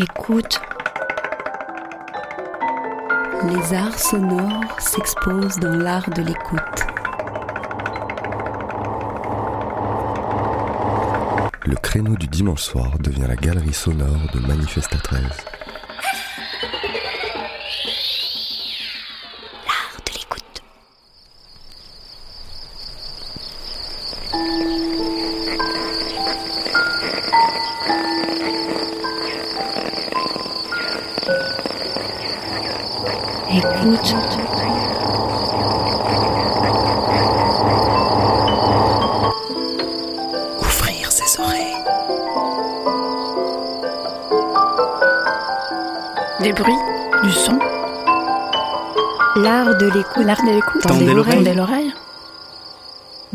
Écoute. Les arts sonores s'exposent dans l'art de l'écoute. Le créneau du dimanche soir devient la galerie sonore de Manifesta 13.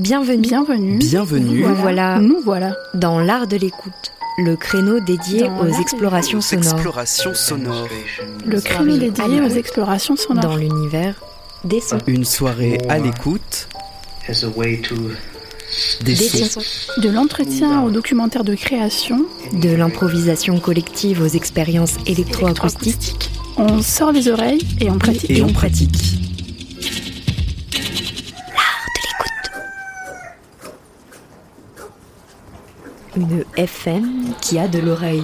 Bienvenue. Bienvenue. Bienvenue. Nous voilà Nous voilà. dans l'art de l'écoute, le créneau dédié Dans aux explorations sonores explorations sonores. Le créneau dédié aux explorations sonores. dans l'univers des sons. Une soirée à l'écoute as a way to des, Des sons. sons. De l'entretien au documentaire de création, De l'improvisation collective aux expériences électroacoustiques. on sort les oreilles et on pratique. Et on pratique. FM qui a de l'oreille.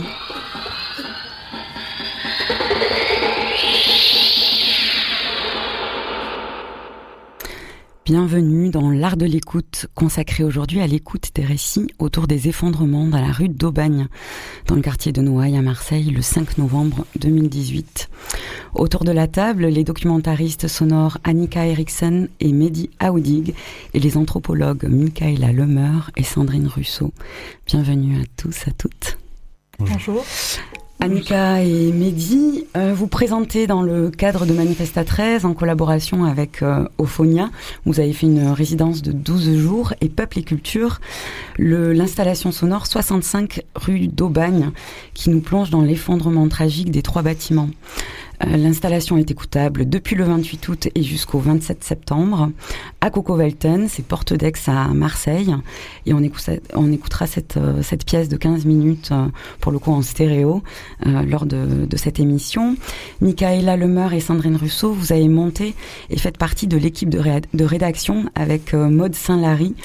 Bienvenue dans l'art de l'écoute, consacré aujourd'hui à l'écoute des récits autour des effondrements dans la rue d'Aubagne, dans le quartier de Noailles à Marseille, le 5 novembre 2018. Autour de la table, les documentaristes sonores Annika Eriksen et Mehdi Aoudig et les anthropologues Michaela Lemeur et Sandrine Russo. Bienvenue à tous, à toutes. Bonjour. Annika et Mehdi, euh, vous présentez dans le cadre de Manifesta 13 en collaboration avec euh, Ophonia. Vous avez fait une résidence de 12 jours et Peuple et Culture, l'installation sonore 65 rue d'Aubagne qui nous plonge dans l'effondrement tragique des trois bâtiments. Euh, L'installation est écoutable depuis le 28 août et jusqu'au 27 septembre à Coco Velten, c'est Porte d'Aix à Marseille. Et on, écoute- on écoutera cette, euh, cette pièce de 15 minutes, euh, pour le coup en stéréo, lors de, cette émission. Michaela Lemeur et Sandrine Russo, vous avez monté et faites partie de l'équipe de rédaction avec euh, Maude Saint-Lary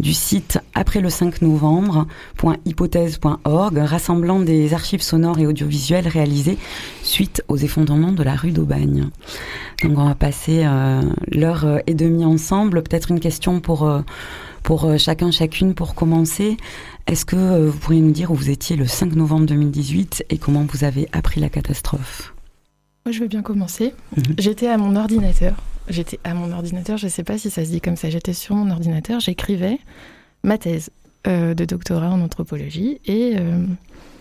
du site après le 5 novembre.hypothèse.org, rassemblant des archives sonores et audiovisuelles réalisées suite aux effondrements de la rue d'Aubagne. Donc on va passer euh, l'heure euh, et demie ensemble. Peut-être une question pour, euh, pour chacun, chacune pour commencer. Est-ce que vous pourriez nous dire où vous étiez le 5 novembre 2018 et comment vous avez appris la catastrophe? Moi, je veux bien commencer. Mhm. J'étais à mon ordinateur. J'étais à mon ordinateur, je ne sais pas si ça se dit comme ça. J'étais sur mon ordinateur, j'écrivais ma thèse de doctorat en anthropologie et euh,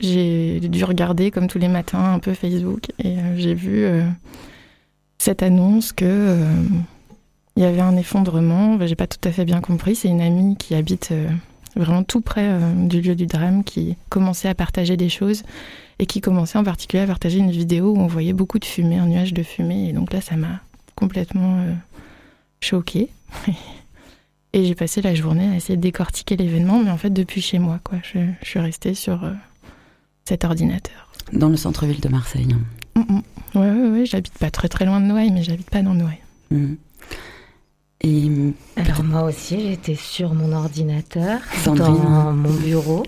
j'ai dû regarder comme tous les matins un peu Facebook et euh, j'ai vu euh, cette annonce que euh, il y avait un effondrement. J'ai pas tout à fait bien compris. C'est une amie qui habite euh, vraiment tout près euh, du lieu du drame qui commençait à partager des choses et qui commençait en particulier à partager une vidéo où on voyait beaucoup de fumée, un nuage de fumée. Et donc là, ça m'a complètement euh, choquée. et j'ai passé la journée à essayer de décortiquer l'événement, mais en fait, depuis chez moi, quoi. Je, je suis restée sur euh, cet ordinateur. Dans le centre-ville de Marseille. Mm, mm. Ouais, ouais, ouais, j'habite pas très très loin de Noailles, mais j'habite pas dans Noailles. Mhm. Et Alors moi aussi, j'étais sur mon ordinateur, Sandrine. dans mon bureau,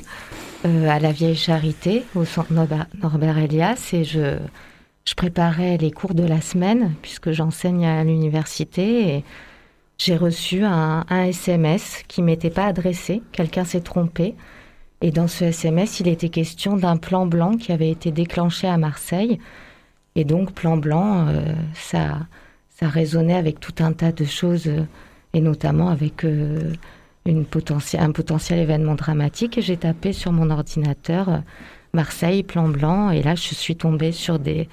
euh, à la Vieille Charité, au centre Norbert, Norbert Elias, et je, je préparais les cours de la semaine, puisque j'enseigne à l'université, et j'ai reçu un, SMS qui m'était pas adressé, quelqu'un s'est trompé, et dans ce SMS, il était question d'un plan blanc qui avait été déclenché à Marseille, et donc plan blanc, euh, ça, ça résonnait avec tout un tas de choses, euh, et notamment avec euh, un potentiel événement dramatique. Et j'ai tapé sur mon ordinateur Marseille, plan blanc, et là je suis tombée sur des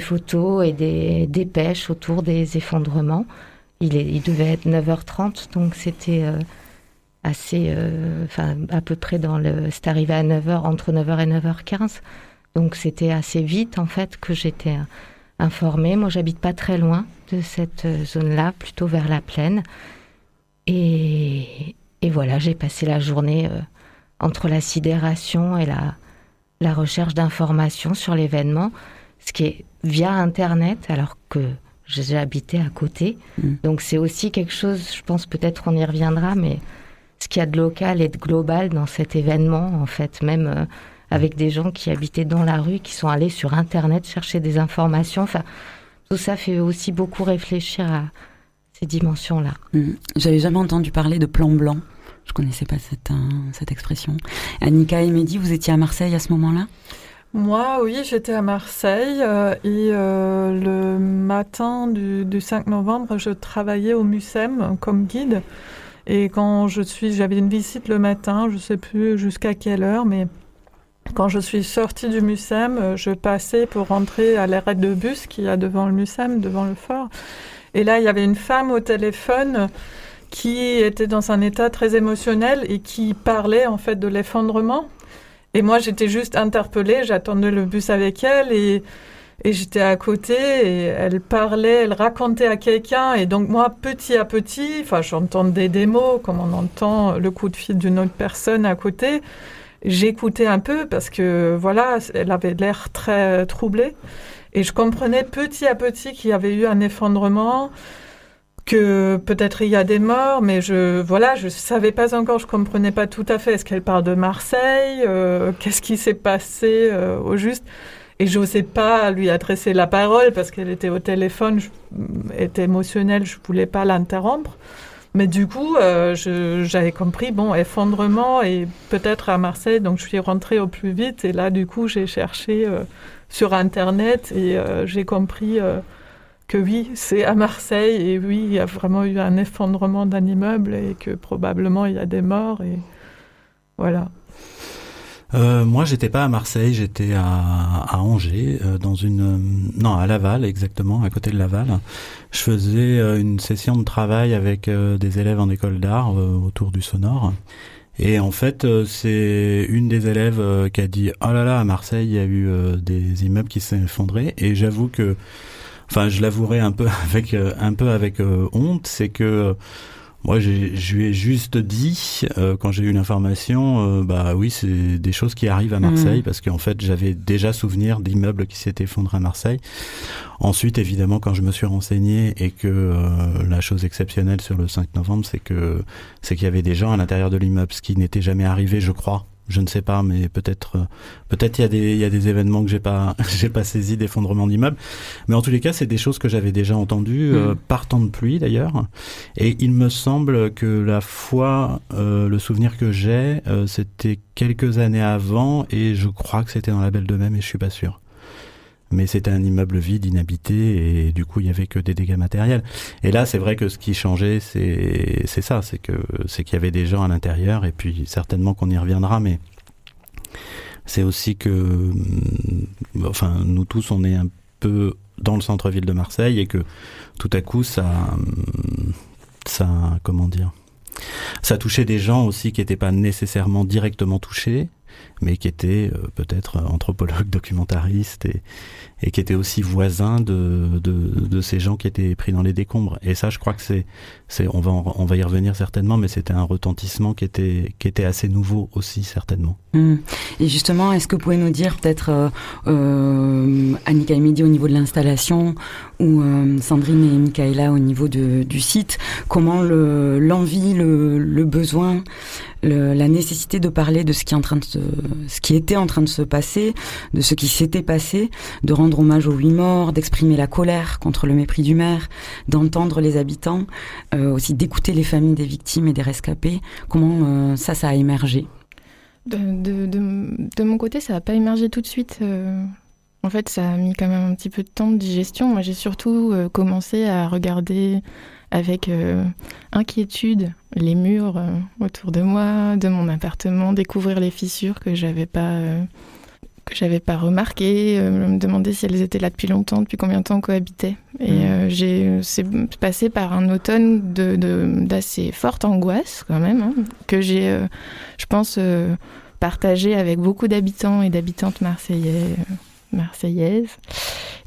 photos et des dépêches autour des effondrements. Il, devait être 9h30, donc c'était euh, assez, euh, enfin à peu près dans le, c'est arrivé à 9h, entre 9h et 9h15. Donc c'était assez vite en fait que j'étais euh, informée. Moi j'habite pas très loin de cette zone-là, plutôt vers la plaine. Et, voilà, j'ai passé la journée entre la sidération et la recherche d'informations sur l'événement, ce qui est via Internet, alors que j'ai habité à côté. Mm. Donc c'est aussi quelque chose, je pense peut-être qu'on y reviendra, mais ce qu'il y a de local et de global dans cet événement, en fait, même euh, avec des gens qui habitaient dans la rue, qui sont allés sur Internet chercher des informations. Enfin, tout ça fait aussi beaucoup réfléchir à ces dimensions-là. Mm. J'avais jamais entendu parler de plan blanc. Je connaissais pas cette, euh, cette expression. Annika et Mehdi, vous étiez à Marseille à ce moment-là? Moi, oui, j'étais à Marseille euh, et euh, le matin du, du 5 novembre, je travaillais au MUSEM comme guide. Et quand je suis, j'avais une visite le matin, je sais plus jusqu'à quelle heure, mais quand je suis sortie du MUSEM, euh, je passais pour rentrer à l'arrêt de bus qu'il y a devant le MUSEM, devant le fort. Et là, il y avait une femme au téléphone qui était dans un état très émotionnel et qui parlait en fait de l'effondrement. Et moi, j'étais juste interpellée, j'attendais le bus avec elle et, et j'étais à côté et elle parlait, elle racontait à quelqu'un. Et donc moi, petit à petit, enfin, j'entendais des mots comme on entend le coup de fil d'une autre personne à côté. J'écoutais un peu parce que voilà, elle avait l'air très troublée. Et je comprenais petit à petit qu'il y avait eu un effondrement que peut-être il y a des morts, mais je voilà, je savais pas encore, je comprenais pas tout à fait. Est-ce qu'elle parle de Marseille euh, Qu'est-ce qui s'est passé euh, au juste? Et j'osais pas lui adresser la parole parce qu'elle était au téléphone, je, était émotionnelle, je voulais pas l'interrompre. Mais du coup, euh, j'avais compris, bon, effondrement et peut-être à Marseille, donc je suis rentrée au plus vite. Et là, du coup, j'ai cherché euh, sur Internet et euh, j'ai compris que oui, c'est à Marseille et oui, il y a vraiment eu un effondrement d'un immeuble et que probablement il y a des morts et voilà. Euh, moi, j'étais pas à Marseille, j'étais à, Angers, euh, dans une euh, non à Laval exactement, à côté de Laval. Je faisais euh, une session de travail avec des élèves en école d'art autour du sonore. Et en fait, c'est une des élèves qui a dit "Oh là là, à Marseille, il y a eu des immeubles qui s'est effondrés." Et j'avoue que enfin je l'avouerai un peu avec euh, un peu avec euh, honte, c'est que moi, je lui ai juste dit euh, quand j'ai eu l'information, euh, bah oui, c'est des choses qui arrivent à Marseille mmh. parce qu'en fait, j'avais déjà souvenir d'immeubles qui s'étaient effondrés à Marseille. Ensuite, évidemment, quand je me suis renseigné et que euh, la chose exceptionnelle sur le 5 novembre, c'est que c'est qu'il y avait des gens à l'intérieur de l'immeuble, ce qui n'était jamais arrivé, je crois, je ne sais pas, mais peut-être, euh, peut-être il y a des, il y a des événements que j'ai pas, j'ai pas saisi d'effondrement d'immeubles. Mais en tous les cas, c'est des choses que j'avais déjà entendues, euh, mm. par temps de pluie d'ailleurs. Et il me semble que la fois, euh, le souvenir que j'ai, euh, c'était quelques années avant, et je crois que c'était dans la Belle de Même, et je suis pas sûr mais c'était un immeuble vide, inhabité, et du coup il y avait que des dégâts matériels. Et là, c'est vrai que ce qui changeait, c'est c'est ça, c'est que c'est qu'il y avait des gens à l'intérieur, et puis certainement qu'on y reviendra, mais c'est aussi que, mm, enfin, nous tous, on est un peu dans le centre-ville de Marseille, et que tout à coup, ça, mm, ça, comment dire, ça touchait des gens aussi qui n'étaient pas nécessairement directement touchés, mais qui était euh, peut-être anthropologue, documentariste et, et qui était aussi voisin de, de, ces gens qui étaient pris dans les décombres. Et ça, je crois que c'est, c'est on va on va y revenir certainement, mais c'était un retentissement qui était qui était assez nouveau aussi certainement. Mmh. Et justement, est-ce que vous pouvez nous dire peut-être euh, euh, Annika et Mehdi au niveau de l'installation ou euh, Sandrine et Michaela au niveau de, du site, comment le, l'envie, le, besoin, la nécessité de parler de ce qui est en train de ce qui était en train de se passer, de ce qui s'était passé, de rendre rendre hommage aux huit morts, d'exprimer la colère contre le mépris du maire, d'entendre les habitants, euh, aussi d'écouter les familles des victimes et des rescapés. Comment euh, ça, ça a émergé de, mon côté, ça n'a pas émergé tout de suite. Euh... En fait, ça a mis quand même un petit peu de temps de digestion. Moi, j'ai surtout commencé à regarder avec inquiétude les murs autour de moi, de mon appartement, découvrir les fissures que j'avais pas que j'avais pas remarqué, euh, me demander si elles étaient là depuis longtemps, depuis combien de temps on cohabitait. Et mmh. euh, j'ai c'est passé par un automne de d'assez forte angoisse quand même, hein, que j'ai, euh, je pense, euh, partagé avec beaucoup d'habitants et d'habitantes marseillais, marseillaises.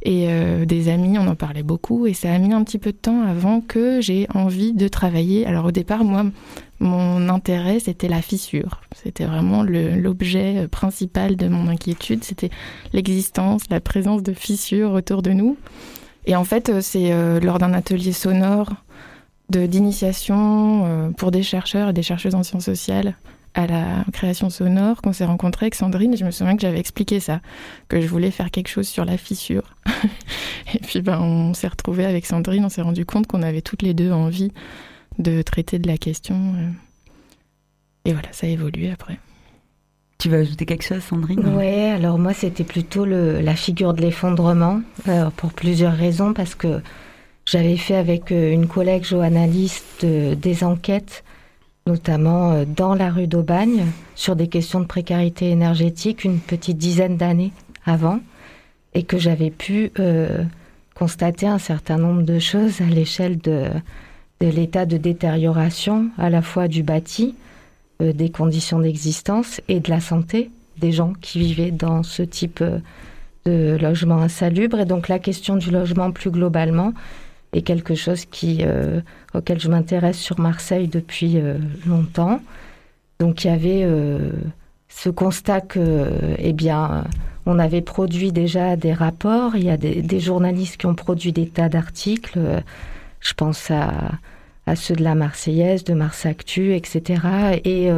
Et euh, des amis, on en parlait beaucoup. Et ça a mis un petit peu de temps avant que j'ai envie de travailler. Alors au départ, moi, mon intérêt, c'était la fissure. C'était vraiment l'objet principal de mon inquiétude. C'était l'existence, la présence de fissures autour de nous. Et en fait, euh, c'est euh, lors d'un atelier sonore d'initiation pour des chercheurs et des chercheuses en sciences sociales à la création sonore qu'on s'est rencontré avec Sandrine et je me souviens que j'avais expliqué ça, que je voulais faire quelque chose sur la fissure. et puis ben, on s'est retrouvé avec Sandrine, on s'est rendu compte qu'on avait toutes les deux envie de traiter de la question. Euh. Et voilà, ça a évolué après. Tu veux ajouter quelque chose, Sandrine? Oui, alors moi c'était plutôt le, la figure de l'effondrement, euh, pour plusieurs raisons, parce que j'avais fait avec euh, une collègue journaliste des enquêtes notamment euh, dans la rue d'Aubagne, sur des questions de précarité énergétique une petite dizaine d'années avant, et que j'avais pu euh, constater un certain nombre de choses à l'échelle de, l'état de détérioration à la fois du bâti, euh, des conditions d'existence et de la santé des gens qui vivaient dans ce type de logement insalubre. Et donc la question du logement plus globalement est quelque chose qui, euh, auquel je m'intéresse sur Marseille depuis euh, longtemps. Donc il y avait euh, ce constat que, eh bien, on avait produit déjà des rapports. Il y a des, journalistes qui ont produit des tas d'articles. Je pense à, ceux de la Marseillaise, de Mars Actu, etc. Et,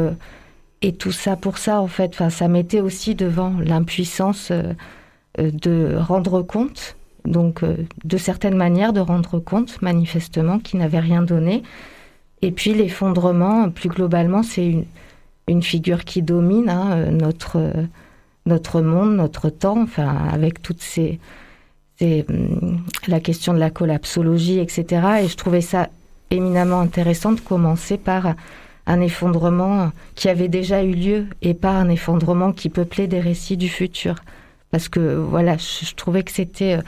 et tout ça pour ça, en fait, ça mettait aussi devant l'impuissance de rendre compte donc euh, de certaines manières de rendre compte manifestement qu'il n'avait rien donné. Et puis l'effondrement, plus globalement, c'est une, figure qui domine hein, euh, notre, euh, notre monde, notre temps, enfin avec toutes ces, hum, la question de la collapsologie, etc. Et je trouvais ça éminemment intéressant de commencer par un effondrement qui avait déjà eu lieu et pas un effondrement qui peuplait des récits du futur. Parce que voilà, je trouvais que c'était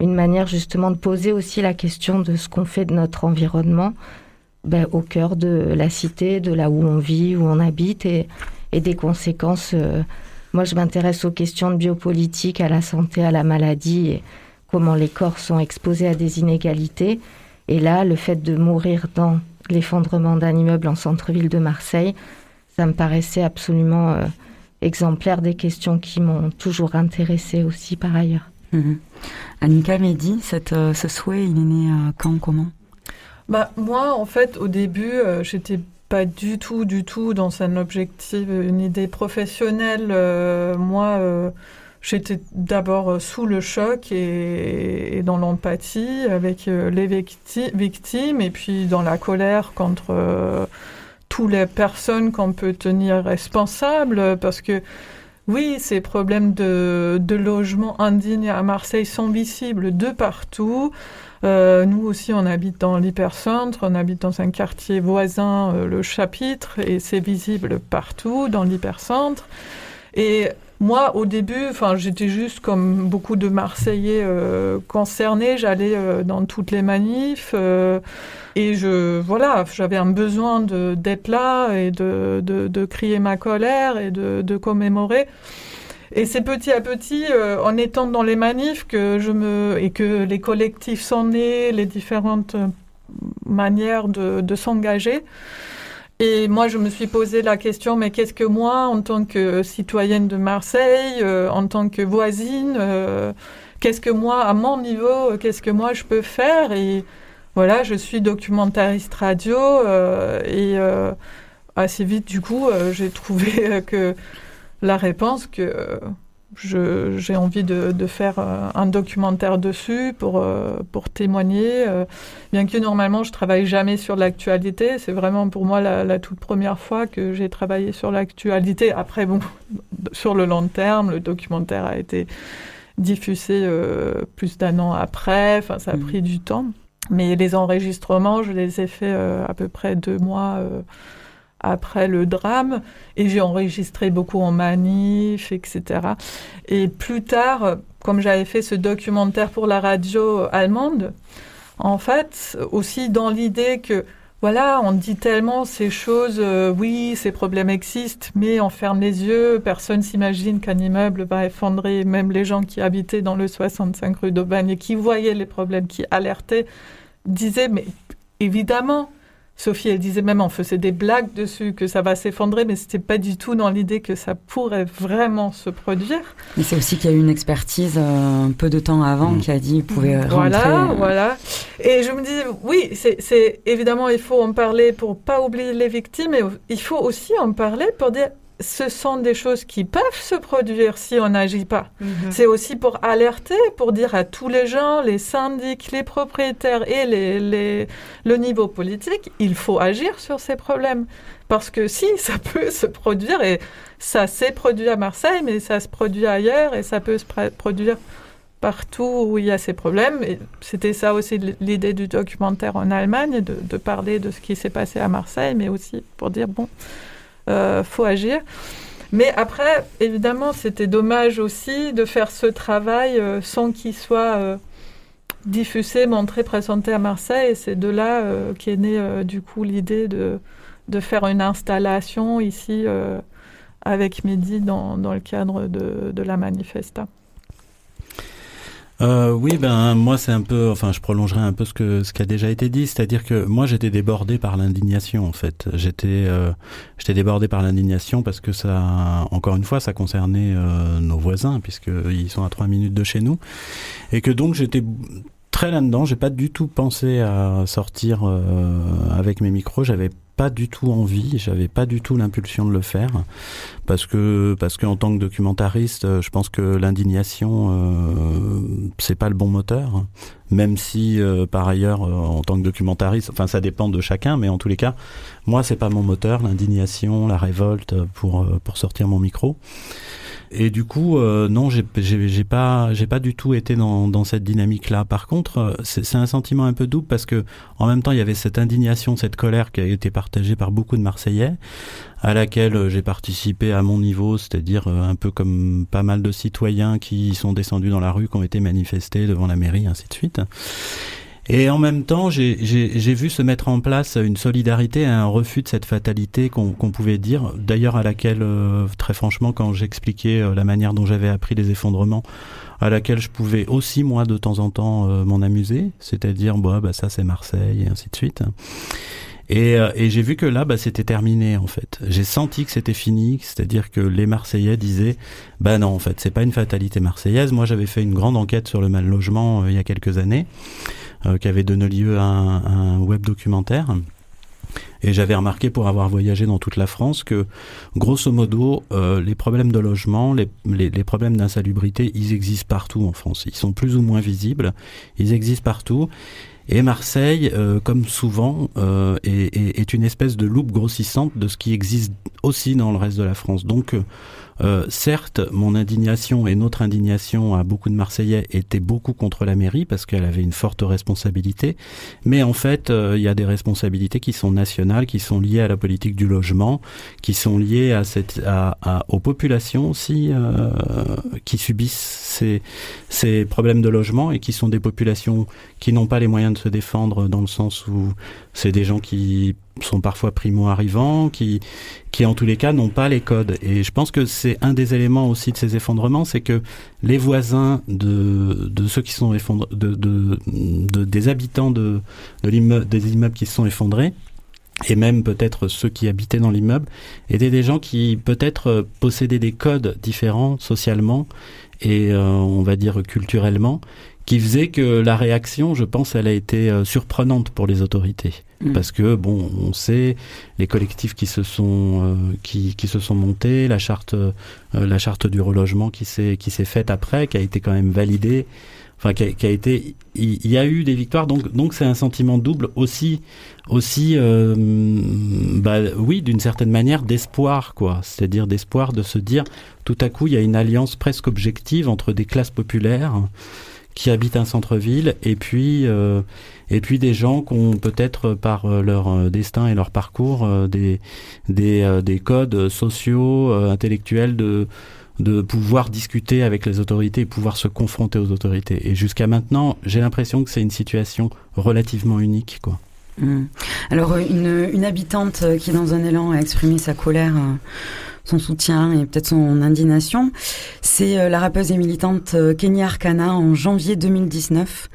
une manière justement de poser aussi la question de ce qu'on fait de notre environnement ben, au cœur de la cité, de là où on vit, où on habite et, des conséquences. Euh, moi, je m'intéresse aux questions de biopolitique, à la santé, à la maladie et comment les corps sont exposés à des inégalités. Et là, le fait de mourir dans l'effondrement d'un immeuble en centre-ville de Marseille, ça me paraissait absolument euh, exemplaire des questions qui m'ont toujours intéressée aussi par ailleurs. Mhm. Annika Mehdi, euh, ce souhait, il est né euh, quand, comment? Bah, Moi, en fait, au début, euh, j'étais pas du tout, du tout dans un objectif, une idée professionnelle. moi, j'étais d'abord sous le choc et, dans l'empathie avec les victimes et puis dans la colère contre toutes les personnes qu'on peut tenir responsables parce que oui, ces problèmes de, logement indigne à Marseille sont visibles de partout. Euh, nous aussi, on habite dans l'hypercentre, on habite dans un quartier voisin, euh, le chapitre, et c'est visible partout dans l'hypercentre. Et moi, au début, enfin, j'étais juste comme beaucoup de Marseillais euh, concernés. J'allais euh, dans toutes les manifs euh, et je, voilà, j'avais un besoin d'être là et de, crier ma colère et de, commémorer. Et c'est petit à petit, en étant dans les manifs, que je me et que les collectifs sont nés, les différentes manières de s'engager. Et moi, je me suis posé la question, mais qu'est-ce que moi, en tant que citoyenne de Marseille, euh, en tant que voisine, euh, qu'est-ce que moi, à mon niveau, qu'est-ce que moi je peux faire? Et voilà, je suis documentariste radio euh, et assez vite, du coup, j'ai trouvé que la réponse que j'ai envie de, de, faire euh, un documentaire dessus pour, euh, pour témoigner. Euh, bien que normalement je travaille jamais sur l'actualité, c'est vraiment pour moi la, la, toute première fois que j'ai travaillé sur l'actualité. Après, bon, sur le long terme, le documentaire a été diffusé plus d'un an après, enfin ça a mmh. pris du temps. Mais les enregistrements, je les ai faits à peu près deux mois après le drame et j'ai enregistré beaucoup en manif, etc. Et plus tard, comme j'avais fait ce documentaire pour la radio allemande, en fait, aussi dans l'idée que voilà, on dit tellement ces choses, euh, oui, ces problèmes existent, mais on ferme les yeux, personne s'imagine qu'un immeuble va effondrer, même les gens qui habitaient dans le 65 rue d'Aubagne et qui voyaient les problèmes, qui alertaient, disaient, mais évidemment, Sophie, elle disait même, on faisait des blagues dessus, que ça va s'effondrer, mais c'était pas du tout dans l'idée que ça pourrait vraiment se produire. Mais c'est aussi qu'il y a eu une expertise euh, un peu de temps avant qui a dit qu'il pouvait rentrer. Voilà, voilà. Et je me dis, oui, c'est évidemment, il faut en parler pour pas oublier les victimes, mais il faut aussi en parler pour dire, ce sont des choses qui peuvent se produire si on n'agit pas. Mhm. C'est aussi pour alerter, pour dire à tous les gens, les syndics, les propriétaires et les, le niveau politique, il faut agir sur ces problèmes. Parce que si, ça peut se produire, et ça s'est produit à Marseille, mais ça se produit ailleurs, et ça peut se produire partout où il y a ces problèmes. C'était ça aussi l'idée du documentaire en Allemagne, de, de parler de ce qui s'est passé à Marseille, mais aussi pour dire, bon, faut agir. Mais après, évidemment, c'était dommage aussi de faire ce travail euh, sans qu'il soit euh, diffusé, montré, présenté à Marseille. Et c'est de là qu'est née du coup l'idée de, de faire une installation ici avec Mehdi dans, dans le cadre de, de la manifesta. Euh, oui, ben moi c'est un peu, enfin je prolongerai un peu ce que ce qui a déjà été dit, c'est-à-dire que moi j'étais débordé par l'indignation en fait. J'étais euh, j'étais débordé par l'indignation parce que ça, encore une fois, ça concernait euh, nos voisins puisqu'ils sont à trois minutes de chez nous et que donc j'étais très là-dedans. J'ai pas du tout pensé à sortir euh, avec mes micros. J'avais pas du tout envie, j'avais pas du tout l'impulsion de le faire parce que parce que en tant que documentariste, euh, je pense que l'indignation euh, c'est pas le bon moteur, même si euh, par ailleurs en tant que documentariste, enfin ça dépend de chacun, mais en tous les cas, moi c'est pas mon moteur, l'indignation, la révolte pour pour sortir mon micro. Et du coup, euh, non, j'ai pas, j'ai pas du tout été dans, dans cette dynamique-là. Par contre, euh, c'est un sentiment un peu double parce que en même temps, il y avait cette indignation, cette colère qui a été partagée par beaucoup de Marseillais, à laquelle euh, j'ai participé à mon niveau, c'est-à-dire un peu comme pas mal de citoyens qui sont descendus dans la rue, qui ont été manifestés devant la mairie, ainsi de suite. Et en même temps, j'ai vu se mettre en place une solidarité, un refus de cette fatalité qu'on pouvait dire, d'ailleurs à laquelle, euh, très franchement, quand j'expliquais euh, la manière dont j'avais appris les effondrements, à laquelle je pouvais aussi, moi, de temps en temps, euh, m'en amuser, c'est-à-dire, bah, bah, ça c'est Marseille, et ainsi de suite. Et, et j'ai vu que là, bah, c'était terminé en fait. J'ai senti que c'était fini, c'est-à-dire que les Marseillais disaient, bah non, en fait, c'est pas une fatalité marseillaise. Moi, j'avais fait une grande enquête sur le mal logement il y a quelques années. Euh, qui avait donné lieu à un, web documentaire. Et j'avais remarqué pour avoir voyagé dans toute la France que, grosso modo, euh, les problèmes de logement, les, les, les problèmes d'insalubrité, ils existent partout en France. Ils sont plus ou moins visibles, ils existent partout. Et Marseille, euh, comme souvent, euh, est, une espèce de loupe grossissante de ce qui existe aussi dans le reste de la France. Donc, euh, certes, mon indignation et notre indignation à beaucoup de Marseillais était beaucoup contre la mairie parce qu'elle avait une forte responsabilité. Mais en fait, il y a des responsabilités qui sont nationales, qui sont liées à la politique du logement, qui sont liées aux populations aussi qui subissent ces, problèmes de logement et qui sont des populations qui n'ont pas les moyens de se défendre dans le sens où c'est des gens qui sont parfois primo-arrivants, qui, qui en tous les cas n'ont pas les codes. Et je pense que c'est un des éléments aussi de ces effondrements, c'est que les voisins de, de ceux qui sont effondrés, de, de, de, des habitants de, de l'immeuble, des immeubles qui se sont effondrés, et même peut-être ceux qui habitaient dans l'immeuble, étaient des gens qui peut-être possédaient des codes différents socialement et euh, on va dire culturellement, qui faisait que la réaction, je pense, elle a été euh, surprenante pour les autorités. Mm. Parce que, bon, on sait, les collectifs qui se sont, euh, qui, qui, se sont montés, la charte, euh, la charte du relogement qui s'est, qui s'est faite après, qui a été quand même validée, enfin, qui a, qui a été, il y, a eu des victoires, donc, donc c'est un sentiment double aussi, aussi, bah, oui, d'une certaine manière, d'espoir, quoi. C'est-à-dire d'espoir de se dire, tout à coup, il y a une alliance presque objective entre des classes populaires, qui habitent un centre-ville et puis euh, et puis des gens qui ont peut-être par euh, leur euh, destin et leur parcours des des, des codes sociaux intellectuels de de pouvoir discuter avec les autorités et pouvoir se confronter aux autorités. Et jusqu'à maintenant, j'ai l'impression que c'est une situation relativement unique, quoi. Hmm. Alors, une, une, habitante qui, dans un élan, a exprimé sa colère son soutien et peut-être son indignation. C'est euh, la rappeuse et militante euh, Kenya Arcana en janvier 2019,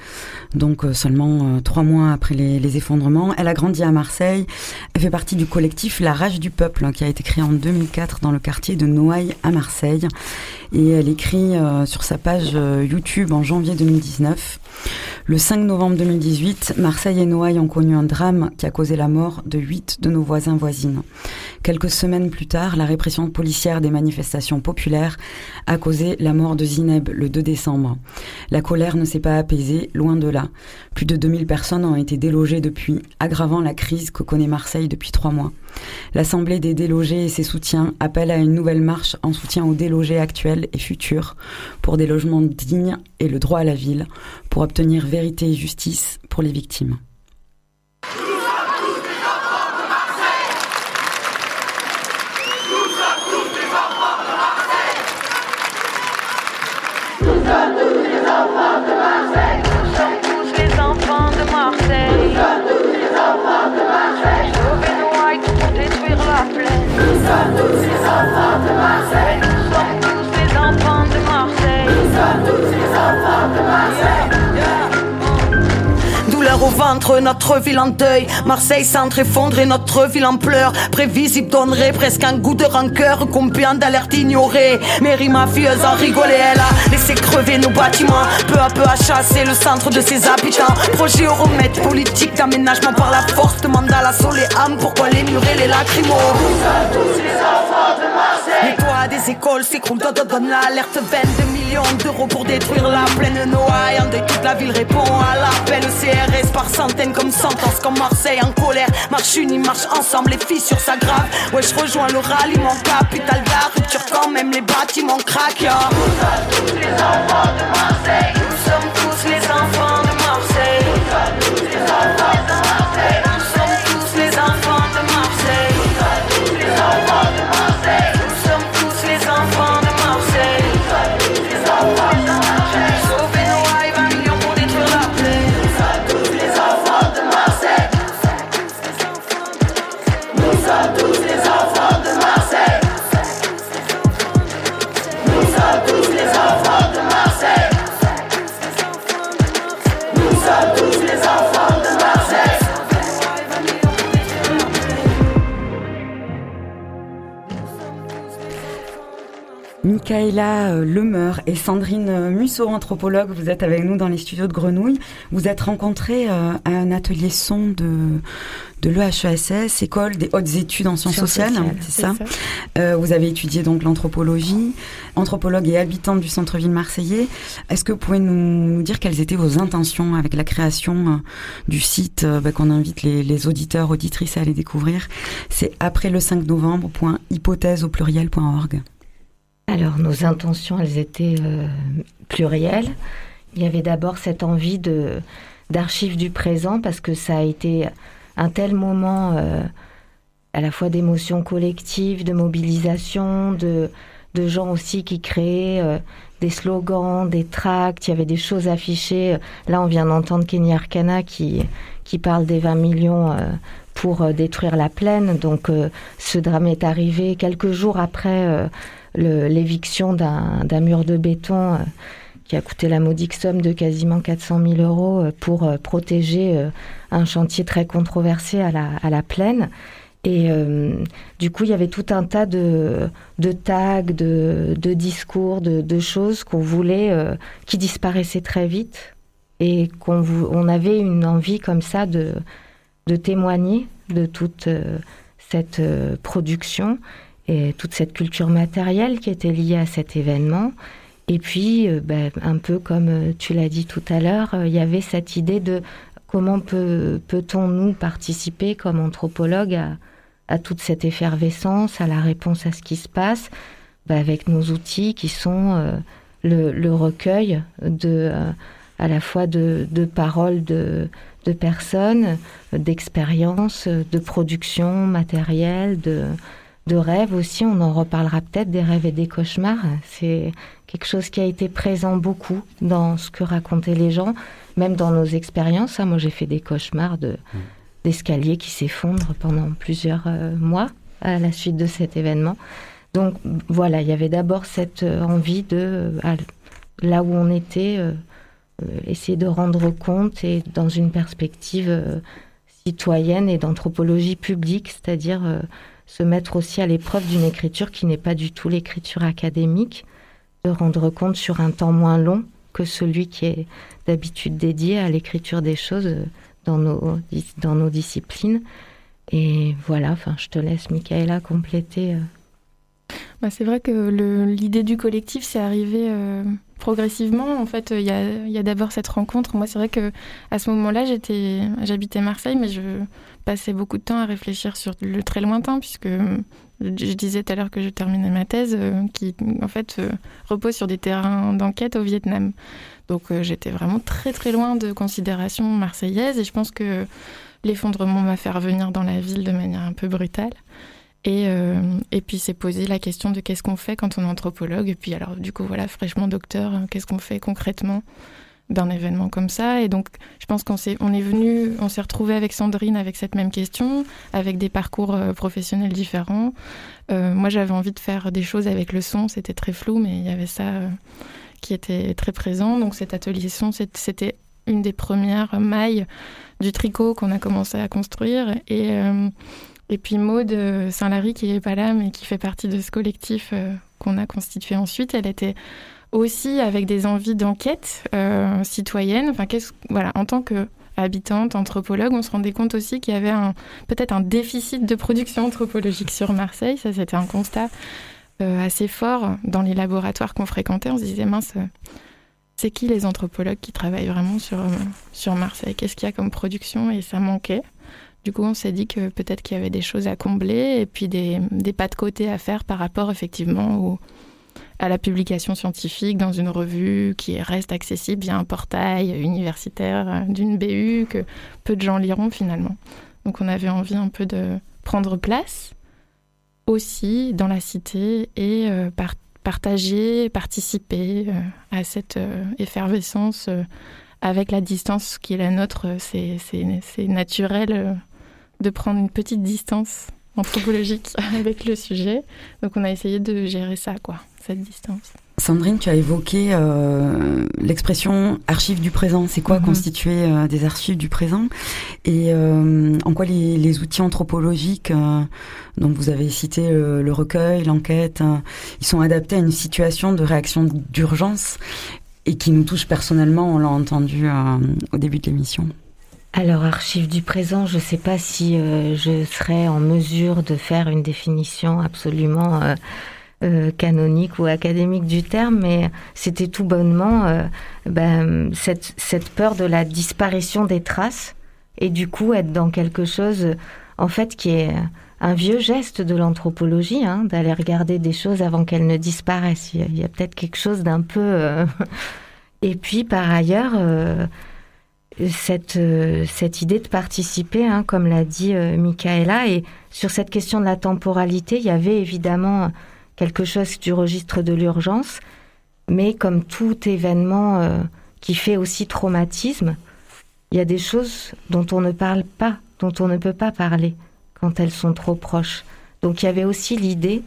donc euh, seulement trois mois après les, effondrements. Elle a grandi à Marseille. Elle fait partie du collectif La Rage du Peuple, hein, qui a été créé en 2004 dans le quartier de Noailles à Marseille. Et elle écrit sur sa page YouTube en janvier 2019. Le 5 novembre 2018, Marseille et Noailles ont connu un drame qui a causé la mort de huit de nos voisins voisines. Quelques semaines plus tard, la répression policière des manifestations populaires a causé la mort de Zineb le 2 décembre. La colère ne s'est pas apaisée, loin de là. Plus de 2000 personnes ont été délogées depuis, aggravant la crise que connaît Marseille depuis trois mois. L'Assemblée des délogés et ses soutiens appellent à une nouvelle marche en soutien aux délogés actuels et futurs pour des logements dignes et le droit à la ville, pour obtenir vérité et justice pour les victimes. Nous sommes tous les enfants de Marseille. Tous les enfants de Marseille. Nous sommes tous les enfants de Marseille au ventre, notre ville en deuil. Marseille centre effondré, notre ville en pleurs. Prévisible donnerait presque un goût de rancœur. Combien d'alertes ignorées. Mairie mafieuse en rigolait, elle a laissé crever nos bâtiments. Peu à peu à chasser le centre de ses habitants. Projet au politique d'aménagement par la force. Demande à la sol et âme pourquoi les murs les lacrymos? tous les enfants de Marseille. Des écoles s'écroulent, donne l'alerte 22 millions d'euros pour détruire la plaine Noailles. En toute la ville répond à l'appel CRS par centaines comme sentence comme Marseille en colère. Marche unie, marche ensemble, les fissures s'aggravent. Ouais, je rejoins le ralliement, capital la rupture quand même les bâtiments craquent. Yeah. Nous tous les enfants de Marseille, nous sommes tous les enfants de Marseille. Nous tous les enfants de Marseille, Michaela euh, Lemeur et Sandrine euh, Musso, anthropologue, vous êtes avec nous dans les studios de Grenouille. Vous êtes rencontrés euh, à un atelier son de, de l'EHESS, École des hautes études en sciences sociales, c'est ça, Vous avez étudié donc l'anthropologie, anthropologue et habitante du centre-ville marseillais. Est-ce que vous pouvez nous, dire quelles étaient vos intentions avec la création du site bah, qu'on invite les, les, auditeurs, auditrices à aller découvrir? C'est après le 5 novembre.hypothèse au pluriel.org. Alors, nos intentions, elles étaient euh, plurielles. Il y avait d'abord cette envie de d'archives du présent parce que ça a été un tel moment euh, à la fois d'émotion collective, de mobilisation, de, de gens aussi qui créaient euh, des slogans, des tracts, il y avait des choses affichées. Là, on vient d'entendre Kenny Arcana qui, qui parle des 20 millions pour détruire la plaine. Donc, ce drame est arrivé quelques jours après l'éviction d'un mur de béton euh, qui a coûté la modique somme de quasiment 400 000 euros euh, pour euh, protéger un chantier très controversé à la, à la plaine. Et du coup, il y avait tout un tas de, de tags, de, de, discours, de, de choses qu'on voulait, qui disparaissaient très vite, et qu'on on avait une envie comme ça de, de témoigner de toute cette production et toute cette culture matérielle qui était liée à cet événement. Et puis, euh, ben, un peu comme euh, tu l'as dit tout à l'heure, euh, il y avait cette idée de comment peut, peut-on nous participer comme anthropologues à, toute cette effervescence, à la réponse à ce qui se passe, ben, avec nos outils qui sont le, recueil de, à la fois de, de paroles de, de personnes, d'expériences, de production matérielle, de de rêves aussi. On en reparlera peut-être des rêves et des cauchemars. C'est quelque chose qui a été présent beaucoup dans ce que racontaient les gens, même dans nos expériences. Hein. Moi, j'ai fait des cauchemars de, l'escalier qui s'effondre pendant plusieurs mois à la suite de cet événement. Donc voilà, il y avait d'abord cette envie de, là où on était, essayer de rendre compte et dans une perspective citoyenne et d'anthropologie publique, c'est-à-dire se mettre aussi à l'épreuve d'une écriture qui n'est pas du tout l'écriture académique, de rendre compte sur un temps moins long que celui qui est d'habitude dédié à l'écriture des choses dans nos, dans nos disciplines. Et voilà, enfin, je te laisse, Michaela, compléter. Euh. Bah, c'est vrai que l'idée du collectif, c'est arrivé euh, progressivement. En fait, il y a, y a d'abord cette rencontre. Moi, c'est vrai que à ce moment-là, j'habitais Marseille, mais je passais beaucoup de temps à réfléchir sur le très lointain, puisque je disais tout à l'heure que je terminais ma thèse, euh, qui en fait euh, repose sur des terrains d'enquête au Vietnam. Donc euh, j'étais vraiment très très loin de considérations marseillaises, et je pense que l'effondrement m'a fait revenir dans la ville de manière un peu brutale. Et, et puis c'est posé la question de qu'est-ce qu'on fait quand on est anthropologue. Et puis alors du coup voilà, fraîchement docteur, qu'est-ce qu'on fait concrètement d'un événement comme ça. Et donc, je pense qu'on s'est, on est venu, on s'est retrouvé avec Sandrine avec cette même question, avec des parcours euh, professionnels différents. Euh, moi, j'avais envie de faire des choses avec le son, c'était très flou, mais il y avait ça euh, qui était très présent. Donc, cet atelier son, c'était une des premières mailles du tricot qu'on a commencé à construire. Et, et puis Maude Saint-Lary, qui n'est pas là, mais qui fait partie de ce collectif qu'on a constitué ensuite, elle était aussi avec des envies d'enquête euh, citoyenne. Enfin, voilà, en tant que habitante, anthropologue, on se rendait compte aussi qu'il y avait peut-être un déficit de production anthropologique sur Marseille. Ça, c'était un constat euh, assez fort dans les laboratoires qu'on fréquentait. On se disait, mince, c'est qui les anthropologues qui travaillent vraiment sur, euh, sur Marseille? Qu'est-ce qu'il y a comme production? Et ça manquait. Du coup, on s'est dit que peut-être qu'il y avait des choses à combler et puis des, des pas de côté à faire par rapport effectivement aux à la publication scientifique dans une revue qui reste accessible via un portail universitaire euh, d'une BU que peu de gens liront finalement. Donc on avait envie un peu de prendre place aussi dans la cité et euh, partager, participer euh, à cette effervescence avec la distance qui est la nôtre. C'est naturel de prendre une petite distance anthropologique avec le sujet. Donc on a essayé de gérer ça, quoi, cette distance. Sandrine, tu as évoqué euh, l'expression archives du présent. C'est quoi mhm. constituer euh, des archives du présent? Et euh, en quoi les, outils anthropologiques dont vous avez cité le recueil, l'enquête, ils sont adaptés à une situation de réaction d'urgence et qui nous touche personnellement, on l'a entendu au début de l'émission? Alors, archives du présent, je ne sais pas si euh, je serais en mesure de faire une définition absolument euh, euh, canonique ou académique du terme, mais c'était tout bonnement ben, cette, cette, peur de la disparition des traces et du coup être dans quelque chose, en fait, qui est un vieux geste de l'anthropologie, hein, d'aller regarder des choses avant qu'elles ne disparaissent. Il y a, peut-être quelque chose d'un peu... et puis, par ailleurs cette, euh, cette idée de participer, hein, comme l'a dit euh, Michaela. Et sur cette question de la temporalité, il y avait évidemment quelque chose du registre de l'urgence, mais comme tout événement euh, qui fait aussi traumatisme, il y a des choses dont on ne parle pas, dont on ne peut pas parler quand elles sont trop proches. Donc il y avait aussi l'idée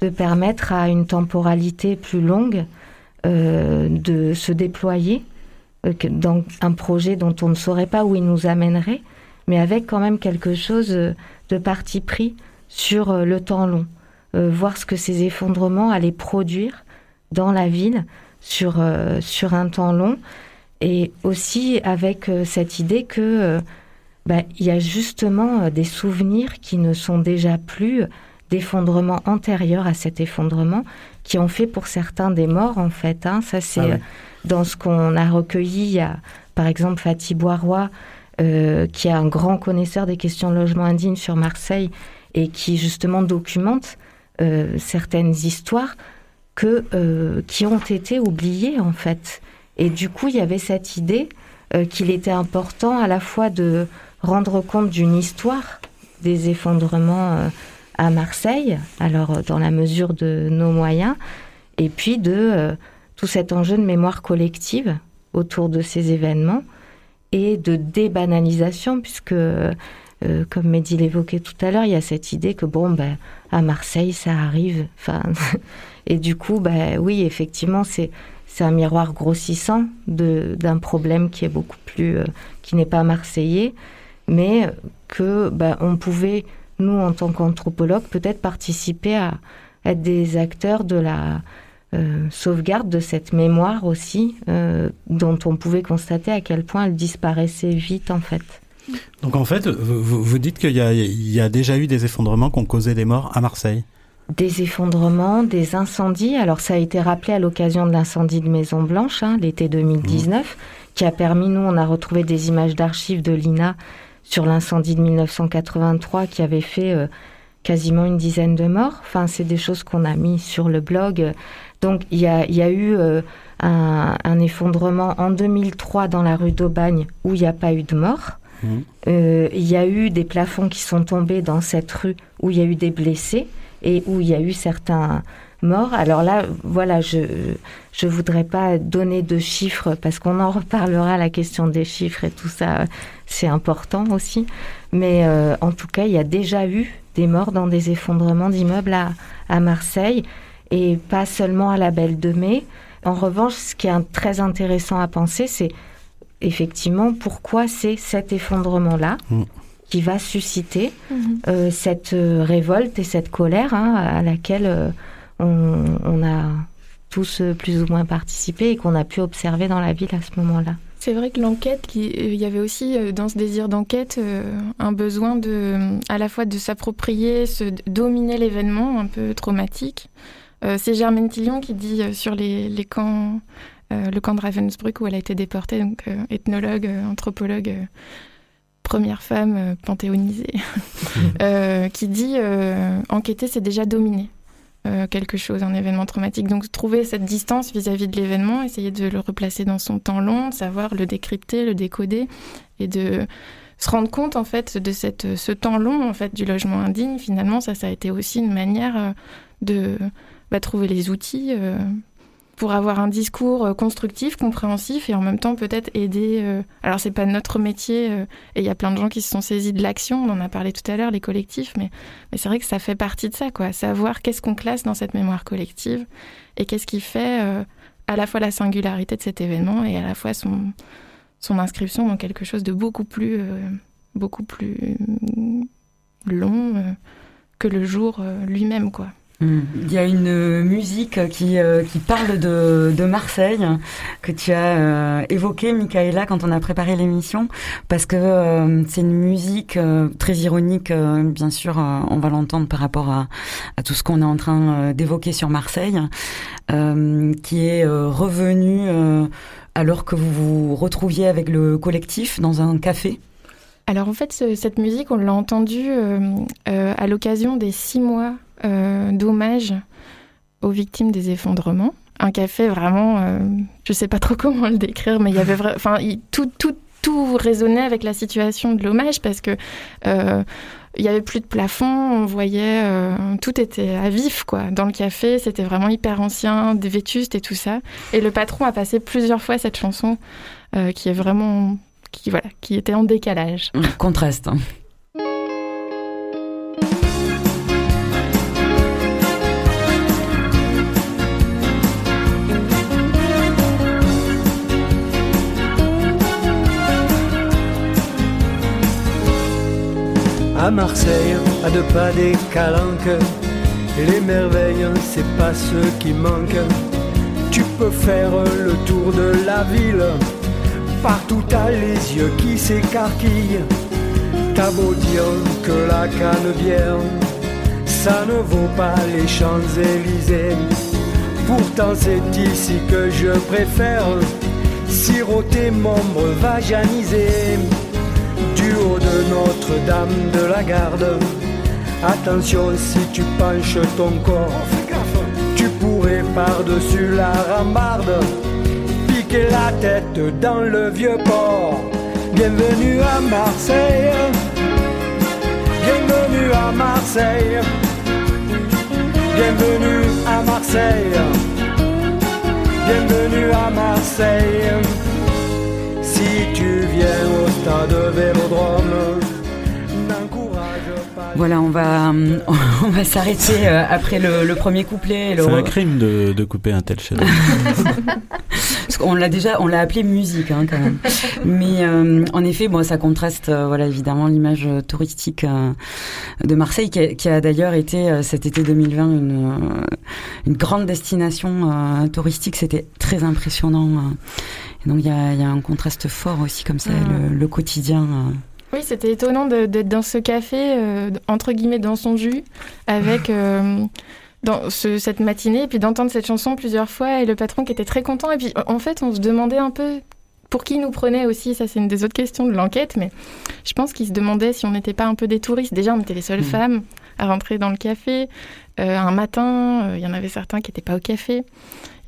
de permettre à une temporalité plus longue de se déployer euh, dans un projet dont on ne saurait pas où il nous amènerait, mais avec quand même quelque chose euh, de parti pris sur euh, le temps long, voir ce que ces effondrements allaient produire dans la ville sur, sur un temps long, et aussi avec cette idée que bah, il y a justement des souvenirs qui ne sont déjà plus d'effondrements antérieurs à cet effondrement, qui ont fait pour certains des morts en fait. Hein. Ça c'est ah dans ce qu'on a recueilli, il y a par exemple Fatih Boirois, euh, qui est un grand connaisseur des questions de logement indigne sur Marseille et qui justement documente euh, certaines histoires que, euh, qui ont été oubliées en fait. Et du coup, il y avait cette idée qu'il était important à la fois de rendre compte d'une histoire des effondrements à Marseille, alors dans la mesure de nos moyens, et puis de tout cet enjeu de mémoire collective autour de ces événements et de débanalisation, puisque euh, comme Mehdi l'évoquait tout à l'heure, il y a cette idée que bon, ben, à Marseille, ça arrive. Enfin, et du coup, ben, oui, effectivement, c'est c'est un miroir grossissant d'un problème qui est beaucoup plus, euh, qui n'est pas marseillais, mais que ben, on pouvait, nous, en tant qu'anthropologues, peut-être participer à être des acteurs de la euh, sauvegarde de cette mémoire aussi, dont on pouvait constater à quel point elle disparaissait vite en fait. Donc en fait, vous, dites qu'il y, a déjà eu des effondrements qui ont causé des morts à Marseille Des effondrements, des incendies. Alors ça a été rappelé à l'occasion de l'incendie de Maison Blanche, hein, l'été 2019, mmh. qui a permis, nous, on a retrouvé des images d'archives de l'INA sur l'incendie de 1983 qui avait fait euh, quasiment une dizaine de morts. Enfin, c'est des choses qu'on a mis sur le blog. Donc il y a, y a, eu... Euh, un, un, effondrement en 2003 dans la rue d'Aubagne où il n'y a pas eu de mort. Euh, il y a eu des plafonds qui sont tombés dans cette rue où il y a eu des blessés et où il y a eu certains morts. Alors là, voilà, je je voudrais pas donner de chiffres parce qu'on en reparlera la question des chiffres et tout ça, c'est important aussi. Mais euh, en tout cas, il y a déjà eu des morts dans des effondrements d'immeubles à, à Marseille et pas seulement à la Belle de Mai. En revanche, ce qui est très intéressant à penser, c'est effectivement pourquoi c'est cet effondrement-là mm. qui va susciter mm-hmm. euh, cette euh, révolte et cette colère hein, à laquelle euh, on, a tous plus ou moins participé et qu'on a pu observer dans la ville à ce moment-là. C'est vrai que l'enquête, il y avait aussi dans ce désir d'enquête un besoin de, à la fois de s'approprier, de dominer l'événement un peu traumatique. C'est Germaine Tillion qui dit sur les, les camps le camp de Ravensbrück où elle a été déportée, donc euh, ethnologue, euh, anthropologue, première femme panthéonisée, qui dit enquêter, c'est déjà dominer. quelque chose, un événement traumatique. Donc trouver cette distance vis-à-vis de l'événement, essayer de le replacer dans son temps long, de savoir le décrypter, le décoder, et de se rendre compte en fait de cette, ce temps long en fait du logement indigne. Finalement, ça, ça a été aussi une manière de bah, trouver les outils pour avoir un discours euh, constructif, compréhensif et en même temps peut-être aider. Euh, alors c'est pas notre métier euh, et il y a plein de gens qui se sont saisis de l'action. On en a parlé tout à l'heure, les collectifs, mais, c'est vrai que ça fait partie de ça, quoi. Savoir qu'est-ce qu'on classe dans cette mémoire collective et qu'est-ce qui fait à la fois la singularité de cet événement et à la fois son inscription dans quelque chose de beaucoup plus beaucoup plus long que le jour lui-même, quoi. Il y a une musique qui, euh, qui parle de, de, Marseille que tu as euh, évoquée, Michaela, quand on a préparé l'émission, parce que euh, c'est une musique très ironique, bien sûr, on va l'entendre par rapport à, tout ce qu'on est en train d'évoquer sur Marseille, qui est revenue alors que vous vous retrouviez avec le collectif dans un café. Alors en fait, cette musique, on l'a entendue à l'occasion des six mois euh, d'hommage aux victimes des effondrements. Un café vraiment, euh, je sais pas trop comment le décrire, mais il y avait enfin tout, tout, tout résonnait avec la situation de l'hommage parce que euh, il y avait plus de plafond, on voyait tout était à vif quoi. Dans le café, c'était vraiment hyper ancien, des vétustes et tout ça. Et le patron a passé plusieurs fois cette chanson qui est vraiment qui voilà, qui était en décalage. Contraste. Hein. À Marseille, à deux pas des calanques, les merveilles, c'est pas ce qui manque. Tu peux faire le tour de la ville, partout t'as les yeux qui s'écarquillent. T'as beau dire que la canebière, ça ne vaut pas les Champs-Élysées. Pourtant c'est ici que je préfère siroter mon breuvage du haut de Notre-Dame de la Garde. Attention si tu penches ton corps, tu pourrais par-dessus la rambarde piquer la tête dans le vieux port. Bienvenue à Marseille, bienvenue à Marseille, bienvenue à Marseille, bienvenue à Marseille. Si tu viens au stade Vélodrome, Voilà, on va, on va s'arrêter euh, après le, premier couplet. C'est un crime de, de, couper un tel chef on l'a déjà, on l'a appelé musique hein, quand même. Mais euh, en effet, bon, ça contraste, euh, voilà, évidemment, l'image touristique de Marseille, qui a, qui a d'ailleurs été cet été 2020 une, une grande destination touristique. C'était très impressionnant. Et donc il y a, y a, un contraste fort aussi comme ça, mm. le, le, quotidien. Oui, c'était étonnant d'être dans ce café, euh, entre guillemets, dans son jus, avec euh, dans cette matinée, et puis d'entendre cette chanson plusieurs fois, et le patron qui était très content. Et puis, en fait, on se demandait un peu pour qui nous prenait aussi. Ça, c'est une des autres questions de l'enquête, mais je pense qu'il se demandait si on n'était pas un peu des touristes. Déjà, on était les seules mmh. femmes à rentrer dans le café. Euh, un matin, il y en avait certains qui n'étaient pas au café.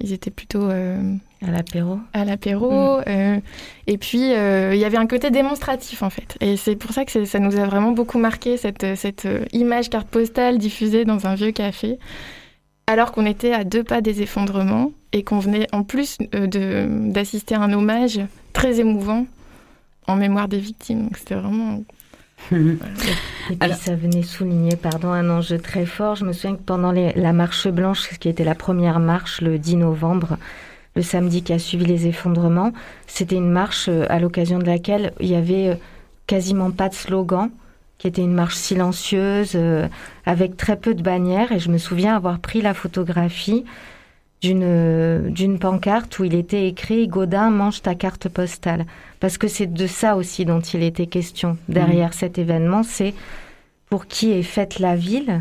Ils étaient plutôt à l'apéro. À l'apéro. Mm. Euh, et puis, euh, il y avait un côté démonstratif, en fait. Et c'est pour ça que ça nous a vraiment beaucoup marqué, cette, cette euh, image carte postale diffusée dans un vieux café, alors qu'on était à deux pas des effondrements et qu'on venait en plus d'assister à un hommage très émouvant en mémoire des victimes. Donc, c'était vraiment Et puis ça venait souligner pardon, un enjeu très fort. Je me souviens que pendant la marche blanche, qui était la première marche le 10 novembre, le samedi qui a suivi les effondrements. C'était une marche euh, à l'occasion de laquelle il y avait euh, quasiment pas de slogan, qui était une marche silencieuse euh, avec très peu de bannières. Et je me souviens avoir pris la photographie d'une d'une pancarte où il était écrit Godin mange ta carte postale parce que c'est de ça aussi dont il était question derrière mmh. cet événement c'est pour qui est faite la ville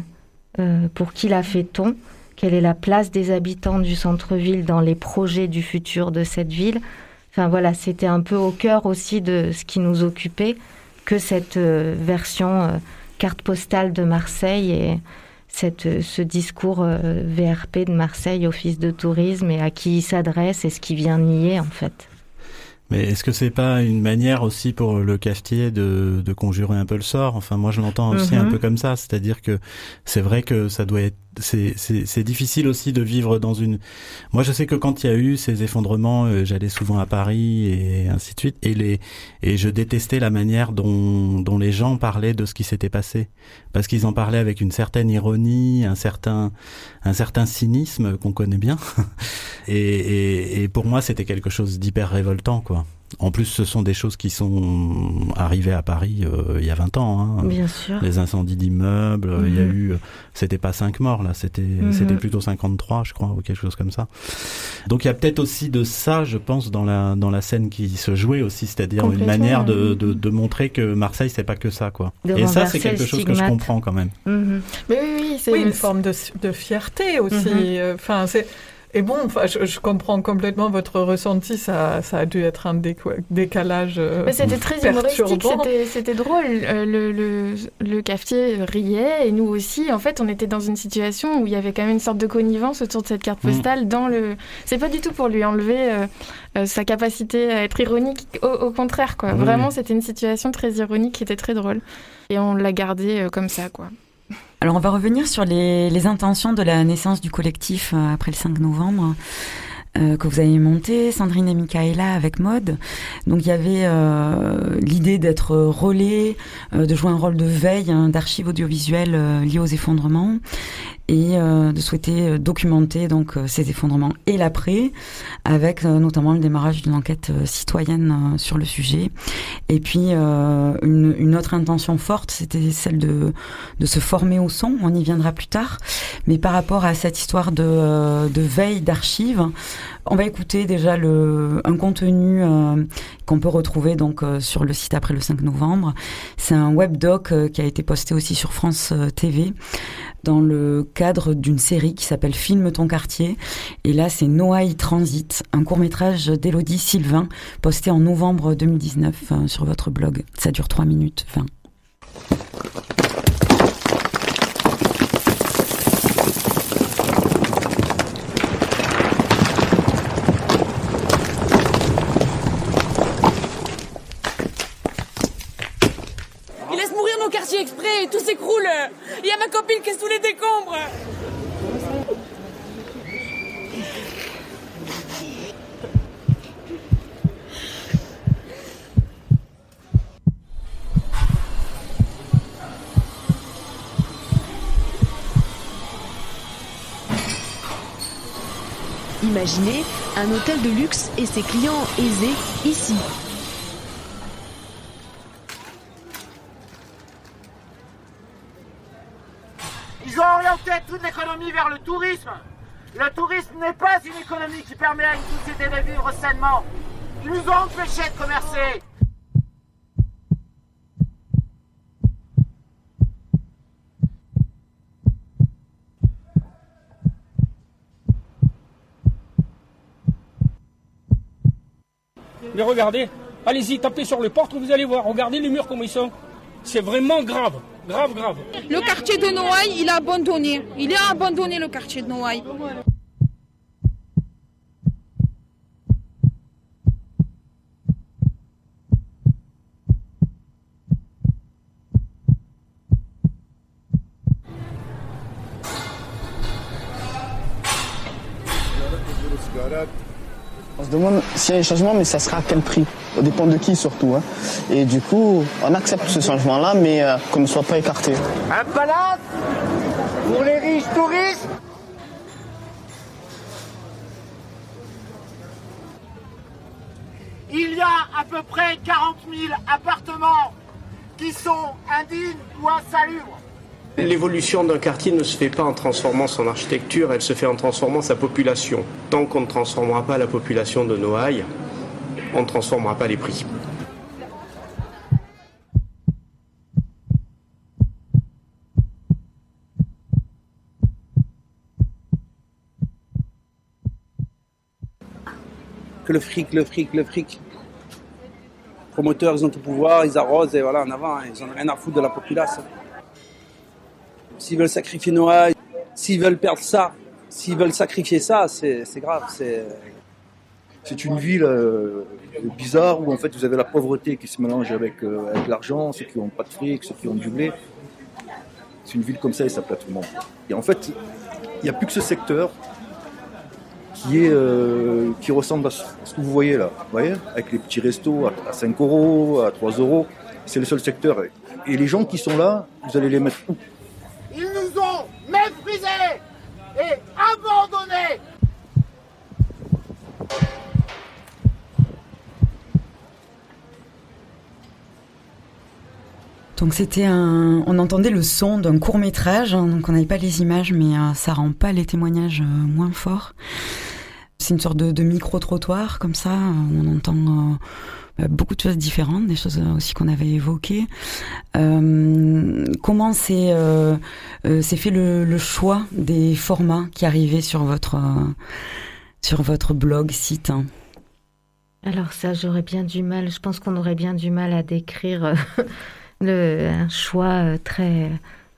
pour qui la fait-on quelle est la place des habitants du centre-ville dans les projets du futur de cette ville. Enfin voilà, c'était un peu au cœur aussi de ce qui nous occupait que cette euh, version euh, carte postale de Marseille et cette, euh, ce discours VRP de Marseille, Office de tourisme, et à qui il s'adresse et ce qui vient nier en fait. Mais est-ce que c'est pas une manière aussi pour le cafetier de, de conjurer un peu le sort? Enfin, moi, je l'entends aussi un mhm. peu comme ça, c'est-à-dire que c'est vrai que ça doit être c'est difficile aussi de vivre dans une. Moi, je sais que quand il y a eu ces effondrements, euh, j'allais souvent à Paris et ainsi de suite, et les et je détestais la manière dont dont les gens parlaient de ce qui s'était passé, parce qu'ils en parlaient avec une certaine ironie, un certain un certain cynisme qu'on connaît bien, et, et, et pour moi, c'était quelque chose d'hyper révoltant, quoi. En plus, ce sont des choses qui sont arrivées à Paris euh, il y a 20 ans. Hein. Bien sûr. Les incendies d'immeubles, il y a mhm. eu, c'était pas 5 morts là, c'était mhm. c'était plutôt 53, je crois, ou quelque chose comme ça. Donc il y a peut-être aussi de ça, je pense, dans la dans la scène qui se jouait aussi, c'est-à-dire une manière de, de, de, montrer que Marseille c'est pas que ça, quoi. Et ça, c'est quelque chose que je comprends quand même. Mhm. Mais oui, oui, c'est une forme de, de fierté aussi. Enfin, c'est et bon, enfin, je, comprends complètement votre ressenti. Ça, ça a dû être un décalage. Euh, Mais c'était très humoristique, c'était drôle. Euh, le, le, le, cafetier riait et nous aussi. En fait, on était dans une situation où il y avait quand même une sorte de connivence autour de cette carte mm. postale. Dans le, c'est pas du tout pour lui enlever euh, sa capacité à être ironique. Au, contraire, quoi. Vraiment, c'était une situation très ironique qui était très drôle. Et on l'a gardé comme ça, quoi. Alors on va revenir sur les, intentions de la naissance du collectif euh, après le 5 novembre. Euh, que vous avez monté, Sandrine et Michaela avec Mode. Donc il y avait euh, l'idée d'être relais, de jouer un rôle de veille hein, d'archives audiovisuelles liées aux effondrements et de souhaiter documenter donc ces effondrements et l'après, avec notamment le démarrage d'une enquête citoyenne sur le sujet. Et puis une, une, autre intention forte, c'était celle de, de se former au son. On y viendra plus tard, mais par rapport à cette histoire de, de veille d'archives. On va écouter déjà un contenu euh, qu'on peut retrouver donc euh, sur le site après le 5 novembre. C'est un web doc euh, qui a été posté aussi sur France TV dans le cadre d'une série qui s'appelle Filme ton quartier. Et là, c'est Noailles Transit, un court métrage d'Elodie Sylvain posté en novembre 2019 sur votre blog. Ça dure 3 minutes 20. exprès et tout s'écroule. Il y a ma copine qui est sous les décombres. Imaginez un hôtel de luxe et ses clients aisés ici, vers le tourisme. Le tourisme n'est pas une économie qui permet à une société de vivre sainement. Ils nous ont empêchés de commercer. Mais regardez, allez-y, tapez sur les portes, vous allez voir. Regardez les murs comme ils sont. C'est vraiment grave, grave, grave. Le quartier de Noailles, il a abandonné. Il a abandonné le quartier de Noailles. On se demande s'il y a un changement, mais ça sera à quel prix? Dépend de qui surtout. hein. Et du coup, on accepte ce changement-là, mais euh, qu'on ne soit pas écarté. Un palace pour les riches touristes? Il y a à peu près 40 000 appartements qui sont indignes ou insalubres. L'évolution d'un quartier ne se fait pas en transformant son architecture, elle se fait en transformant sa population. Tant qu'on ne transformera pas la population de Noailles, on ne transformera pas les prix. que le fric, le fric, le fric. Promoteurs, ils ont tout pouvoir, ils arrosent et voilà, en avant, hein. ils ont rien à foutre de la population. S'ils veulent sacrifier Noailles, s'ils veulent perdre ça, s'ils veulent sacrifier ça, c'est grave. C'est une ville euh, bizarre où en fait vous avez la pauvreté qui se mélange avec, euh, avec l'argent, ceux qui n'ont pas de fric, ceux qui ont du blé. C'est une ville comme ça et ça plaît tout le monde. Et en fait, il n'y a plus que ce secteur qui, est, euh, qui ressemble à ce ce que vous voyez là. Vous voyez? Avec les petits restos à, à 5 euros, à 3 euros. C'est le seul secteur. Et les gens qui sont là, vous allez les mettre où Ils nous ont méprisés Donc c'était un, on entendait le son d'un court métrage, hein, donc on n'avait pas les images, mais euh, ça rend pas les témoignages euh, moins forts. C'est une sorte de, micro trottoir comme ça, euh, on entend beaucoup de choses différentes, des choses euh, aussi qu'on avait évoquées. Euh, comment euh, euh, s'est fait le, choix des formats qui arrivaient sur votre euh, sur votre blog site hein? Alors ça, j'aurais bien du mal, je pense qu'on aurait bien du mal à décrire euh, le, un choix euh, très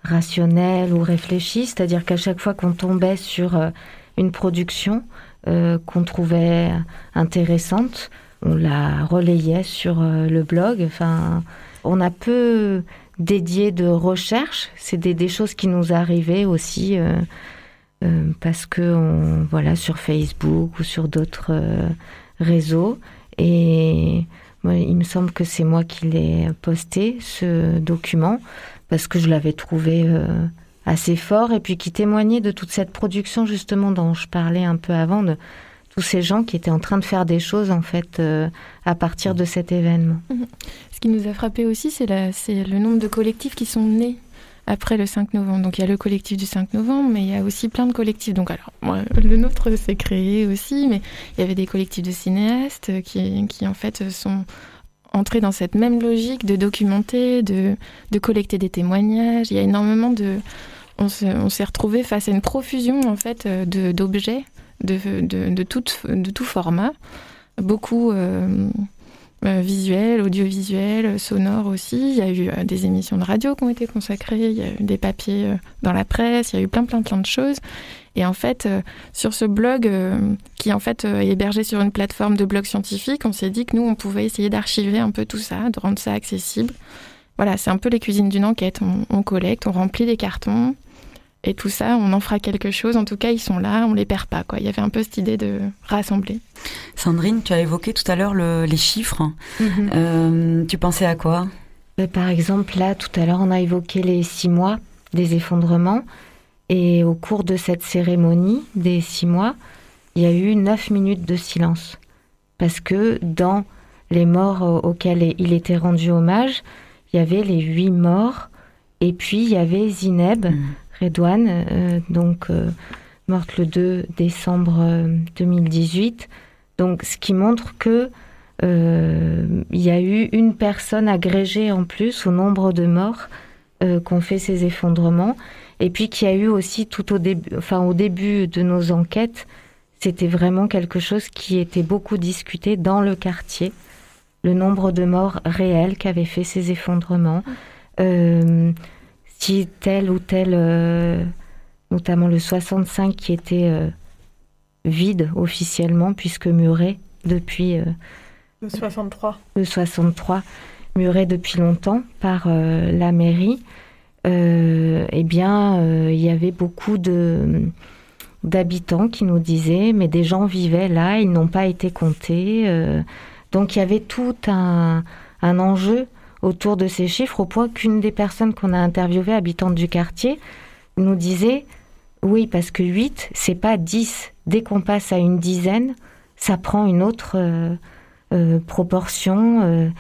rationnel ou réfléchi, c'est-à-dire qu'à chaque fois qu'on tombait sur euh, une production euh, qu'on trouvait intéressante, on la relayait sur euh, le blog. On a peu dédié de recherche, c'est des, choses qui nous arrivaient aussi. euh, euh, parce que voilà sur Facebook ou sur d'autres réseaux et moi, il me semble que c'est moi qui l'ai posté ce document parce que je l'avais trouvé assez fort et puis qui témoignait de toute cette production justement dont je parlais un peu avant de tous ces gens qui étaient en train de faire des choses en fait euh, à partir de cet événement. Mhm. Ce qui nous a frappé aussi, c'est le nombre de collectifs qui sont nés après le 5 novembre. Donc il y a le collectif du 5 novembre, mais il y a aussi plein de collectifs. Donc alors, le nôtre s'est créé aussi, mais il y avait des collectifs de cinéastes qui, en fait sont entrés dans cette même logique de documenter, de, collecter des témoignages. Il y a énormément de... On se- s'est retrouvés face à une profusion en fait euh, d'objets de, de, tout, de tout format. Beaucoup... euh, euh, visuel, audiovisuel, sonore aussi. Il y a eu euh, des émissions de radio qui ont été consacrées, il y a eu des papiers dans la presse, il y a eu plein plein plein de choses. Et en fait, sur ce blog qui en fait est hébergé sur une plateforme de blog scientifique, on s'est dit que nous on pouvait essayer d'archiver un peu tout ça, de rendre ça accessible. Voilà, c'est un peu les cuisines d'une enquête. On, collecte, on remplit les cartons. Et tout ça, on en fera quelque chose. En tout cas, ils sont là, on les perd pas. Quoi. Il y avait un peu cette idée de rassembler. Sandrine, tu as évoqué tout à l'heure le- les chiffres. Mhm. Euh, tu pensais à quoi? Euh, Par exemple, là, tout à l'heure, on a évoqué les six mois des effondrements. Et au cours de cette cérémonie des six mois, il y a eu 9 minutes de silence. Parce que dans les morts auxquels il était rendu hommage, il y avait les 8 morts, et puis il y avait Zineb, mmh. Redouane, euh, donc euh, morte le 2 décembre 2018. Donc, ce qui montre que il y a eu une personne agrégée en plus au nombre de morts qu'ont fait ces effondrements. Et puis qu'il y a eu aussi tout au début, enfin au début de nos enquêtes, c'était vraiment quelque chose qui était beaucoup discuté dans le quartier. Le nombre de morts réels qu'avaient fait ces effondrements. Euh, si tel ou tel, euh, notamment le 65 qui était euh, vide officiellement, puisque muré depuis. le 63. Le 63, muré depuis longtemps par la mairie. eh bien, il y avait beaucoup de d'habitants qui nous disaient mais des gens vivaient là, ils n'ont pas été comptés. Euh. donc il y avait tout un, enjeu autour de ces chiffres au point qu'une des personnes qu'on a interviewées, habitante du quartier, nous disait oui parce que 8 c'est pas 10. Dès qu'on passe à une dizaine, ça prend une autre euh, euh, proportion.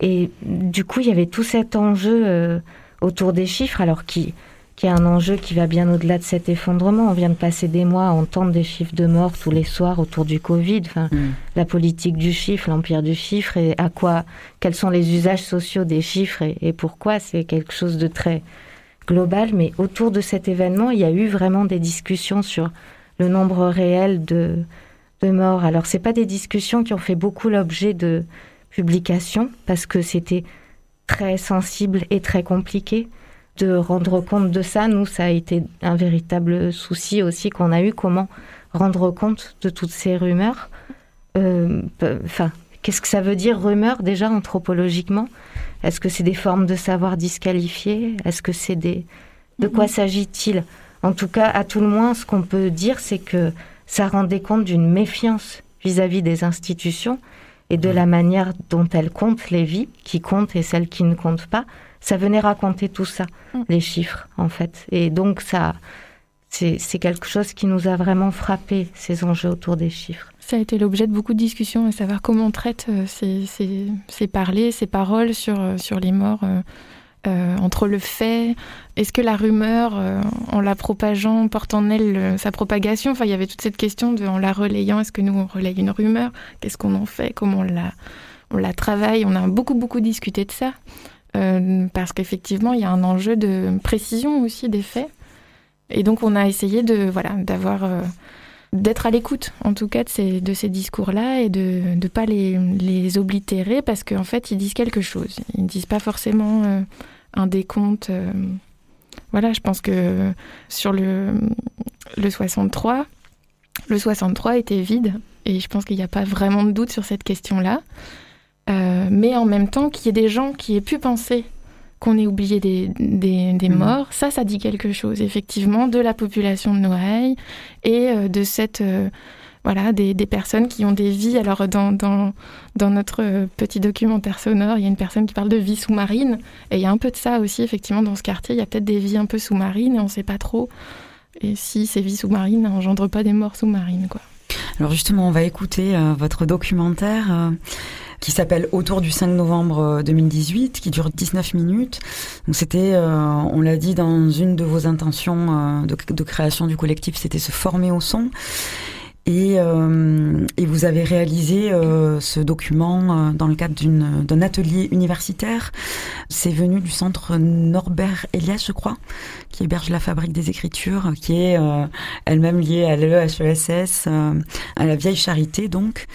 et du coup, il y avait tout cet enjeu autour des chiffres, alors qui, qui est un enjeu qui va bien au-delà de cet effondrement. On vient de passer des mois à entendre des chiffres de morts tous les soirs autour du Covid. Enfin, mm. La politique du chiffre, l'empire du chiffre, et à quoi, quels sont les usages sociaux des chiffres et, pourquoi c'est quelque chose de très global. Mais autour de cet événement, il y a eu vraiment des discussions sur le nombre réel de, de morts. Alors, c'est pas des discussions qui ont fait beaucoup l'objet de publications parce que c'était très sensible et très compliqué de rendre compte de ça. Nous, ça a été un véritable souci aussi qu'on a eu, comment rendre compte de toutes ces rumeurs. Euh, enfin, qu'est-ce que ça veut dire rumeur déjà anthropologiquement? Est-ce que c'est des formes de savoir disqualifiées? Est-ce que c'est des... De quoi mhm. s'agit-il? En tout cas, à tout le moins, ce qu'on peut dire, c'est que ça rendait compte d'une méfiance vis-à-vis des institutions et de la manière dont elles comptent les vies, qui comptent et celles qui ne comptent pas ça venait raconter tout ça, mm. les chiffres, en fait. Et donc, ça, c'est quelque chose qui nous a vraiment frappé, ces enjeux autour des chiffres. Ça a été l'objet de beaucoup de discussions, à savoir comment on traite euh, ces, ces, ces parlers, ces paroles sur, euh, sur les morts. Euh, entre le fait, est-ce que la rumeur, en la propageant, porte en elle sa propagation? Enfin, il y avait toute cette question de, en la relayant, est-ce que nous on relaye une rumeur? Qu'est-ce qu'on en fait? Comment on la, on la travaille? On a beaucoup beaucoup discuté de ça. Euh, parce qu'effectivement, il y a un enjeu de précision aussi des faits. Et donc, on a essayé de voilà d'avoir euh, d'être à l'écoute, en tout cas, de ces, de ces discours-là et de ne pas les, les oblitérer parce qu'en fait, ils disent quelque chose. Ils ne disent pas forcément euh, un décompte. voilà, je pense que sur le, le 63, le 63 était vide et je pense qu'il n'y a pas vraiment de doute sur cette question-là. Euh, mais en même temps qu'il y ait des gens qui aient pu penser qu'on ait oublié des, des, mhm. morts, ça, ça dit quelque chose, effectivement, de la population de Noailles et euh, de cette... Euh, voilà, des, des, personnes qui ont des vies. Alors, dans, dans, dans, notre petit documentaire sonore, il y a une personne qui parle de vie sous-marine. Et il y a un peu de ça aussi, effectivement, dans ce quartier. Il y a peut-être des vies un peu sous-marines et on ne sait pas trop. Et si ces vies sous-marines n'engendrent pas des morts sous-marines, quoi. Alors, justement, on va écouter votre documentaire qui s'appelle Autour du 5 novembre 2018, euh, qui dure 19 minutes. Donc c'était, euh, on l'a dit dans une de vos intentions euh, de, création du collectif, c'était se former au son. Et, et vous avez réalisé ce document dans le cadre d'un atelier universitaire. C'est venu du centre Norbert Elias, je crois, qui héberge la Fabrique des Écritures, qui est elle-même liée à l'EHESS, à la Vieille Charité donc.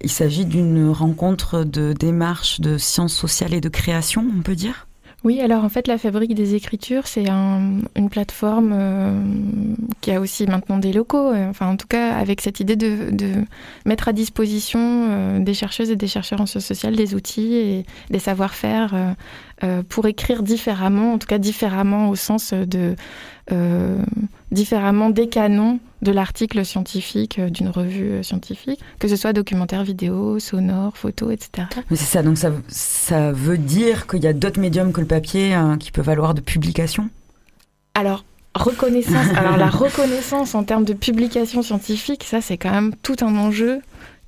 Il s'agit d'une rencontre de démarche de sciences sociales et de création, on peut dire oui, alors en fait, la Fabrique des Écritures, c'est une plateforme euh, qui a aussi maintenant des locaux, euh, enfin en tout cas avec cette idée de, mettre à disposition euh, des chercheuses et des chercheurs en sciences sociales des outils et des savoir-faire pour écrire différemment, en tout cas différemment au sens de différemment des canons de l'article scientifique d'une revue scientifique, que ce soit documentaire vidéo, sonore, photo, etc. Mais c'est ça, donc ça, ça veut dire qu'il y a d'autres médiums que le papier hein, qui peuvent valoir de publication? Alors, reconnaissance. Alors la reconnaissance en termes de publication scientifique, ça c'est quand même tout un enjeu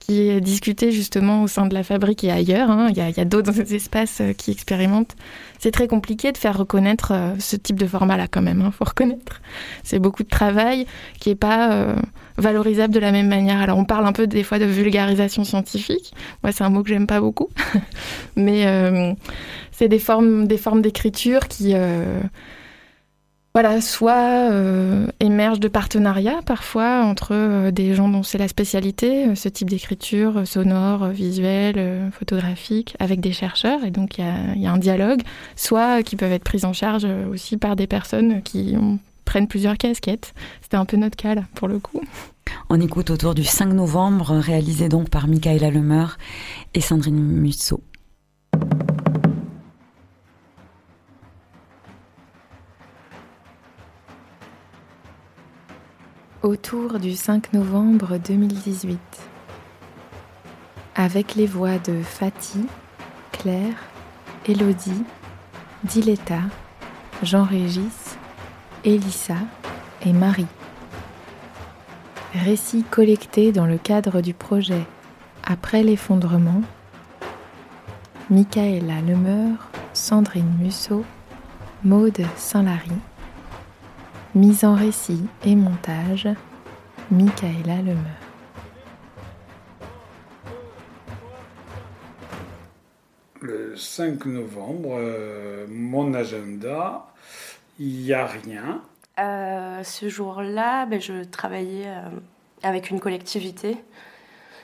qui est discuté justement au sein de la fabrique et ailleurs. hein. Il y a, d'autres espaces euh, qui expérimentent. C'est très compliqué de faire reconnaître euh, ce type de format-là quand même. Il faut reconnaître. C'est beaucoup de travail qui n'est pas euh, valorisable de la même manière. Alors on parle un peu des fois de vulgarisation scientifique. Moi c'est un mot que j'aime pas beaucoup. Mais c'est des formes des formes d'écriture qui... voilà, soit euh, émergent de partenariats parfois entre euh, des gens dont c'est la spécialité, euh, ce type d'écriture euh, sonore, visuelle, photographique, avec des chercheurs, et donc il y a, un dialogue, soit qui peuvent être prises en charge aussi par des personnes qui prennent plusieurs casquettes. C'était un peu notre cas là, pour le coup. On écoute autour du 5 novembre, réalisé donc par Michaela Lemeur et Sandrine Musso. Autour du 5 novembre 2018. Avec les voix de Fatih, Claire, Elodie, Diletta, Jean-Régis, Elissa et Marie. Récits collectés dans le cadre du projet Après l'effondrement. Michaela Lemeur, Sandrine Musso, Maude Saint-Lary. Mise en récit et montage, Michaela Lemeur. Le 5 novembre, euh, mon agenda, il n'y a rien. Euh, ce jour-là, ben, je travaillais euh, avec une collectivité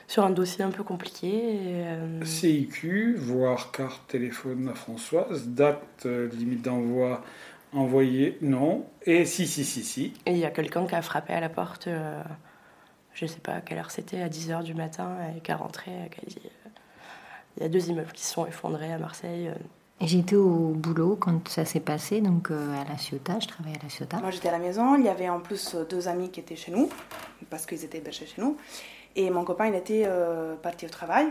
sur un dossier un peu compliqué. et, euh, CIQ, voire carte téléphone à Françoise, date euh, limite d'envoi envoyée, non. Et si, si, si, si. et il y a quelqu'un qui a frappé à la porte, euh, je sais pas à quelle heure c'était, à 10h du matin, et qui a rentré, qui a dit euh, il y a deux immeubles qui se sont effondrés à Marseille. euh. Et J'étais au boulot quand ça s'est passé, donc euh, à la Ciotat, je travaillais à la Ciotat. Moi j'étais à la maison, il y avait en plus deux amis qui étaient chez nous, parce qu'ils étaient hébergés chez nous. Et mon copain il était euh, parti au travail.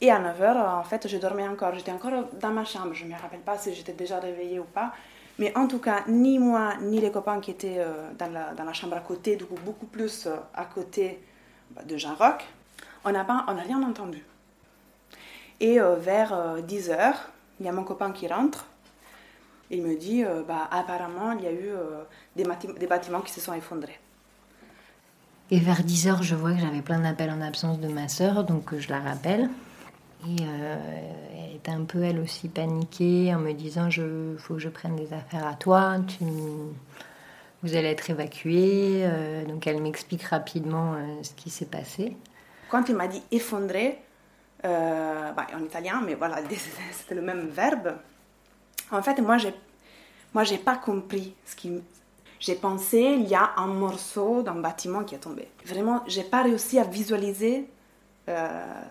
Et à 9h, en fait, je dormais encore. J'étais encore dans ma chambre. Je ne me rappelle pas si j'étais déjà réveillée ou pas. Mais en tout cas, ni moi, ni les copains qui étaient euh, dans, la, chambre à côté, du coup beaucoup plus euh, à côté bah, de Jean Roch, on n'a rien entendu. Et euh, vers 10h, il y a mon copain qui rentre. Il me dit, bah, apparemment, il y a eu des, bâtiments qui se sont effondrés. Et vers 10h, je vois que j'avais plein d'appels en absence de ma sœur, donc je la rappelle. Et euh, elle était un peu elle aussi paniquée en me disant je faut que je prenne des affaires à toi, tu, vous allez être évacué. Euh, donc elle m'explique rapidement euh, ce qui s'est passé. Quand il m'a dit effondrer, euh, bah, en italien, mais voilà, c'était le même verbe. En fait, moi, j'ai, moi, j'ai pas compris ce qui. J'ai pensé, il y a un morceau d'un bâtiment qui est tombé. Vraiment, j'ai pas réussi à visualiser euh,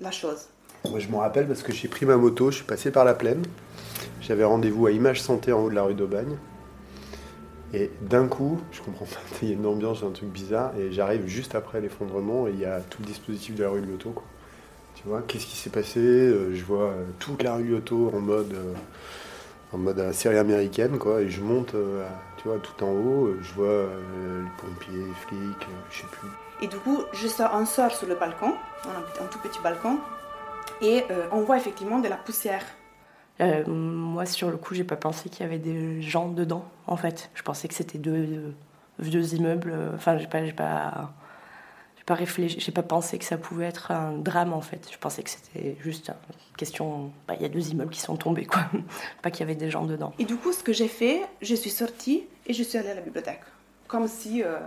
la chose. Moi, je m'en rappelle parce que j'ai pris ma moto, je suis passé par la plaine. J'avais rendez-vous à Image Santé en haut de la rue d'Aubagne. Et d'un coup, je comprends pas, il y a une ambiance, un truc bizarre, et j'arrive juste après l'effondrement et il y a tout le dispositif de la rue de l'auto. quoi. Tu vois, qu'est-ce qui s'est passé Euh, Je vois euh, toute la rue Lyoto en mode, euh, en mode série américaine, quoi, et je monte, tu vois, tout en haut, je vois les pompiers, les flics, je sais plus. Et du coup, je sors, on sort sur le balcon, un tout petit balcon, et euh, on voit effectivement de la poussière. Euh, moi, sur le coup, j'ai pas pensé qu'il y avait des gens dedans, en fait. Je pensais que c'était deux, deux vieux immeubles. euh, Enfin, j'ai pas, j'ai pas, j'ai pas réfléchi, j'ai pas pensé que ça pouvait être un drame, en fait. Je pensais que c'était juste une question. bah, Il y a deux immeubles qui sont tombés, quoi. pas qu'il y avait des gens dedans. Et du coup, ce que j'ai fait, je suis sortie et je suis allée à la bibliothèque. Comme si, euh,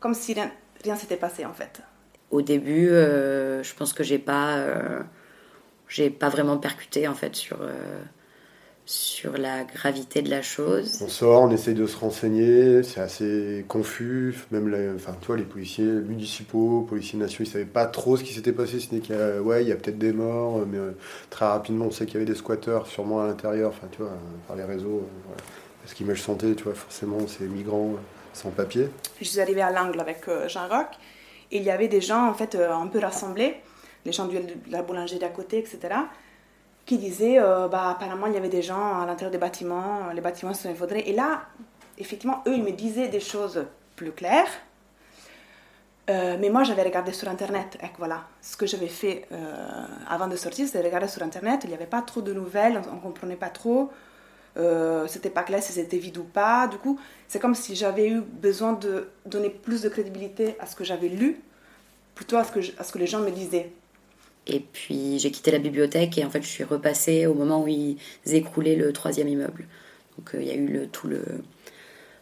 comme si rien, rien s'était passé, en fait. Au début, euh, je pense que j'ai pas, euh, j'ai pas vraiment percuté en fait sur euh, sur la gravité de la chose. On sort, on essaye de se renseigner, c'est assez confus. Même les, enfin, tu vois, les policiers municipaux, policiers nationaux, ils savaient pas trop ce qui s'était passé. Ce n'est qu'il y a, ouais, il y a peut-être des morts, mais euh, très rapidement, on sait qu'il y avait des squatteurs sûrement à l'intérieur. Enfin, tu vois, euh, par les réseaux. euh, voilà. Parce qu'Image Santé, tu vois, forcément, c'est migrants sans papier. Je suis arrivée à l'angle avec euh, Jean Roch et il y avait des gens en fait euh, un peu rassemblés, les gens de la boulangerie d'à côté, etc., qui disaient euh, bah, apparemment il y avait des gens à l'intérieur des bâtiments, les bâtiments sont effondrés. Et là, effectivement, eux, ils me disaient des choses plus claires. Euh, mais moi, j'avais regardé sur Internet. Et voilà, ce que j'avais fait avant de sortir, c'était regarder sur Internet. Il n'y avait pas trop de nouvelles, on ne comprenait pas trop. Euh, c'était pas clair si c'était vide ou pas. Du coup, c'est comme si j'avais eu besoin de donner plus de crédibilité à ce que j'avais lu, plutôt à ce que, à ce que les gens me disaient. Et puis j'ai quitté la bibliothèque et en fait je suis repassée au moment où ils écroulaient le troisième immeuble. Donc il y a eu le, tout, le,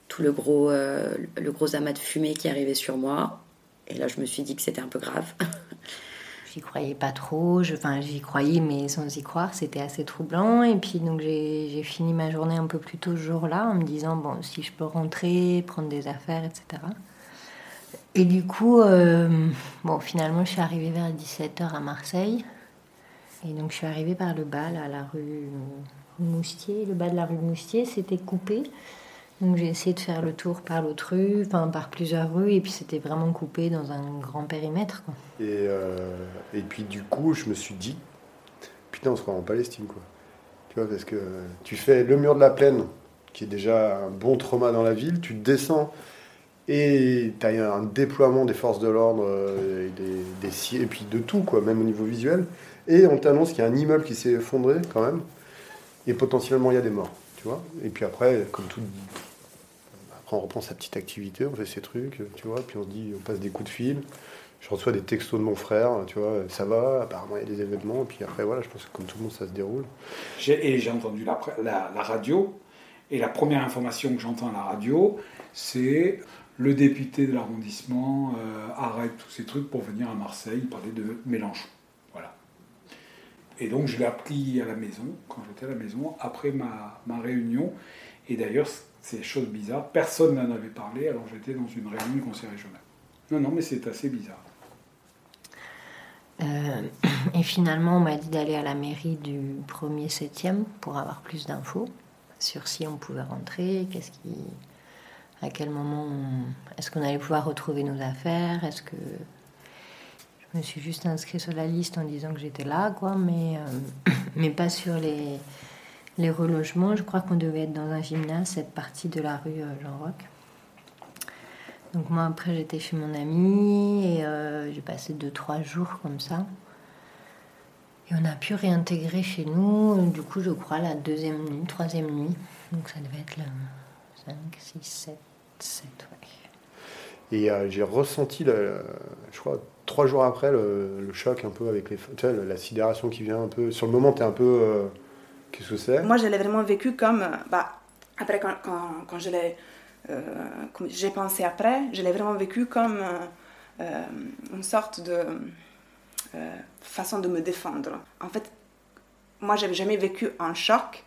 tout le, gros, le gros amas de fumée qui arrivait sur moi. Et là, je me suis dit que c'était un peu grave. j'y croyais pas trop. Enfin, j'y croyais, mais sans y croire, c'était assez troublant. Et puis, donc, j'ai fini ma journée un peu plus tôt ce jour-là en me disant, bon, si je peux rentrer, prendre des affaires, etc. Et du coup, euh, bon, finalement, je suis arrivée vers 17h à Marseille. Et donc, je suis arrivée par le bas, à la rue Moustier. Le bas de la rue Moustier, c'était coupé. Donc j'ai essayé de faire le tour par l'autre rue, enfin par plusieurs rues, et puis c'était vraiment coupé dans un grand périmètre. Et, euh, et puis du coup, je me suis dit, putain, on se croit en Palestine, quoi. Tu vois, parce que tu fais le mur de la plaine, qui est déjà un bon trauma dans la ville, tu descends, et tu as un déploiement des forces de l'ordre, euh, et, des, et puis de tout, quoi, même au niveau visuel, et on t'annonce qu'il y a un immeuble qui s'est effondré, quand même, et potentiellement il y a des morts. Tu vois et puis après, comme tout on reprend sa petite activité, on fait ses trucs, tu vois, puis on dit, on passe des coups de fil. Je reçois des textos de mon frère, tu vois, ça va, apparemment il y a des événements, et puis après, voilà, je pense que comme tout le monde, ça se déroule. Et j'ai entendu la, radio, et la première information que j'entends à la radio, c'est le député de l'arrondissement euh, arrête tous ces trucs pour venir à Marseille parler de Mélenchon. Voilà. Et donc je l'ai appris à la maison, quand j'étais à la maison, après ma, ma réunion. Et d'ailleurs, c'est chose bizarre. Personne n'en avait parlé alors j'étais dans une réunion du conseil régional. Non, non, mais c'est assez bizarre. Euh, et finalement, on m'a dit d'aller à la mairie du 1er 7e pour avoir plus d'infos sur si on pouvait rentrer, qu'est-ce qui, à quel moment, est-ce qu'on allait pouvoir retrouver nos affaires, est-ce que je me suis juste inscrit sur la liste en disant que j'étais là, quoi, mais, euh, mais pas sur les, les relogements, je crois qu'on devait être dans un gymnase, cette partie de la rue euh, Jean Roch. Donc moi après j'étais chez mon ami et euh, j'ai passé 2-3 jours comme ça. Et on a pu réintégrer chez nous, du coup je crois la deuxième nuit, troisième nuit. Donc ça devait être le 5, 6, 7, 7, ouais. Et euh, j'ai ressenti, je crois, trois jours après, le, choc un peu avec les... Tu vois, la sidération qui vient un peu... Sur le moment, tu es un peu... Moi, je l'ai vraiment vécu comme. Bah, après, quand, quand, je l'ai. Euh, j'ai pensé après, je l'ai vraiment vécu comme euh, une sorte de euh, façon de me défendre. En fait, moi, j'avais jamais vécu un choc.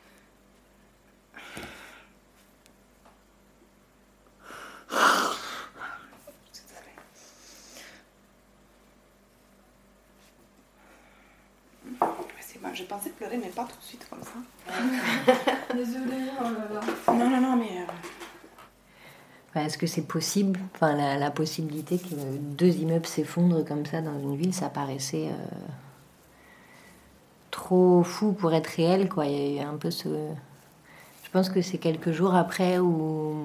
Je pensais pleurer, mais pas tout de suite comme ça. Désolée, oh Non, non, non, mais. Euh, est-ce que c'est possible Enfin, la, possibilité que deux immeubles s'effondrent comme ça dans une ville, ça paraissait euh, trop fou pour être réel, quoi. Il y a eu un peu ce. Je pense que c'est quelques jours après où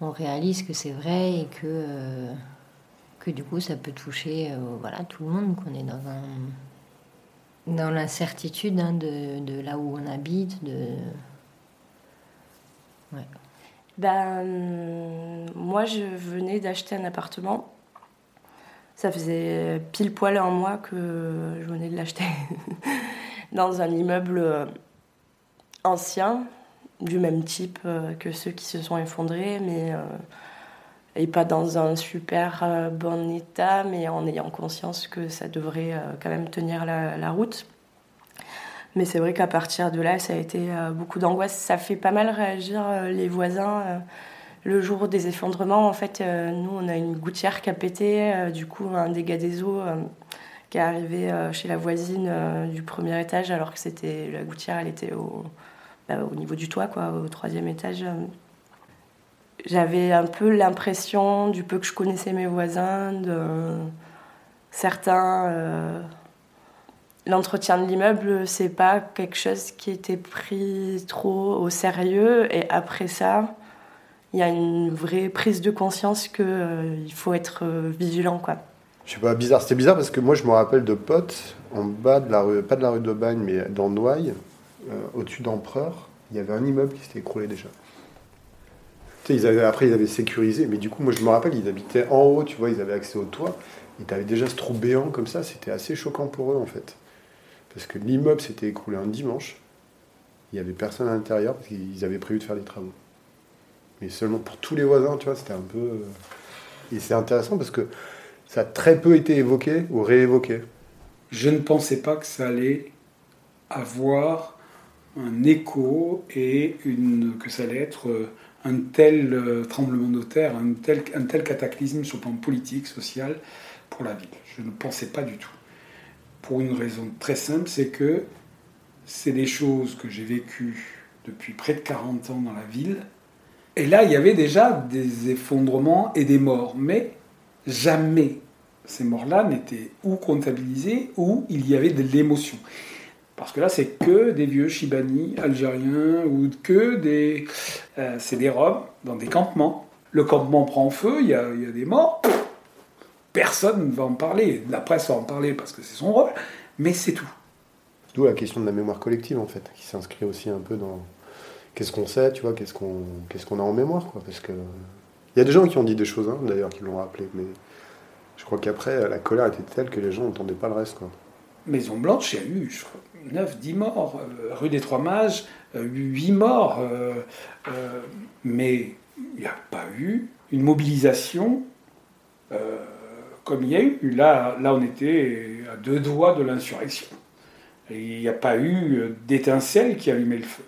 on réalise que c'est vrai et que, euh, que du coup ça peut toucher voilà, tout le monde, qu'on est dans un dans l'incertitude hein, de, là où on habite. De... Ben, moi, je venais d'acheter un appartement. Ça faisait pile poil un mois que je venais de l'acheter dans un immeuble euh, ancien, du même type euh, que ceux qui se sont effondrés, mais euh, et pas dans un super euh, bon état, mais en ayant conscience que ça devrait euh, quand même tenir la, route. Mais c'est vrai qu'à partir de là, ça a été euh, beaucoup d'angoisse. Ça fait pas mal réagir les voisins. Le jour des effondrements, en fait, nous, on a une gouttière qui a pété, du coup, un dégât des eaux qui est arrivé chez la voisine du premier étage, alors que c'était la gouttière, elle était au, bah, au niveau du toit, quoi, au troisième étage j'avais un peu l'impression, du peu que je connaissais mes voisins, de certains. Euh, l'entretien de l'immeuble, c'est pas quelque chose qui était pris trop au sérieux. Et après ça, il y a une vraie prise de conscience qu'il il faut être vigilant. Quoi. Je sais pas, bizarre. C'était bizarre parce que moi, je me rappelle de potes en bas de la rue, pas de la rue de Bagne, mais dans Noailles, au-dessus d'Empereur, il y avait un immeuble qui s'était écroulé déjà. Ils avaient, après, ils avaient sécurisé, mais du coup, moi, je me rappelle, ils habitaient en haut, tu vois, ils avaient accès au toit. Tu avais déjà ce trou béant comme ça, c'était assez choquant pour eux, en fait. Parce que l'immeuble s'était écroulé un dimanche. Il n'y avait personne à l'intérieur parce qu'ils avaient prévu de faire des travaux. Mais seulement pour tous les voisins, tu vois, c'était un peu. euh, Et c'est intéressant parce que ça a très peu été évoqué ou réévoqué. Je ne pensais pas que ça allait avoir un écho et une, que ça allait être euh, un tel euh, tremblement de terre, un tel, un tel cataclysme sur le plan politique, social, pour la ville. Je ne pensais pas du tout. Pour une raison très simple, c'est que c'est des choses que j'ai vécues depuis près de 40 ans dans la ville. Et là, il y avait déjà des effondrements et des morts. Mais jamais ces morts-là n'étaient ou comptabilisés ou il y avait de l'émotion. Parce que là, c'est que des vieux Chibani algériens ou que des. euh, c'est des Roms dans des campements. Le campement prend feu, il y y a des morts. Personne ne va en parler. La presse va en parler parce que c'est son rôle, mais c'est tout. D'où la question de la mémoire collective, en fait, qui s'inscrit aussi un peu dans qu'est-ce qu'on sait, tu vois, qu'est-ce qu'on qu'est-ce qu'on a en mémoire, quoi. Parce que. Il y a des gens qui ont dit des choses, hein, d'ailleurs, qui l'ont rappelé, mais je crois qu'après, la colère était telle que les gens n'entendaient pas le reste, quoi. Maison Blanche, il y a eu, je crois, 9, 10 morts. Euh, rue des Trois Mages, euh, 8 morts. Euh, euh, mais il n'y a pas eu une mobilisation comme il y a eu. Là, on était à deux doigts de l'insurrection. Il n'y a pas eu d'étincelle qui allumait le feu.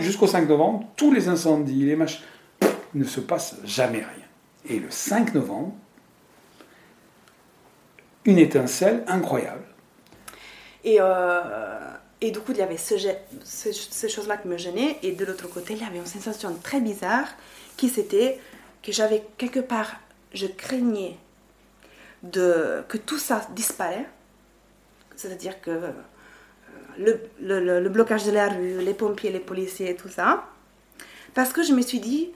Jusqu'au 5 novembre, tous les incendies, les machins, ne se passe jamais rien. Et le 5 novembre, une étincelle incroyable. Et, euh, et du coup, il y avait ces choses-là qui me gênaient. Et de l'autre côté, il y avait une sensation très bizarre qui c'était que j'avais quelque part, je craignais de, que tout ça disparaît. C'est-à-dire que euh, le, blocage de la rue, les pompiers, les policiers, tout ça. Parce que je me suis dit,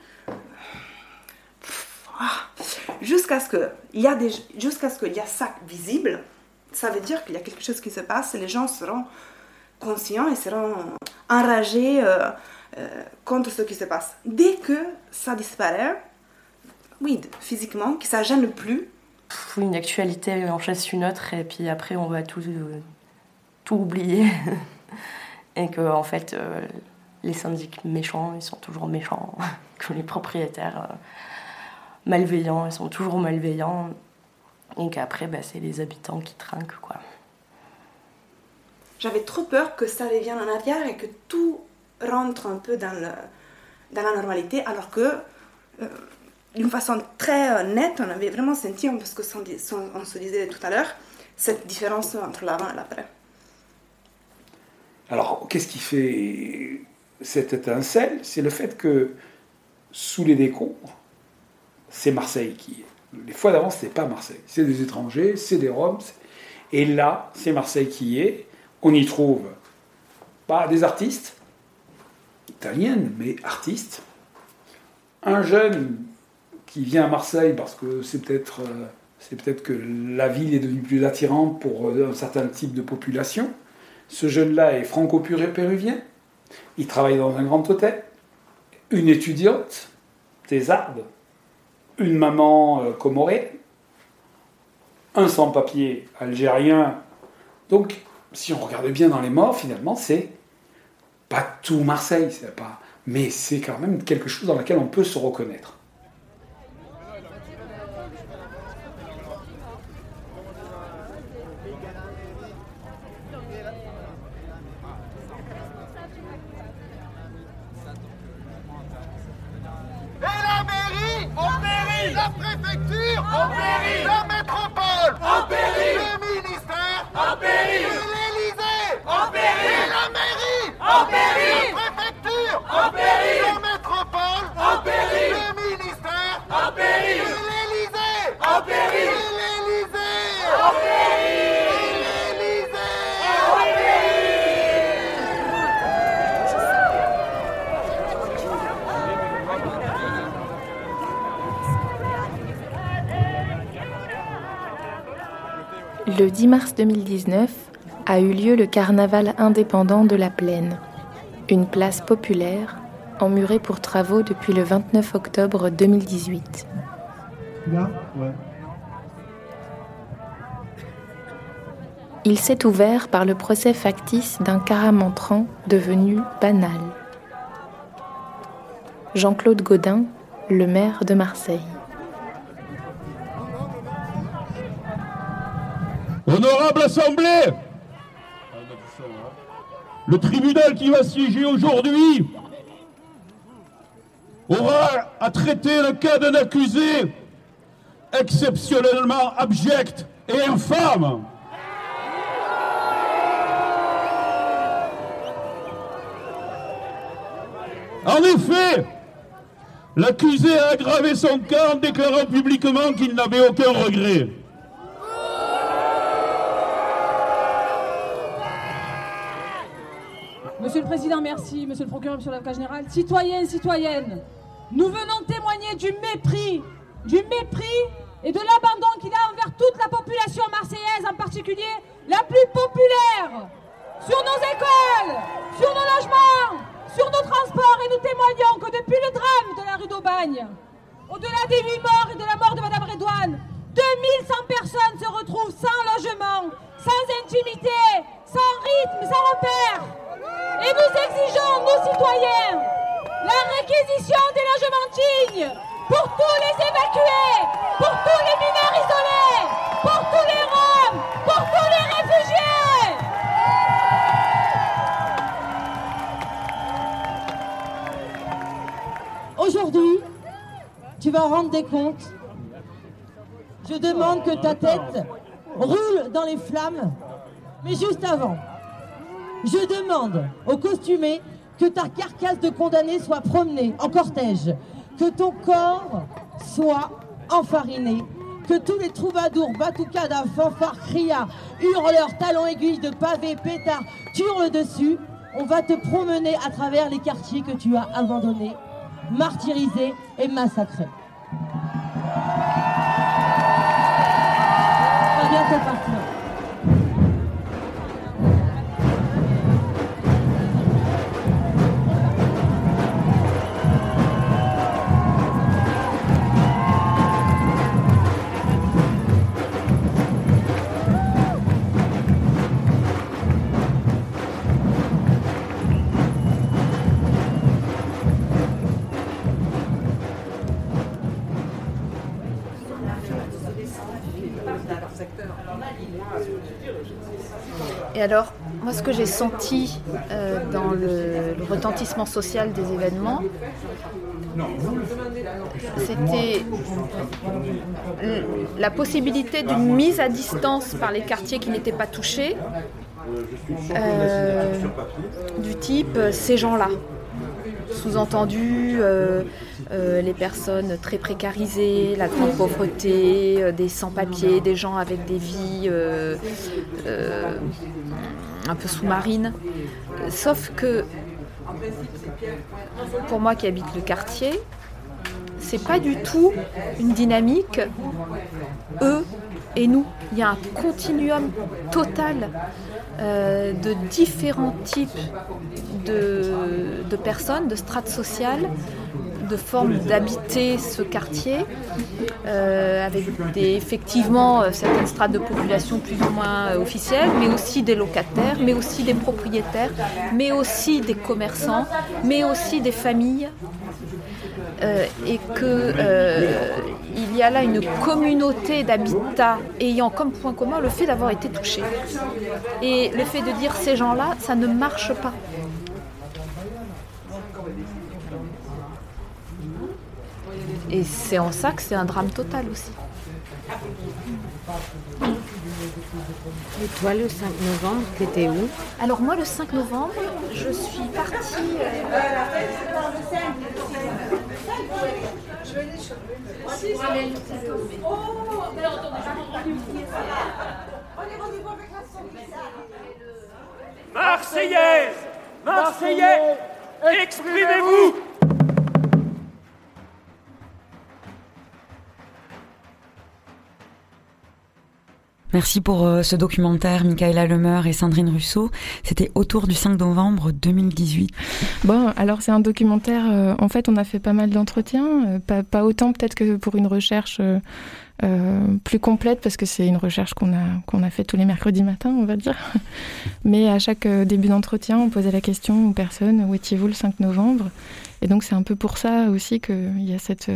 ah, jusqu'à ce que il y a ce qu'il y a ça visible ça veut dire qu'il y a quelque chose qui se passe et les gens seront conscients et seront enragés euh, euh, contre ce qui se passe dès que ça disparaît oui physiquement que ça gêne plus Une actualité en chasse une autre et puis après on va tout, euh, tout oublier. et que en fait les syndics méchants ils sont toujours méchants, que les propriétaires malveillants ils sont toujours malveillants et qu'après bah, c'est les habitants qui trinquent quoi. j'avais trop peur que ça revienne en arrière et que tout rentre un peu dans, le, dans la normalité alors que euh, d'une façon très euh, nette on avait vraiment senti parce que on, on se disait tout à l'heure cette différence entre l'avant et l'après Alors, qu'est-ce qui fait cette étincelle? C'est le fait que sous les décombres, c'est Marseille qui est. Les fois d'avant, c'était pas Marseille. C'est des étrangers, c'est des Roms. c'est- Et là, c'est Marseille qui y est. On y trouve pas des artistes, italiennes, mais artistes. Un jeune qui vient à Marseille parce que c'est peut-être euh, c'est peut-être que la ville est devenue plus attirante pour euh, un certain type de population. Ce jeune-là est franco-péruvien. Il travaille dans un grand hôtel. Une étudiante, thésarde. Une maman euh, comoréenne. Un sans-papier algérien. Donc, si on regarde bien dans les morts, finalement, c'est pas tout Marseille, c'est pas, mais c'est quand même quelque chose dans lequel on peut se reconnaître. Et la mairie En péril La préfecture En péril La métropole En péril Le ministère En péril Et l'Élysée En péril Et la mairie En péril La préfecture En péril La métropole En péril Le ministère En péril Et l'Élysée En péril Et l'Élysée En péril Et l'Élysée En péril Le 10 mars 2019 a eu lieu le carnaval indépendant de la Plaine, une place populaire emmurée pour travaux depuis le 29 octobre 2018. Il s'est ouvert par le procès factice d'un caramantrant devenu banal. Jean-Claude Gaudin, le maire de Marseille. Honorable Assemblée, le tribunal qui va siéger aujourd'hui aura à traiter le cas d'un accusé exceptionnellement abject et infâme. En effet, l'accusé a aggravé son cas en déclarant publiquement qu'il n'avait aucun regret. Monsieur le Président, merci. Monsieur le procureur, monsieur l'avocat général. Citoyens, citoyennes, nous venons témoigner du mépris, du mépris et de l'abandon qu'il a envers toute la population marseillaise, en particulier la plus populaire, sur nos écoles, sur nos logements, sur nos transports. Et nous témoignons que depuis le drame de la rue d'Aubagne, au-delà des huit morts et de la mort de Madame Redouane, 2100 personnes se retrouvent sans logement, sans intimité, sans rythme, sans repère. Et nous exigeons, nous citoyens, la réquisition des logements dignes pour tous les évacués, pour tous les mineurs isolés, pour tous les Roms, pour tous les réfugiés. Aujourd'hui, tu vas rendre des comptes. Je demande que ta tête roule dans les flammes, mais juste avant, je demande aux costumés que ta carcasse de condamné soit promenée en cortège, que ton corps soit enfariné, que tous les troubadours, batucada, fanfares, criards, hurleurs, talons aiguilles de pavés, pétards, hurlent dessus. On va te promener à travers les quartiers que tu as abandonnés, martyrisés et massacrés. Et alors, moi, ce que j'ai senti euh, dans le, retentissement social des événements, c'était la possibilité d'une mise à distance par les quartiers qui n'étaient pas touchés, euh, du type euh, ces gens-là. Sous-entendu, euh, euh, les personnes très précarisées, la grande pauvreté, euh, des sans-papiers, des gens avec des vies un peu sous-marines. Sauf que, pour moi qui habite le quartier, c'est pas du tout une dynamique eux et nous. Il y a un continuum total euh, de différents types de, personnes, de strates sociales, de formes d'habiter ce quartier, euh, avec effectivement euh, certaines strates de population plus ou moins officielles, mais aussi des locataires, mais aussi des propriétaires, mais aussi des commerçants, mais aussi des familles. Euh, et que euh, y a là une communauté d'habitat ayant comme point commun le fait d'avoir été touché. Et le fait de dire ces gens-là, ça ne marche pas. Et c'est en ça que c'est un drame total aussi. Et toi, le 5 novembre, t'étais où Alors moi, le 5 novembre, je suis partie... Marseillaise Marseillais Exprimez-vous Merci pour euh, ce documentaire, Michaela Lemeur et Sandrine Russo. C'était autour du 5 novembre 2018. Bon, alors c'est un documentaire, euh, en fait on a fait pas mal d'entretiens, euh, pas, pas, autant peut-être que pour une recherche plus complète, parce que c'est une recherche qu'on a, qu'on a fait tous les mercredis matins, on va dire. Mais à chaque début d'entretien, on posait la question aux personnes, où étiez-vous le 5 novembre? Et donc c'est un peu pour ça aussi qu'il y a cette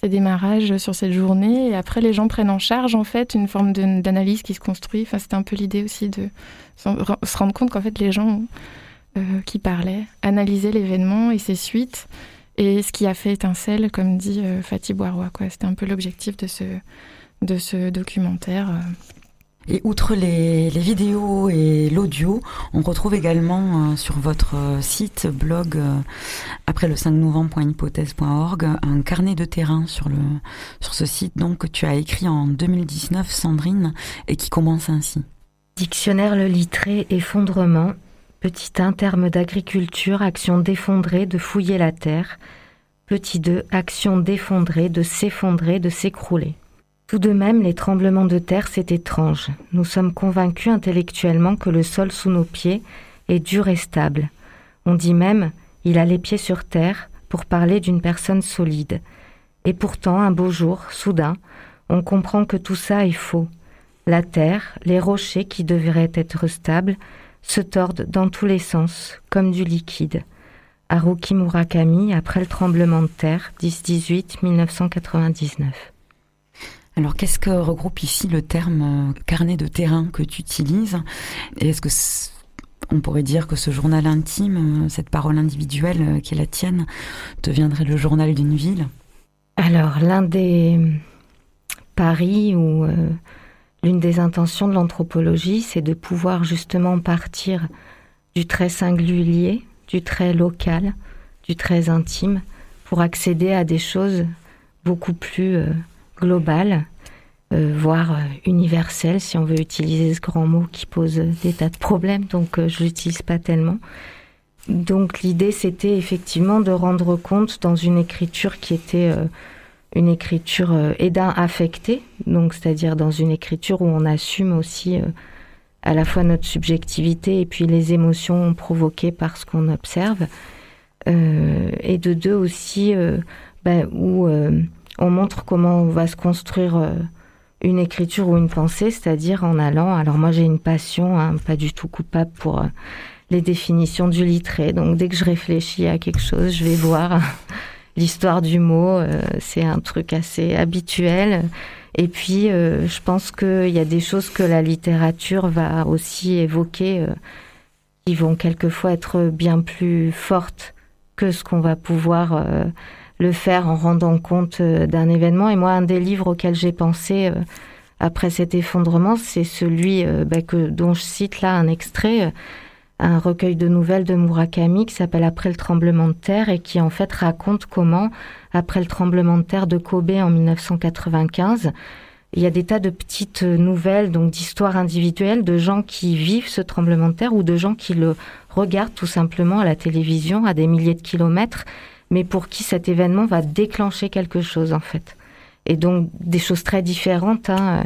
ces démarrages sur cette journée. Et après, les gens prennent en charge, en fait, une forme d'analyse qui se construit. Enfin, c'était un peu l'idée aussi de se rendre compte qu'en fait, les gens euh, qui parlaient analysaient l'événement et ses suites. Et ce qui a fait étincelle, comme dit euh, Fatih Boirois. C'était un peu l'objectif de ce, de ce documentaire. Et outre les, vidéos et l'audio, on retrouve également euh, sur votre euh, site, blog, euh, après le 5 novembre.hypothèse.org, un carnet de terrain sur, le, sur ce site donc, que tu as écrit en 2019, Sandrine, et qui commence ainsi. Dictionnaire le littré, effondrement, petit 1 terme d'agriculture, action d'effondrer, de fouiller la terre, petit 2 action d'effondrer, de s'effondrer, de s'écrouler. Tout de même, les tremblements de terre, c'est étrange. Nous sommes convaincus intellectuellement que le sol sous nos pieds est dur et stable. On dit même il a les pieds sur terre pour parler d'une personne solide. Et pourtant, un beau jour, soudain, on comprend que tout ça est faux. La terre, les rochers qui devraient être stables, se tordent dans tous les sens, comme du liquide. Haruki Murakami, après le tremblement de terre, 10-18, 1999. Alors, qu'est-ce que regroupe ici le terme euh, carnet de terrain que tu utilises? Est-ce que on pourrait dire que ce journal intime, euh, cette parole individuelle euh, qui est la tienne, deviendrait le journal d'une ville? Alors, l'un des paris ou l'une des intentions de l'anthropologie, c'est de pouvoir justement partir du très singulier, du très local, du très intime, pour accéder à des choses beaucoup plus globale, euh, voire euh, universelle, si on veut utiliser ce grand mot qui pose des tas de problèmes, donc euh, je l'utilise pas tellement. Donc l'idée, c'était effectivement de rendre compte dans une écriture qui était une écriture aidant affectée, donc c'est-à-dire dans une écriture où on assume aussi à la fois notre subjectivité et puis les émotions provoquées par ce qu'on observe, et de deux aussi ben, où on montre comment on va se construire euh, une écriture ou une pensée, c'est-à-dire en allant. Alors moi j'ai une passion, hein, pas du tout coupable pour euh, les définitions du littré. Donc dès que je réfléchis à quelque chose, je vais voir l'histoire du mot. Euh, c'est un truc assez habituel. Et puis je pense qu'il y a des choses que la littérature va aussi évoquer, qui vont quelquefois être bien plus fortes que ce qu'on va pouvoir le faire en rendant compte euh, d'un événement. Et moi, un des livres auxquels j'ai pensé euh, après cet effondrement, c'est celui euh, bah, que, dont je cite là un extrait, un recueil de nouvelles de Murakami qui s'appelle Après le tremblement de terre et qui en fait raconte comment, après le tremblement de terre de Kobe en 1995, il y a des tas de petites nouvelles, donc d'histoires individuelles de gens qui vivent ce tremblement de terre ou de gens qui le regardent tout simplement à la télévision à des milliers de kilomètres mais pour qui cet événement va déclencher quelque chose en fait. Et donc des choses très différentes. Hein.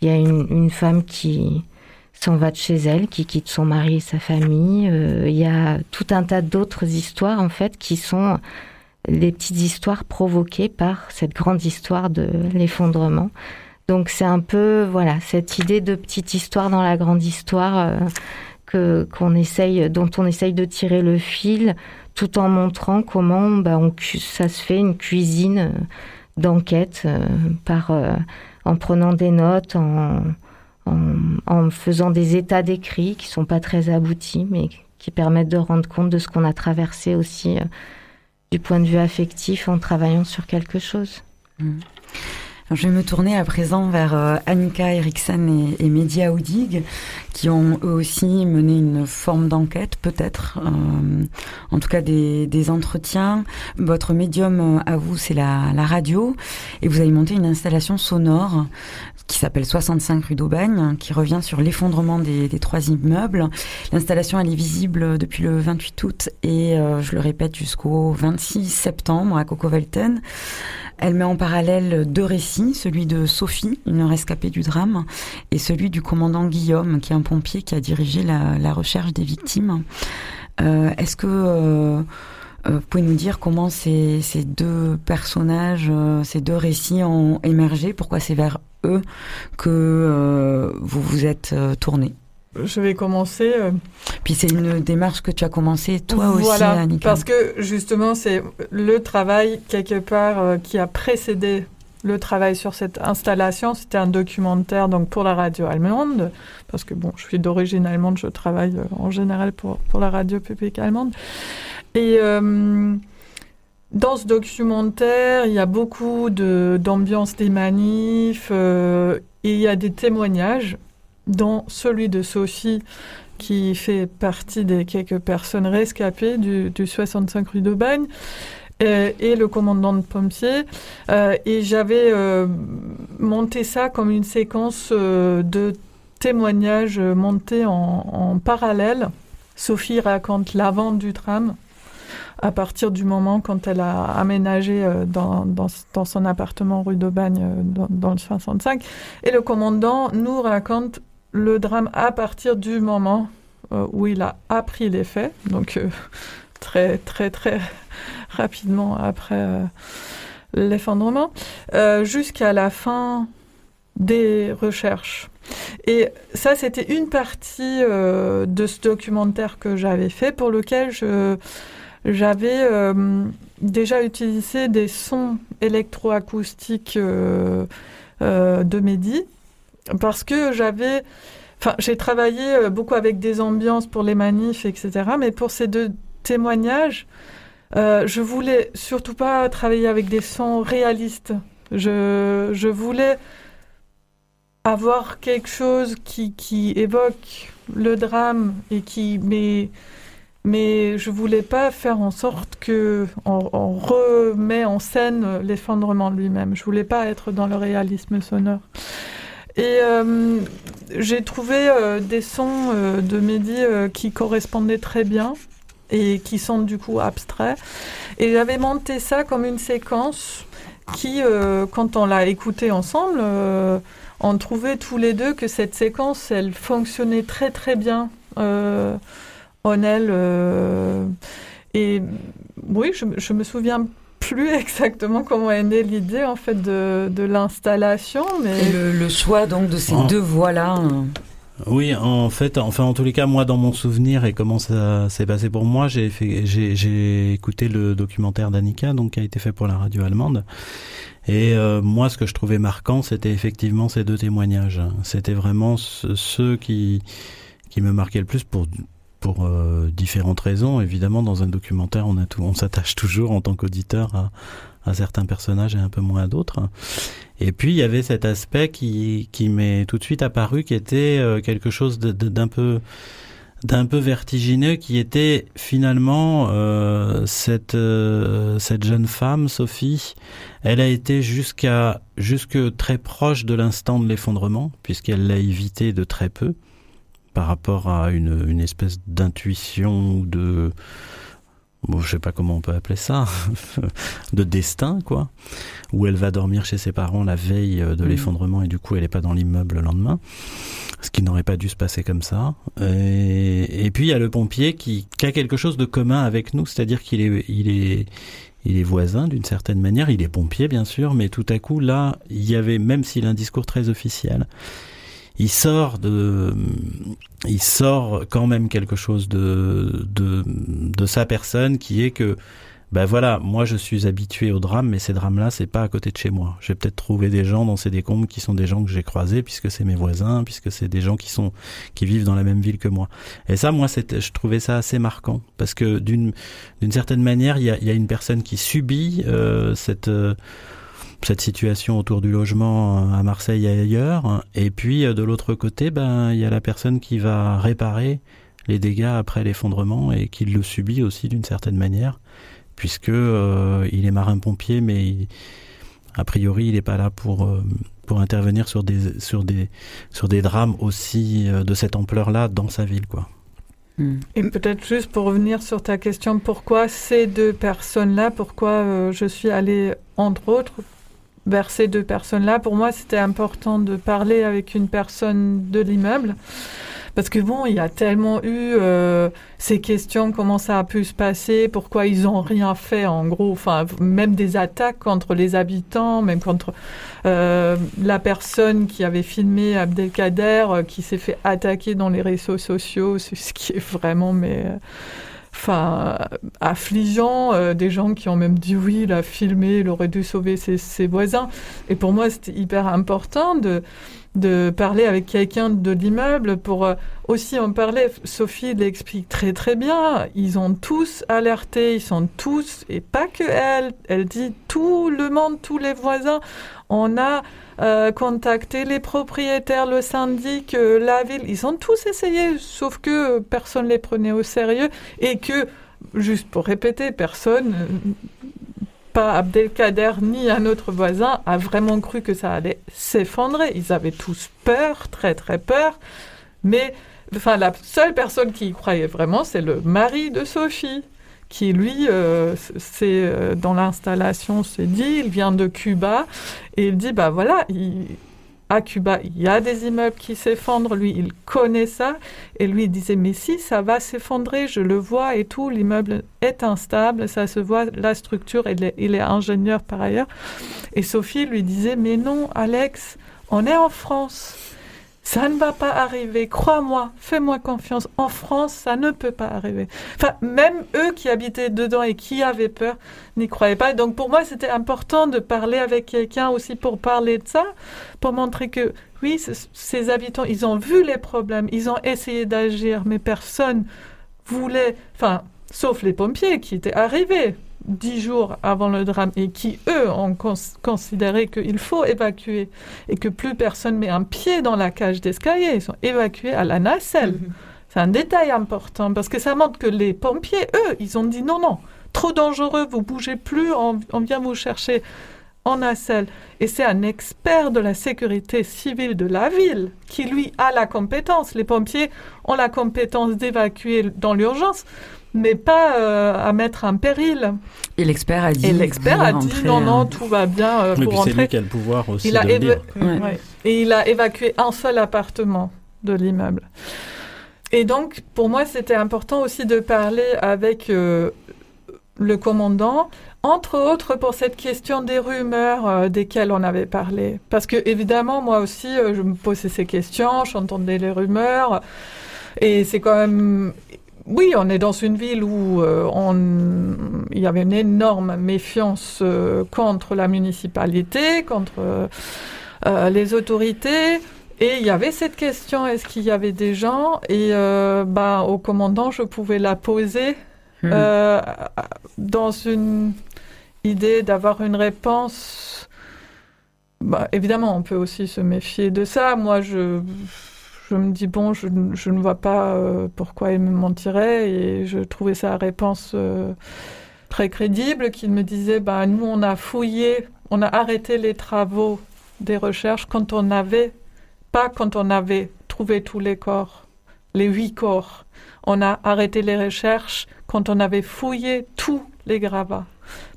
Il y a une, femme qui s'en va de chez elle, qui quitte son mari et sa famille. Euh, il y a tout un tas d'autres histoires en fait qui sont les petites histoires provoquées par cette grande histoire de l'effondrement. Donc c'est un peu voilà cette idée de petite histoire dans la grande histoire euh, que qu'on essaye, dont on essaye de tirer le fil tout en montrant comment bah, on, ça se fait une cuisine euh, d'enquête euh, par euh, en prenant des notes, en, en, faisant des états d'écrit qui sont pas très aboutis, mais qui permettent de rendre compte de ce qu'on a traversé aussi du point de vue affectif en travaillant sur quelque chose. Mmh je vais me tourner à présent vers euh, Annika Eriksen et, Media Oudig, qui ont eux aussi mené une forme d'enquête, peut-être, euh, en tout cas des, des, entretiens. Votre médium euh, à vous, c'est la, la, radio, et vous avez monté une installation sonore qui s'appelle 65 rue d'Aubagne, qui revient sur l'effondrement des, trois immeubles. L'installation, elle est visible depuis le 28 août et, je le répète, jusqu'au 26 septembre à Coco Elle met en parallèle deux récits, celui de Sophie, une rescapée du drame, et celui du commandant Guillaume, qui est un pompier qui a dirigé la, recherche des victimes. Euh, est-ce que euh, vous pouvez nous dire comment ces, ces deux personnages, ces deux récits ont émergé? Pourquoi c'est vers eux que vous vous êtes tourné je vais commencer. Euh, Puis c'est une démarche que tu as commencé toi aussi, voilà, Parce que justement, c'est le travail quelque part euh, qui a précédé le travail sur cette installation. C'était un documentaire donc pour la radio allemande, parce que bon, je suis d'origine allemande, je travaille euh, en général pour, pour la radio publique allemande. Et dans ce documentaire, il y a beaucoup d'ambiance des manifs et il y a des témoignages dont celui de Sophie, qui fait partie des quelques personnes rescapées du, 65 rue de Bagne, et, le commandant de pompiers. Euh, et j'avais euh, monté ça comme une séquence euh, de témoignages montés en, parallèle. Sophie raconte l'avant du tram à partir du moment quand elle a aménagé dans, dans, son appartement rue de Bagne dans, dans, le 65. Et le commandant nous raconte le drame à partir du moment euh, où il a appris les faits, donc euh, très très très rapidement après euh, l'effondrement, jusqu'à la fin des recherches. Et ça, c'était une partie de ce documentaire que j'avais fait pour lequel j'avais déjà utilisé des sons électroacoustiques de Mehdi parce que j'avais, enfin, j'ai travaillé euh, beaucoup avec des ambiances pour les manifs, etc. Mais pour ces deux témoignages, euh, je voulais surtout pas travailler avec des sons réalistes. Je, voulais avoir quelque chose qui, qui évoque le drame et qui mais mais je voulais pas faire en sorte que on, remet en scène l'effondrement lui-même. Je voulais pas être dans le réalisme sonore. Et euh, j'ai trouvé euh, des sons euh, de Mehdi qui correspondaient très bien et qui sont du coup abstraits. Et j'avais monté ça comme une séquence qui, quand on l'a écouté ensemble, on trouvait tous les deux que cette séquence, elle fonctionnait très très bien elle. et oui, je, je me souviens plus exactement comment est née l'idée en fait de, de l'installation, mais le, choix donc de ces deux voix-là. Hein. Oui, en fait, enfin en tous les cas, moi dans mon souvenir et comment ça s'est passé pour moi, j'ai fait, j'ai écouté le documentaire d'Annika, donc qui a été fait pour la radio allemande. Et euh, moi, ce que je trouvais marquant, c'était effectivement ces deux témoignages. C'était vraiment ceux qui qui me marquaient le plus pour pour euh, différentes raisons. Évidemment, dans un documentaire, on, s'attache toujours en tant qu'auditeur à, certains personnages et un peu moins à d'autres. Et puis, il y avait cet aspect qui, qui m'est tout de suite apparu, qui était euh, quelque chose d'un peu d'un peu vertigineux qui était finalement euh, cette cette jeune femme Sophie elle a été jusqu'à jusque très proche de l'instant de l'effondrement puisqu'elle l'a évité de très peu par rapport à une, une espèce d'intuition ou de bon, je sais pas comment on peut appeler ça, de destin, quoi, où elle va dormir chez ses parents la veille de mm. l'effondrement et du coup elle n'est pas dans l'immeuble le lendemain, ce qui n'aurait pas dû se passer comme ça. Et, et puis il y a le pompier qui, qui, a quelque chose de commun avec nous, c'est-à-dire qu'il est, il est, il est voisin d'une certaine manière, il est pompier bien sûr, mais tout à coup là, il y avait, même s'il a un discours très officiel, il sort de, il sort quand même quelque chose de, de, de sa personne qui est que, ben voilà, moi je suis habitué au drame, mais ces drames-là, c'est pas à côté de chez moi. J'ai peut-être trouvé des gens dans ces décombres qui sont des gens que j'ai croisés, puisque c'est mes voisins, puisque c'est des gens qui sont, qui vivent dans la même ville que moi. Et ça, moi, je trouvais ça assez marquant, parce que d'une, d'une certaine manière, il y a, y a, une personne qui subit euh, cette euh, cette situation autour du logement à Marseille et ailleurs. Et puis euh, de l'autre côté, ben il y a la personne qui va réparer les dégâts après l'effondrement et qui le subit aussi d'une certaine manière, puisque euh, il est marin pompier, mais a priori il n'est pas là pour euh, pour intervenir sur des sur des sur des drames aussi de cette ampleur là dans sa ville quoi. Hmm. Et peut-être juste pour revenir sur ta question, pourquoi ces deux personnes-là, pourquoi euh, je suis allée, entre autres, vers ces deux personnes-là, pour moi, c'était important de parler avec une personne de l'immeuble. Parce que bon, il y a tellement eu euh, ces questions, comment ça a pu se passer, pourquoi ils n'ont rien fait en gros, enfin même des attaques contre les habitants, même contre euh, la personne qui avait filmé Abdelkader, euh, qui s'est fait attaquer dans les réseaux sociaux, ce qui est vraiment mais enfin affligeant des gens qui ont même dit oui il a filmé il aurait dû sauver ses, ses voisins. Et pour moi c'était hyper important de de parler avec quelqu'un de l'immeuble pour euh, aussi en parler. Sophie l'explique très très bien. Ils ont tous alerté, ils sont tous, et pas que elle, elle dit tout le monde, tous les voisins. On a euh, contacté les propriétaires, le syndic, euh, la ville. Ils ont tous essayé, sauf que personne les prenait au sérieux et que, juste pour répéter, personne pas Abdelkader ni un autre voisin a vraiment cru que ça allait s'effondrer. Ils avaient tous peur, très très peur. Mais enfin, la seule personne qui y croyait vraiment, c'est le mari de Sophie, qui lui, euh, c'est euh, dans l'installation, s'est dit, il vient de Cuba, et il dit, bah voilà, il, à Cuba, il y a des immeubles qui s'effondrent. Lui, il connaît ça. Et lui, disait, mais si, ça va s'effondrer, je le vois et tout. L'immeuble est instable, ça se voit, la structure, il est, il est ingénieur par ailleurs. Et Sophie lui disait, mais non, Alex, on est en France. Ça ne va pas arriver, crois-moi, fais-moi confiance. En France, ça ne peut pas arriver. Enfin, même eux qui habitaient dedans et qui avaient peur n'y croyaient pas. Donc pour moi, c'était important de parler avec quelqu'un aussi pour parler de ça, pour montrer que oui, ces habitants, ils ont vu les problèmes, ils ont essayé d'agir, mais personne voulait, enfin, sauf les pompiers qui étaient arrivés dix jours avant le drame et qui, eux, ont considéré qu'il faut évacuer et que plus personne met un pied dans la cage d'escalier, ils sont évacués à la nacelle. Mhm. C'est un détail important parce que ça montre que les pompiers, eux, ils ont dit non, non, trop dangereux, vous bougez plus, on, vient vous chercher en nacelle. Et c'est un expert de la sécurité civile de la ville qui, lui, a la compétence. Les pompiers ont la compétence d'évacuer dans l'urgence mais pas euh, à mettre en péril. Et l'expert a dit. Et l'expert a dit non, non, hein. tout va bien euh, pour C'est lui qui a le pouvoir aussi. Il a de dire. Et il a évacué un seul appartement de l'immeuble. Et donc, pour moi, c'était important aussi de parler avec euh, le commandant, entre autres pour cette question des rumeurs desquelles on avait parlé. Parce que, évidemment, moi aussi, je me posais ces questions, j'entendais les rumeurs. Et c'est quand même oui, on est dans une ville où euh, on, il y avait une énorme méfiance euh, contre la municipalité, contre euh, les autorités. Et il y avait cette question, est-ce qu'il y avait des gens? Et bah, au commandant, je pouvais la poser hmm. dans une idée d'avoir une réponse. Bah, évidemment, on peut aussi se méfier de ça. Moi, je je me dis, bon, je, ne vois pas euh, pourquoi il me mentirait. Et je trouvais sa réponse euh, très crédible, qu'il me disait, bah, nous, on a fouillé, on a arrêté les travaux des recherches quand on n'avait pas quand on avait trouvé tous les corps, les huit corps. On a arrêté les recherches quand on avait fouillé tous les gravats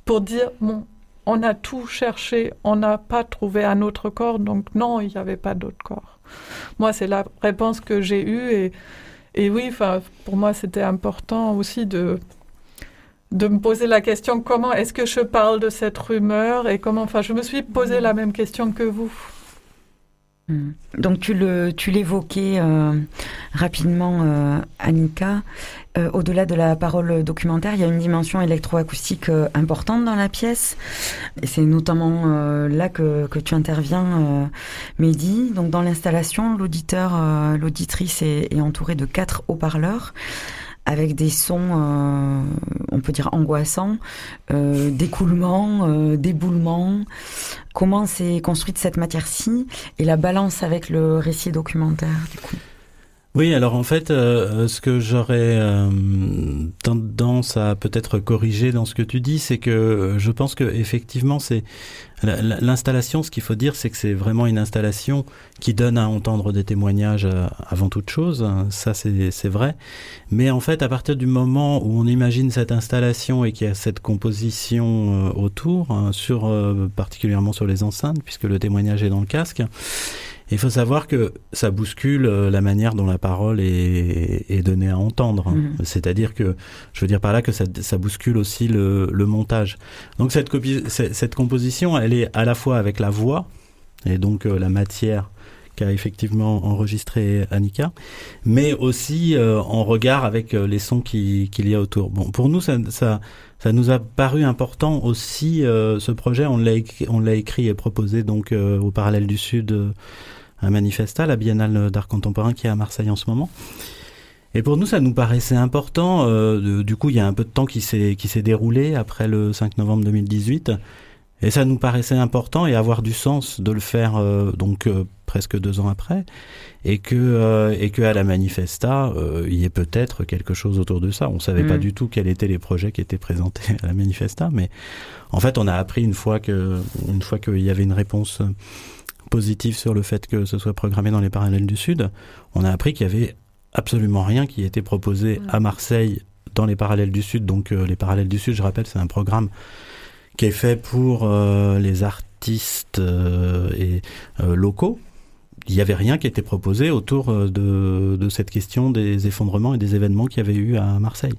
pour dire, bon, on a tout cherché, on n'a pas trouvé un autre corps, donc non, il n'y avait pas d'autre corps. Moi, c'est la réponse que j'ai eue et, oui, pour moi, c'était important aussi de, de me poser la question comment est-ce que je parle de cette rumeur et comment. Enfin, je me suis posé la même question que vous. Hmm. Donc tu le tu l'évoquais euh, rapidement euh, Annika. Euh, au-delà de la parole documentaire il y a une dimension électroacoustique importante dans la pièce. Et c'est notamment là que, tu interviens Mehdi. Donc dans l'installation l'auditeur l'auditrice est, est entourée de quatre haut-parleurs avec des sons, euh, on peut dire angoissants, euh, d'écoulement, euh, d'éboulement. Comment s'est construite cette matière-ci et la balance avec le récit documentaire, du coup? Oui, alors en fait, euh, ce que j'aurais euh, tendance à peut-être corriger dans ce que tu dis, c'est que euh, je pense que effectivement, c'est l'installation. Ce qu'il faut dire, c'est que c'est vraiment une installation qui donne à entendre des témoignages avant toute chose. Ça, c'est vrai. Mais en fait, à partir du moment où on imagine cette installation et qu'il y a cette composition autour, hein, sur particulièrement sur les enceintes, puisque le témoignage est dans le casque il faut savoir que ça bouscule euh, la manière dont la parole est, est donnée à entendre. Mhm. C'est-à-dire que, je veux dire par là que ça, ça bouscule aussi le, le, montage. Donc cette, cette composition, elle est à la fois avec la voix et donc euh, la matière qu'a effectivement enregistré Annika, mais aussi euh, en regard avec les sons qu'il y a autour. Bon, pour nous, ça, ça, ça nous a paru important aussi. ce projet, on l'a on l'a écrit et proposé donc au Parallèle du Sud un manifesta, la Biennale d'art contemporain qui est à Marseille en ce moment. Et pour nous, ça nous paraissait important. Euh, du coup, il y a un peu de temps qui s'est qui s'est déroulé après le 5 novembre 2018, et ça nous paraissait important et avoir du sens de le faire euh, donc euh, presque deux ans après, et que et que à la manifesta, il y ait peut-être quelque chose autour de ça. On savait pas mm. du tout quels étaient les projets qui étaient présentés à la manifesta, mais en fait, on a appris une fois que une fois qu'il y avait une réponse positif sur le fait que ce soit programmé dans les parallèles du Sud, on a appris qu'il y avait absolument rien qui était proposé à Marseille dans les parallèles du Sud. Donc euh, les parallèles du Sud, je rappelle, c'est un programme qui est fait pour euh, les artistes euh, et locaux. Il n'y avait rien qui était proposé autour de, de cette question des effondrements et des événements qu'il y avait eu à Marseille.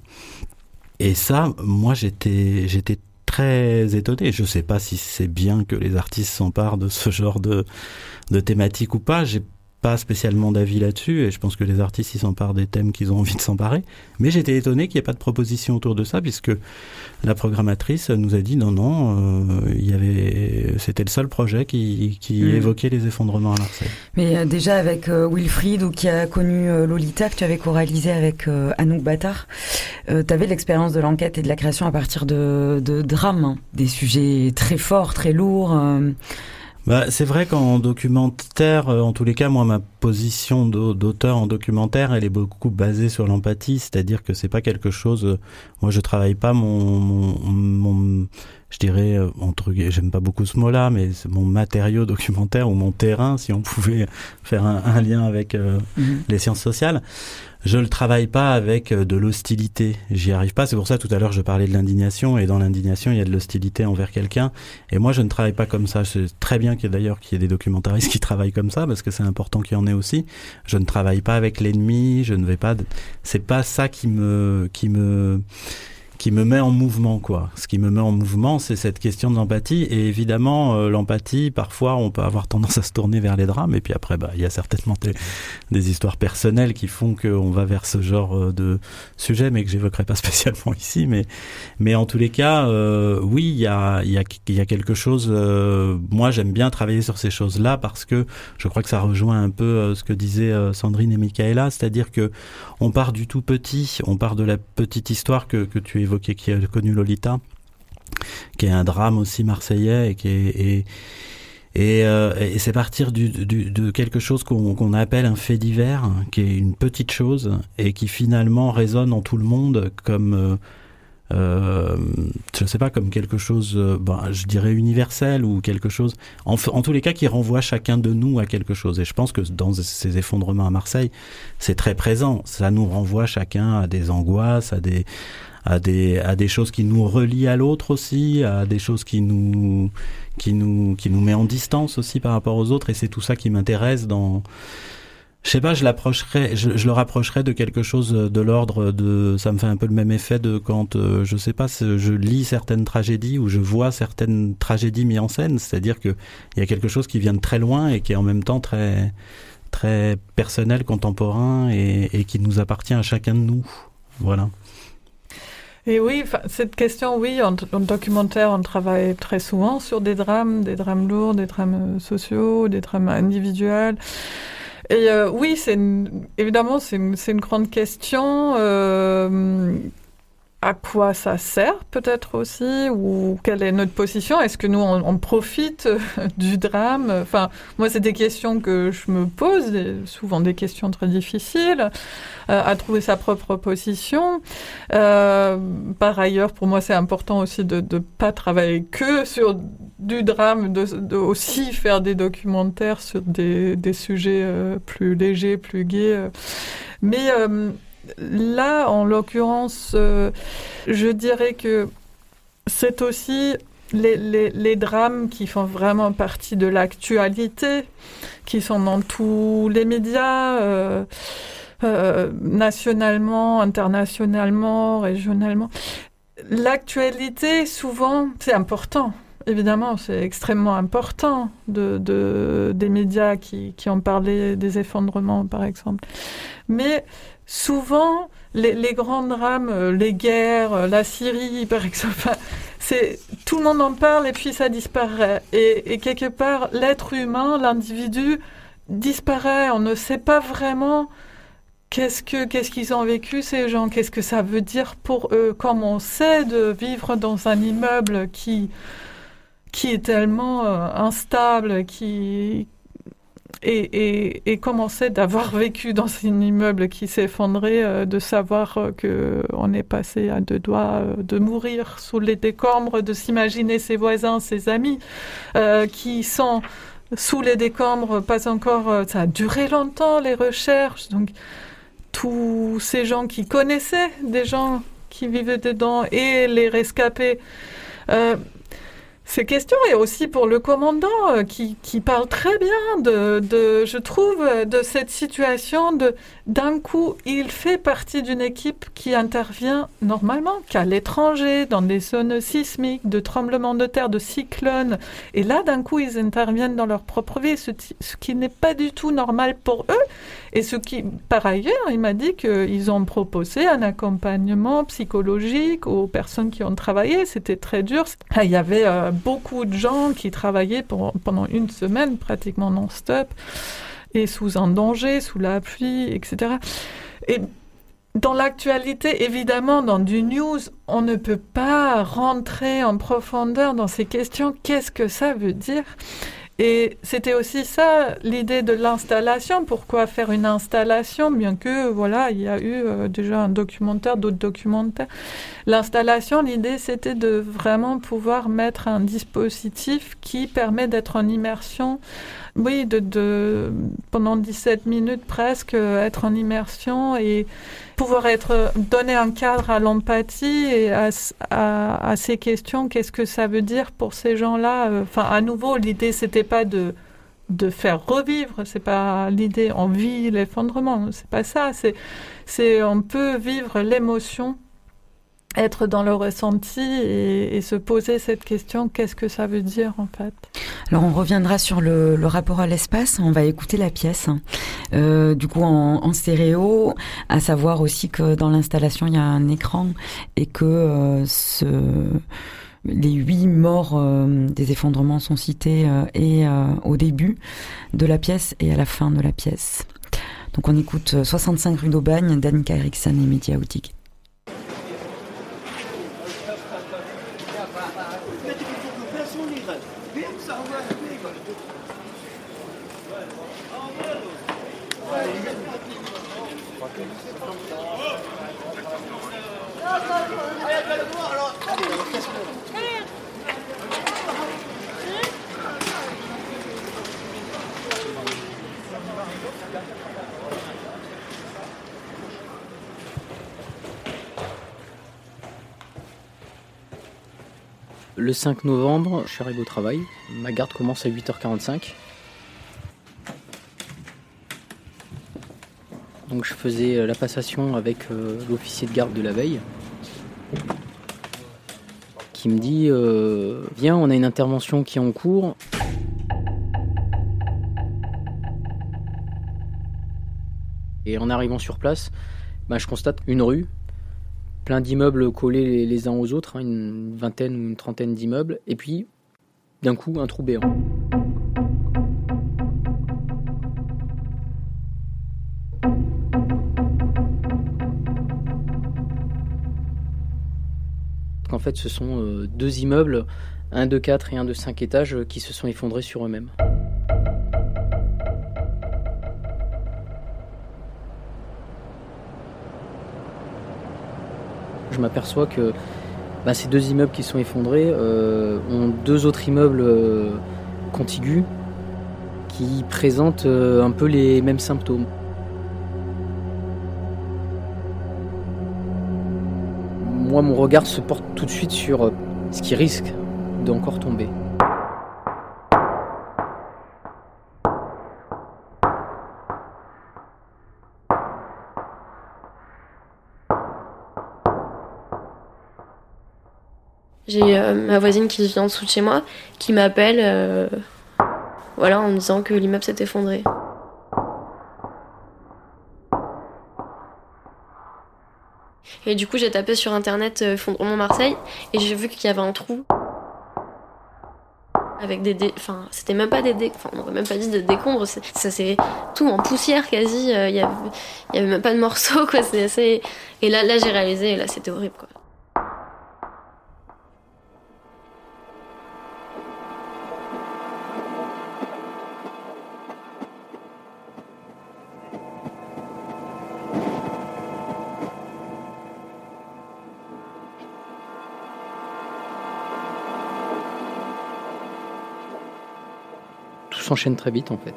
Et ça, moi, j'étais, j'étais très étonné. Je sais pas si c'est bien que les artistes s'emparent de ce genre de, de thématique ou pas. Pas spécialement d'avis là-dessus et je pense que les artistes ils s'emparent des thèmes qu'ils ont envie de s'emparer. Mais j'étais étonné qu'il n'y ait pas de proposition autour de ça puisque la programmatrice nous a dit non non, euh, il y avait c'était le seul projet qui, qui mm. évoquait les effondrements à Marseille. Mais euh, déjà avec euh, Wilfried ou qui a connu Lolita que tu avais co-réalisé avec Anouk Batar, tu avais l'expérience de l'enquête et de la création à partir de, de drames, hein. des sujets très forts, très lourds. Bah, c'est vrai qu'en documentaire, euh, en tous les cas, moi, ma position d'auteur en documentaire, elle est beaucoup basée sur l'empathie, c'est-à-dire que c'est pas quelque chose. Euh, moi, je travaille pas mon, mon, je dirais euh, entre j'aime pas beaucoup ce mot-là, mais c'est mon matériau documentaire ou mon terrain, si on pouvait faire un, lien avec mhm. les sciences sociales je ne travaille pas avec euh, de l'hostilité. J'y arrive pas. C'est pour ça tout à l'heure je parlais de l'indignation et dans l'indignation il y a de l'hostilité envers quelqu'un. Et moi je ne travaille pas comme ça. C'est très bien qu'il y ait d'ailleurs qu'il y ait des documentaristes qui travaillent comme ça parce que c'est important qu'il y en ait aussi. Je ne travaille pas avec l'ennemi. Je ne vais pas. C'est pas ça qui me qui me qui me met en mouvement, quoi. Ce qui me met en mouvement, c'est cette question de l'empathie. Et évidemment, euh, l'empathie, parfois, on peut avoir tendance à se tourner vers les drames. Et puis après, bah, il y a certainement des, histoires personnelles qui font qu'on va vers ce genre euh, de sujet, mais que j'évoquerai pas spécialement ici. Mais, mais en tous les cas, euh, oui, il y a, y, y a quelque chose. moi, j'aime bien travailler sur ces choses-là parce que je crois que ça rejoint un peu ce que disaient Sandrine et Michaela, c'est-à-dire que on part du tout petit, on part de la petite histoire que, que tu évoques qui a connu Lolita, qui est un drame aussi marseillais et qui est et, euh, c'est partir de quelque chose qu'on appelle un fait divers, qui est une petite chose et qui finalement résonne en tout le monde comme, euh, euh sais pas, comme quelque chose, euh, ben, je dirais universel ou quelque chose, en, en, tous les cas qui renvoie chacun de nous à quelque chose. Et je pense que dans ces effondrements à Marseille, c'est très présent. Ça nous renvoie chacun à des angoisses, à des à des à des choses qui nous relient à l'autre aussi, à des choses qui nous qui nous qui nous met en distance aussi par rapport aux autres et c'est tout ça qui m'intéresse dans je sais pas, je l'approcherais, je, le rapprocherais de quelque chose de l'ordre de, ça me fait un peu le même effet de quand, euh, je sais pas, je lis certaines tragédies ou je vois certaines tragédies mises en scène, c'est-à-dire que il y a quelque chose qui vient de très loin et qui est en même temps très, très personnel, contemporain et qui nous appartient à chacun de nous. Voilà. Et oui, cette question, oui, en, documentaire, on travaille très souvent sur des drames, des drames lourds, des drames euh, sociaux, des drames individuels. Et euh, oui, c'est évidemment, c'est une, une, grande question. Euh, à quoi ça sert peut-être aussi ou quelle est notre position? Est-ce que nous on, profite du drame? Enfin, moi c'est des questions que je me pose, souvent des questions très difficiles euh, à trouver sa propre position. Euh, par ailleurs, pour moi c'est important aussi de ne pas travailler que sur du drame, de, aussi faire des documentaires sur des, des sujets euh, plus légers, plus gais. Mais Là, en l'occurrence, euh, je dirais que c'est aussi les, drames qui font vraiment partie de l'actualité, qui sont dans tous les médias, euh, euh, nationalement, internationalement, régionalement. L'actualité, souvent, c'est important. Évidemment, c'est extrêmement important de, des médias qui, qui ont parlé des effondrements, par exemple. Mais souvent, les, grands drames, euh, les guerres, euh, la Syrie, par exemple, c'est tout le monde en parle et puis ça disparaît. Et, quelque part, l'être humain, l'individu disparaît. On ne sait pas vraiment qu'est-ce que qu'est-ce qu'ils ont vécu ces gens, qu'est-ce que ça veut dire pour eux? Comme on sait de vivre dans un immeuble qui qui est tellement euh, instable, qui et, et, d'avoir vécu dans un immeuble qui s'effondrait, euh, de savoir euh, que on est passé à deux doigts euh, de mourir sous les décombres, de s'imaginer ses voisins, ses amis qui sont sous les décombres, pas encore. ça a duré longtemps les recherches, donc tous ces gens qui connaissaient des gens qui vivaient dedans et les rescapés ces questions et aussi pour le commandant euh, qui, qui parle très bien de, de, je trouve, de cette situation de d'un coup, il fait partie d'une équipe qui intervient normalement qu'à l'étranger, dans des zones sismiques, de tremblements de terre, de cyclones. Et là, d'un coup, ils interviennent dans leur propre vie, ce, qui n'est pas du tout normal pour eux. Et ce qui, par ailleurs, il m'a dit qu'ils ont proposé un accompagnement psychologique aux personnes qui ont travaillé. C'était très dur. Il y avait euh, beaucoup de gens qui travaillaient pendant une semaine, pratiquement non-stop, et sous un danger, sous la pluie, etc. Et dans l'actualité, évidemment, dans du news, on ne peut pas rentrer en profondeur dans ces questions. Qu'est-ce que ça veut dire? Et c'était aussi ça l'idée de l'installation. Pourquoi faire une installation, bien que voilà, il y a eu euh, déjà un documentaire, d'autres documentaires. L'installation, l'idée, c'était de vraiment pouvoir mettre un dispositif qui permet d'être en immersion oui, de, de, pendant 17 minutes presque, être en immersion et pouvoir être donner un cadre à l'empathie et à, à, ces questions. Qu'est-ce que ça veut dire pour ces gens-là Enfin, à nouveau, l'idée c'était pas de de faire revivre, c'est pas l'idée on vit l'effondrement, c'est pas ça, c'est c'est on peut vivre l'émotion être dans le ressenti et, se poser cette question, qu'est-ce que ça veut dire en fait? Alors on reviendra sur le, rapport à l'espace, on va écouter la pièce, euh, du coup en, stéréo, à savoir aussi que dans l'installation il y a un écran et que euh, ce, les huit morts euh, des effondrements sont cités et au début de la pièce et à la fin de la pièce. Donc on écoute 65 rue d'Aubagne, Danica Eriksson et Média Outig. Le 5 novembre, je suis arrivé au travail. Ma garde commence à 8h45. Donc je faisais euh, la passation avec euh, l'officier de garde de la veille qui me dit euh, Viens, on a une intervention qui est en cours. Et en arrivant sur place, bah, je constate une rue plein d'immeubles collés les, uns aux autres, hein, une vingtaine ou une trentaine d'immeubles, et puis d'un coup un trou béant. qu'en fait ce sont euh, deux immeubles, un de 4 et un de 5 étages, euh, qui se sont effondrés sur eux-mêmes. Je m'aperçois que bah, ces deux immeubles qui sont effondrés euh, ont deux autres immeubles euh, contigus qui présentent euh, un peu les mêmes symptômes. Moi, mon regard se porte tout de suite sur ce qui risque d'encore tomber. Euh, ma voisine qui vient en dessous de chez moi qui m'appelle euh, voilà, en me disant que l'immeuble s'est effondré. Et du coup, j'ai tapé sur internet euh, effondrement Marseille et j'ai vu qu'il y avait un trou avec des dé... enfin c'était même pas des dé... on n'aurait même pas dit des décombres ça c'est tout en poussière quasi il y avait même pas de morceaux quoi assez et là là j'ai réalisé et là c'était horrible quoi s'enchaîne très vite en fait.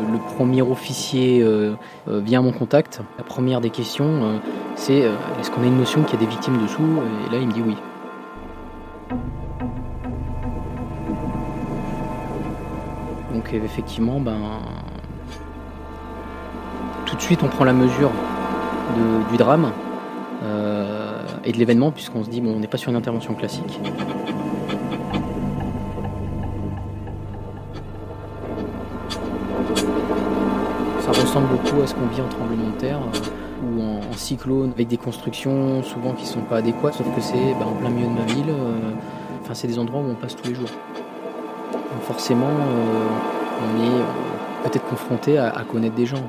Le premier officier euh, euh, vient à mon contact. La première des questions, euh, c'est est-ce qu'on a une notion qu'il y a des victimes dessous? Et là, il me dit oui. Donc effectivement, ben, tout de suite, on prend la mesure du drame et de l'événement, puisqu'on se dit bon, on n'est pas sur une intervention classique. Beaucoup à ce qu'on vit en tremblement de terre euh, ou en, cyclone avec des constructions souvent qui sont pas adéquates, sauf que c'est bah, en plein milieu de ma ville. euh, Enfin, c'est des endroits où on passe tous les jours. Forcément, euh, on est peut-être confronté à connaître des gens.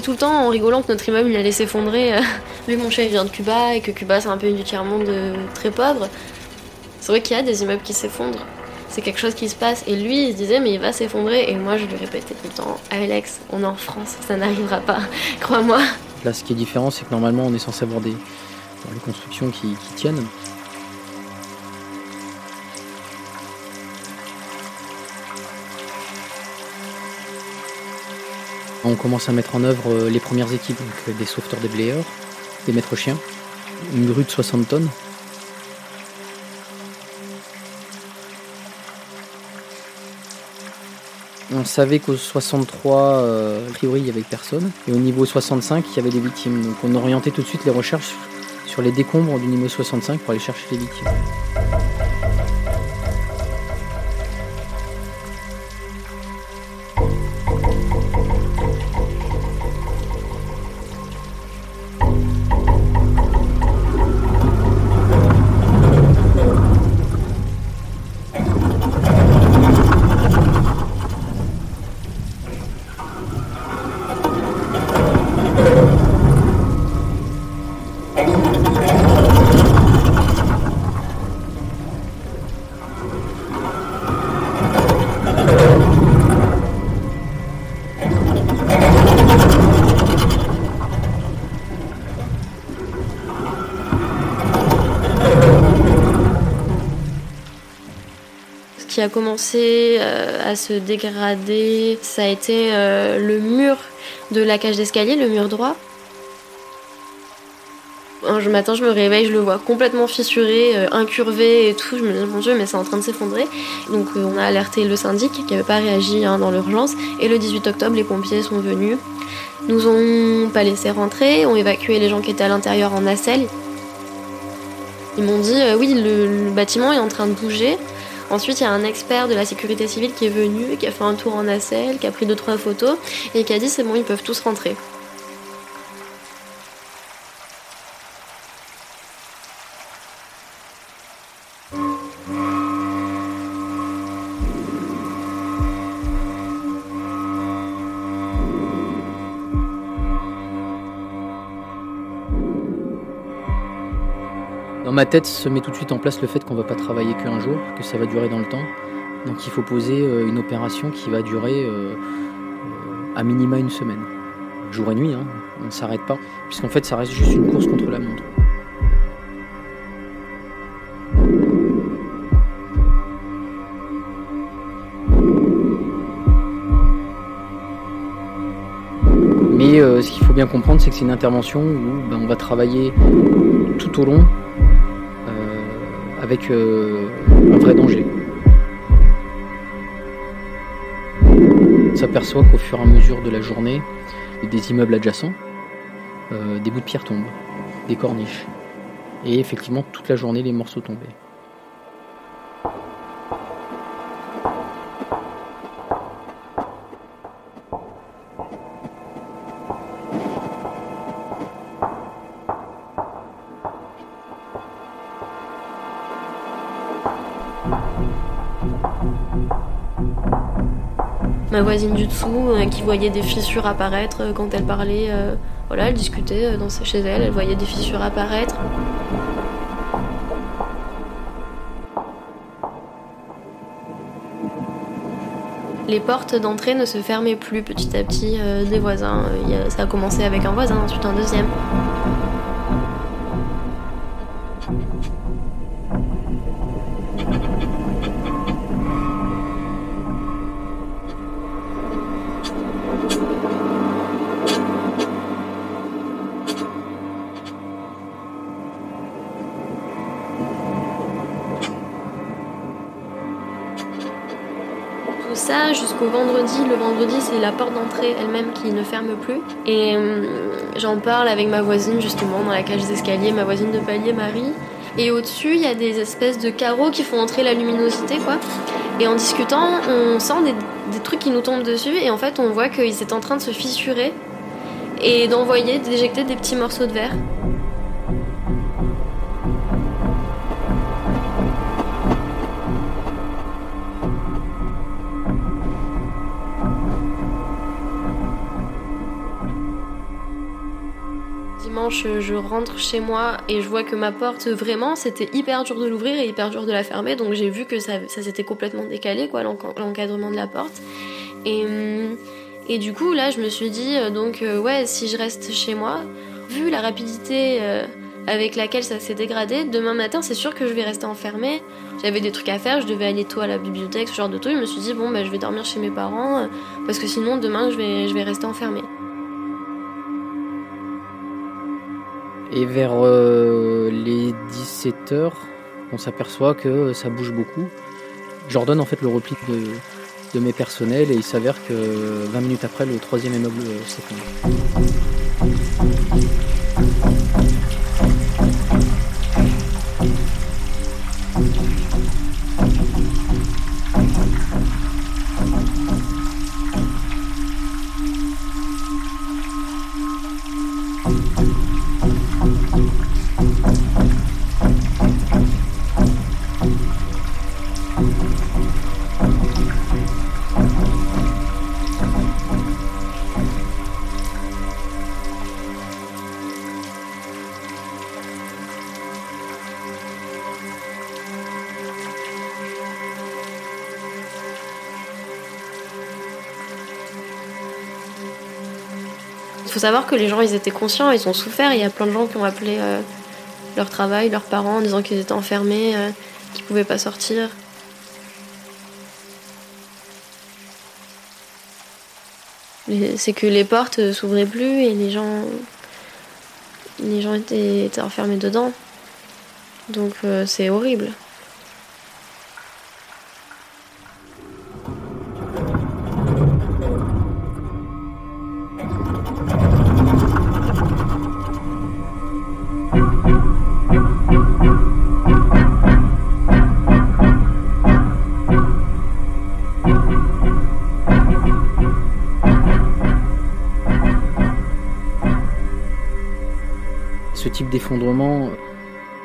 Tout le temps en rigolant que notre immeuble il allait s'effondrer, euh, vu que mon chef vient de Cuba et que Cuba c'est un pays du tiers-monde euh, très pauvre. C'est vrai qu'il y a des immeubles qui s'effondrent. C'est quelque chose qui se passe. Et lui, il se disait, mais il va s'effondrer. Et moi, je lui répétais tout le temps, Alex, on est en France, ça n'arrivera pas, crois-moi. Là, ce qui est différent, c'est que normalement, on est censé avoir des, constructions qui tiennent. On commence à mettre en œuvre euh, les premières équipes, donc euh, des sauveteurs déblayeurs, des maîtres chiens, une grue de 60 tonnes. On savait qu'au 63, euh, a priori, il y avait personne. Et au niveau 65, il y avait des victimes. Donc on orientait tout de suite les recherches sur les décombres du niveau 65 pour aller chercher les victimes. A commencé euh, à se dégrader, ça a été euh, le mur de la cage d'escalier, le mur droit. Un matin, je me réveille, je le vois complètement fissuré, euh, incurvé et tout. Je me dis, mon Dieu, mais c'est en train de s'effondrer. Donc, on a alerté le syndic qui n'avait pas réagi hein, dans l'urgence. Et le 18 octobre, les pompiers sont venus. Nous ont pas laissé rentrer, ont évacué les gens qui étaient à l'intérieur en nacelle. Ils m'ont dit, oui, le, le bâtiment est en train de bouger. Ensuite, il y a un expert de la sécurité civile qui est venu, qui a fait un tour en nacelle, qui a pris deux trois photos et qui a dit c'est bon, ils peuvent tous rentrer. Ma tête se met tout de suite en place le fait qu'on va pas travailler qu'un jour, que ça va durer dans le temps. Donc il faut poser euh, une opération qui va durer euh, euh, à minima une semaine. Jour et nuit, hein, on ne s'arrête pas, puisqu'en fait ça reste juste une course contre la montre. Euh, ce qu'il faut bien comprendre, c'est que c'est une intervention où ben, on va travailler tout au long euh, avec euh, un vrai danger. On s'aperçoit qu'au fur et à mesure de la journée, des immeubles adjacents, des bouts de pierre tombent, des corniches. Et effectivement, toute la journée, les morceaux tombaient. Ma voisine du dessous euh, qui voyait des fissures apparaître euh, quand elle parlait, euh, voilà, elle discutait chez elle, elle voyait des fissures apparaître. Les portes d'entrée ne se fermaient plus petit à petit des voisins. Ça a commencé avec un voisin, ensuite un deuxième. C'est la porte d'entrée elle-même qui ne ferme plus. Et hum, j'en parle avec ma voisine justement dans la cage d'escalier, ma voisine de palier Marie. Et au-dessus, il y a des espèces de carreaux qui font entrer la luminosité, quoi. Et en discutant, on sent des, des trucs qui nous tombent dessus et en fait, on voit qu'ils étaient en train de se fissurer et d'envoyer, d'éjecter des petits morceaux de verre. Je rentre chez moi et je vois que ma porte, vraiment, c'était hyper dur de l'ouvrir et hyper dur de la fermer. Donc j'ai vu que ça, ça s'était complètement décalé, quoi, l'enc- l'encadrement de la porte. Et, hum, et du coup, là, je me suis dit, euh, donc, euh, ouais, si je reste chez moi, vu la rapidité euh, avec laquelle ça s'est dégradé, demain matin, c'est sûr que je vais rester enfermée. J'avais des trucs à faire, je devais aller tôt à la bibliothèque, ce genre de trucs. Je me suis dit, bon, bah, je vais dormir chez mes parents, parce que sinon, demain, je vais, je vais rester enfermée. Et vers euh, les 17h, on s'aperçoit que ça bouge beaucoup. J'ordonne en fait le repli de, de mes personnels et il s'avère que 20 minutes après, le troisième immeuble euh, s'effondre. savoir que les gens, ils étaient conscients, ils ont souffert. Il y a plein de gens qui ont appelé euh, leur travail, leurs parents, en disant qu'ils étaient enfermés, euh, qu'ils pouvaient pas sortir. C'est que les portes euh, s'ouvraient plus et les gens, les gens étaient, enfermés dedans. Donc euh, c'est horrible.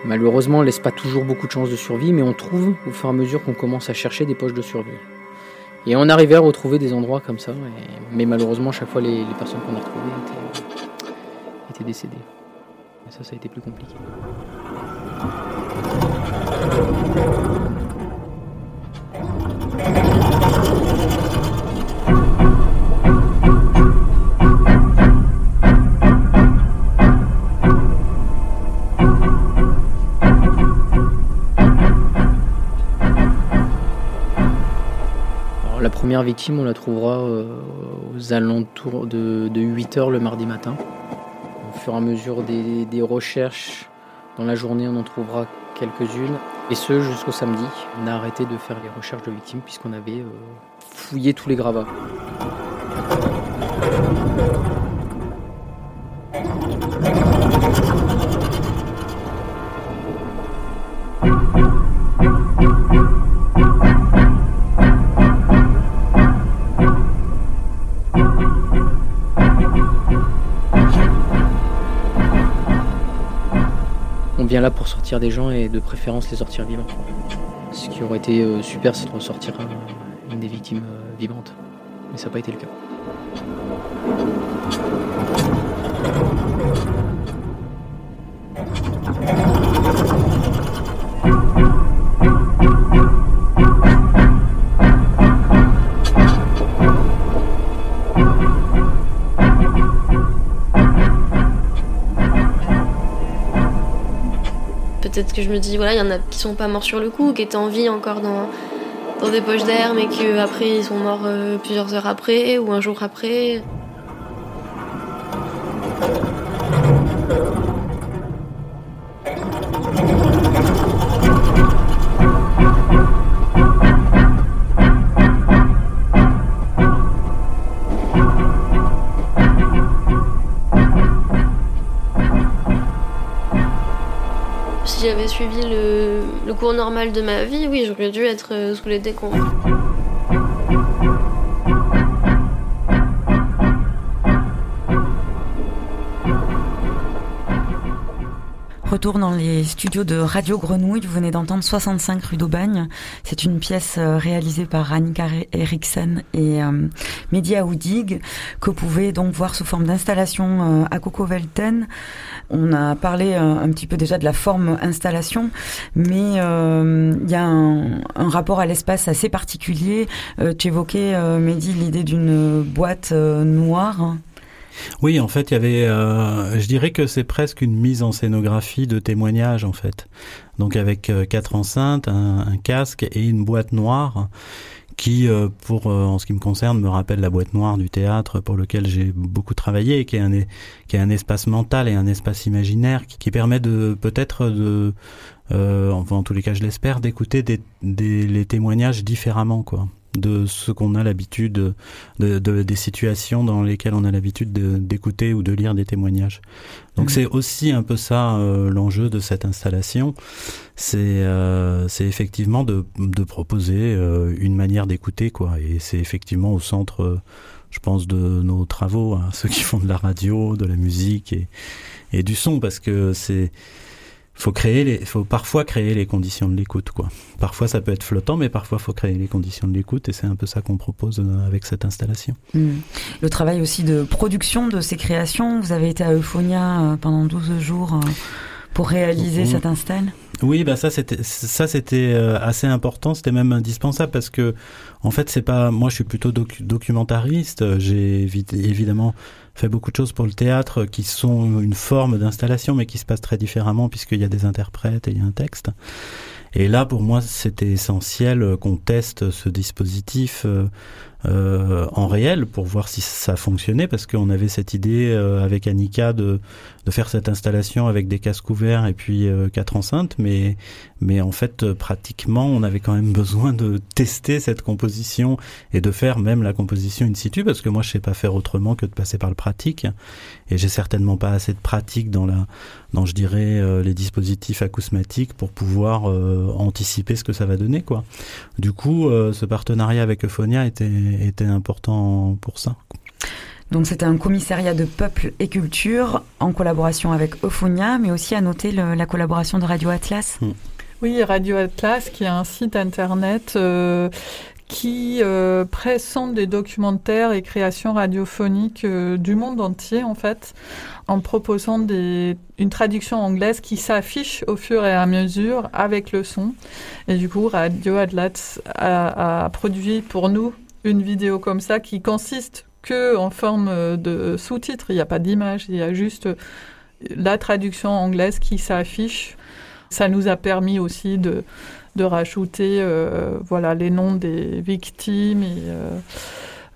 Malheureusement, laisse pas toujours beaucoup de chances de survie, mais on trouve au fur et à mesure qu'on commence à chercher des poches de survie. Et on arrivait à retrouver des endroits comme ça, mais malheureusement, chaque fois, les, personnes qu'on a retrouvées étaient, étaient décédées. Et ça, ça a été plus compliqué. Première victime, on la trouvera euh, aux alentours de, 8 heures le mardi matin. Au fur et à mesure des, des recherches dans la journée, on en trouvera quelques-unes. Et ce, jusqu'au samedi. On a arrêté de faire les recherches de victimes puisqu'on avait euh, fouillé tous les gravats. Vient là pour sortir des gens et de préférence les sortir vivants. Ce qui aurait été euh, super, c'est de ressortir euh, une des victimes euh, vivantes. Mais ça n'a pas été le cas. Peut-être que je me dis, voilà, il y en a qui sont pas morts sur le coup, qui étaient en vie encore dans, des poches d'air, mais qu'après ils sont morts euh, plusieurs heures après ou un jour après. Suivi le, le cours normal de ma vie, oui, j'aurais dû être euh, sous les décombres. Retour dans les studios de Radio Grenouille. Vous venez d'entendre 65 rue d'Aubagne. C'est une pièce euh, réalisée par Annika Eriksen et euh, Mehdi Aoudig que vous pouvez donc voir sous forme d'installation euh, à Coco Velten. On a parlé euh, un petit peu déjà de la forme installation, mais il y a un, un rapport à l'espace assez particulier. Tu évoquais, Mehdi, l'idée d'une boîte noire. Oui, en fait, il y avait, euh, je dirais que c'est presque une mise en scénographie de témoignage, en fait. Donc avec euh, quatre enceintes, un, casque et une boîte noire qui, euh, pour euh, en ce qui me concerne, me rappelle la boîte noire du théâtre pour lequel j'ai beaucoup travaillé, et qui est un, espace mental et un espace imaginaire qui, qui permet de peut-être de, enfin en tous les cas je l'espère, d'écouter des, des, les témoignages différemment, quoi de ce qu'on a l'habitude de, de, des situations dans lesquelles on a l'habitude d'écouter ou de lire des témoignages. Donc mmh. c'est aussi un peu ça euh, l'enjeu de cette installation, c'est euh, effectivement de, de proposer euh, une manière d'écouter quoi, et c'est effectivement au centre, je pense, de nos travaux, hein, ceux qui font de la radio, de la musique et, et du son, parce que c'est faut créer les, faut parfois créer les conditions de l'écoute, quoi. Parfois ça peut être flottant, mais parfois faut créer les conditions de l'écoute, et c'est un peu ça qu'on propose avec cette installation. Mmh. Le travail aussi de production de ces créations. Vous avez été à Euphonia pendant 12 jours pour réaliser mmh. cette install? Oui, bah ça c'était ça c'était assez important, c'était même indispensable parce que en fait c'est pas moi je suis plutôt docu documentariste, j'ai évidemment fait beaucoup de choses pour le théâtre qui sont une forme d'installation mais qui se passent très différemment puisqu'il y a des interprètes et il y a un texte. Et là, pour moi, c'était essentiel qu'on teste ce dispositif euh, en réel pour voir si ça fonctionnait parce qu'on avait cette idée euh, avec Annika de, de faire cette installation avec des casques ouverts et puis euh, quatre enceintes mais mais en fait euh, pratiquement on avait quand même besoin de tester cette composition et de faire même la composition in situ parce que moi je sais pas faire autrement que de passer par le pratique et j'ai certainement pas assez de pratique dans la dans je dirais euh, les dispositifs acousmatiques pour pouvoir anticiper ce que ça va donner quoi. Du coup ce partenariat avec Euphonia était était important pour ça. Donc c'était un commissariat de peuple et culture en collaboration avec Euphonia, mais aussi à noter le- la collaboration de Radio Atlas. Oui, Radio Atlas, qui a un site internet euh, qui euh, présente des documentaires et créations radiophoniques euh, du monde entier, en fait, en proposant des, une traduction anglaise qui s'affiche au fur et à mesure avec le son. Et du coup, Radio Atlas a, a produit pour nous une vidéo comme ça qui consiste que en forme de sous-titres. Il n'y a pas d'image, il y a juste la traduction anglaise qui s'affiche. Ça nous a permis aussi de, de rajouter euh, voilà, les noms des victimes et, euh,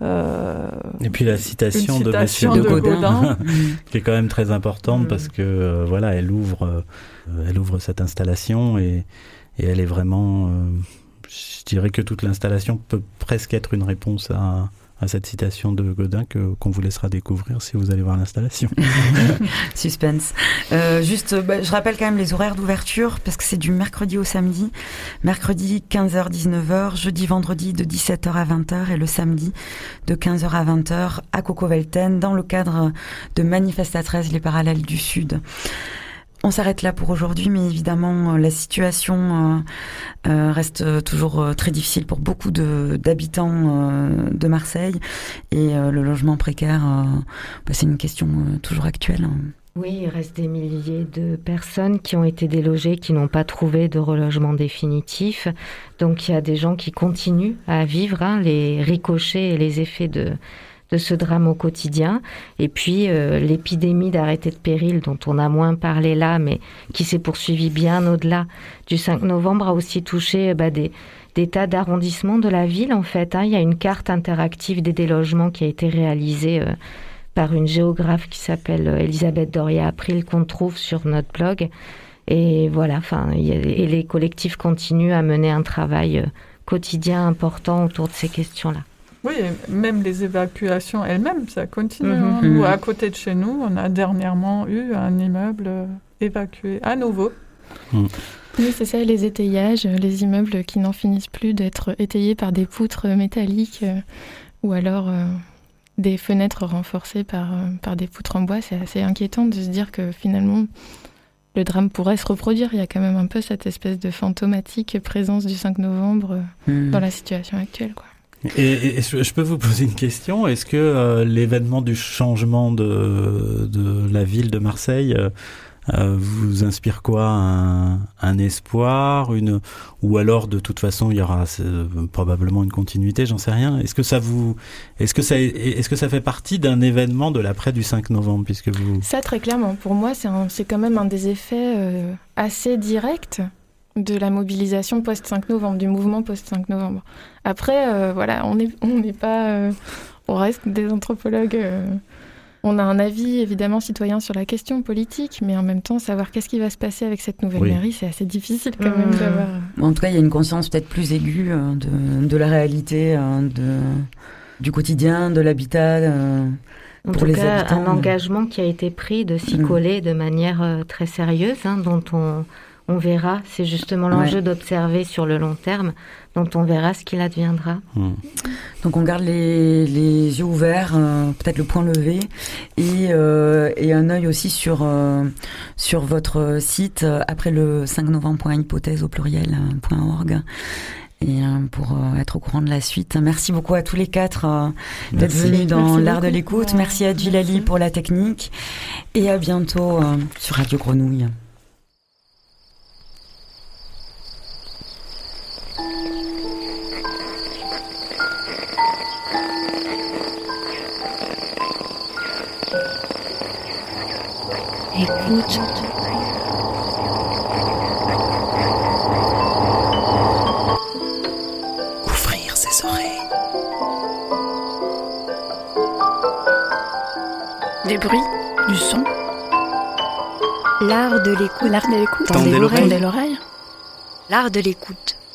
euh, Et puis la citation, de Monsieur de Gaudin. qui est quand même très importante Mm. parce que euh, voilà, elle ouvre, euh, elle ouvre cette installation et, et elle est vraiment, euh, je dirais que toute l'installation peut presque être une réponse à, à cette citation de Godin qu'on vous laissera découvrir si vous allez voir l'installation. Suspense. Euh, juste, bah, je rappelle quand même les horaires d'ouverture parce que c'est du mercredi au samedi. Mercredi 15h 19h, jeudi vendredi de 17h à 20h et le samedi de 15h à 20h à Coco Velten dans le cadre de Manifesta 13 les parallèles du Sud. On s'arrête là pour aujourd'hui, mais évidemment, euh, la situation euh, euh, reste toujours très difficile pour beaucoup de- d'habitants euh, de Marseille. Et le logement précaire, bah, c'est une question toujours actuelle. Oui, il reste des milliers de personnes qui ont été délogées, qui n'ont pas trouvé de relogement définitif. Donc il y a des gens qui continuent à vivre hein, les ricochets et les effets de, de ce drame au quotidien. Et puis euh, l'épidémie d'arrêté de péril dont on a moins parlé là, mais qui s'est poursuivie bien au-delà du 5 novembre, a aussi touché euh, bah, des, tas d'arrondissements de la ville en fait. hein. Il y a une carte interactive des délogements qui a été réalisée. euh, par une géographe qui s'appelle Elisabeth Doria April qu'on trouve sur notre blog. Et voilà, enfin, et les collectifs continuent à mener un travail quotidien important autour de ces questions-là. Oui, et même les évacuations elles-mêmes, ça continue. Mhm. hein. Nous, Mhm. à côté de chez nous, on a dernièrement eu un immeuble euh, évacué à nouveau. Oui, c'est ça, les étayages, euh, les immeubles qui n'en finissent plus d'être étayés par des poutres métalliques euh, ou alors euh, des fenêtres renforcées par, euh, par des poutres en bois. C'est assez inquiétant de se dire que finalement le drame pourrait se reproduire. Il y a quand même un peu cette espèce de fantomatique présence du 5 novembre Mhm. dans la situation actuelle. Quoi. Et, je peux vous poser une question. Est-ce que euh, l'événement du changement de, la ville de Marseille euh, euh, vous inspire quoi? Un, espoir, une ou alors de toute façon il y aura probablement une continuité, j'en sais rien. Est-ce que ça vous, est-ce que ça, est-ce que ça fait partie d'un événement de l'après du 5 novembre puisque vous Ça, très clairement, pour moi, c'est c'est quand même un des effets assez directs de la mobilisation post-5 novembre, du mouvement post-5 novembre. Après, euh, voilà, on n'est on n'est pas... euh, on reste des anthropologues. euh, on a un avis, évidemment, citoyen sur la question politique, mais en même temps, savoir qu'est-ce qui va se passer avec cette nouvelle Oui. mairie, c'est assez difficile quand même Mmh. d'avoir... En tout cas, il y a une conscience peut-être plus aiguë euh, de, de la réalité, euh, de, du quotidien, de l'habitat. euh, En pour tout les cas, habitants. un engagement qui a été pris de s'y Mm. coller de manière euh, très sérieuse, hein, dont on, on verra, c'est justement l'enjeu Ouais. d'observer sur le long terme, dont on verra ce qu'il adviendra. Donc on garde les, les yeux ouverts, euh, peut-être le point levé, et, euh, et un œil aussi sur, euh, sur votre site euh, après le 5 novembre.hypothèse au pluriel euh, point .org. Et pour être au courant de la suite. Merci beaucoup à tous les quatre d'être venus dans l'art de l'écoute. Merci à Djilali pour la technique. Et à bientôt sur Radio Grenouille. Écoute. Ouvrir ses oreilles. Des bruits, du son. L'art de l'écoute. L'art de l'écoute. Tendez l'oreille. L'art de l'écoute.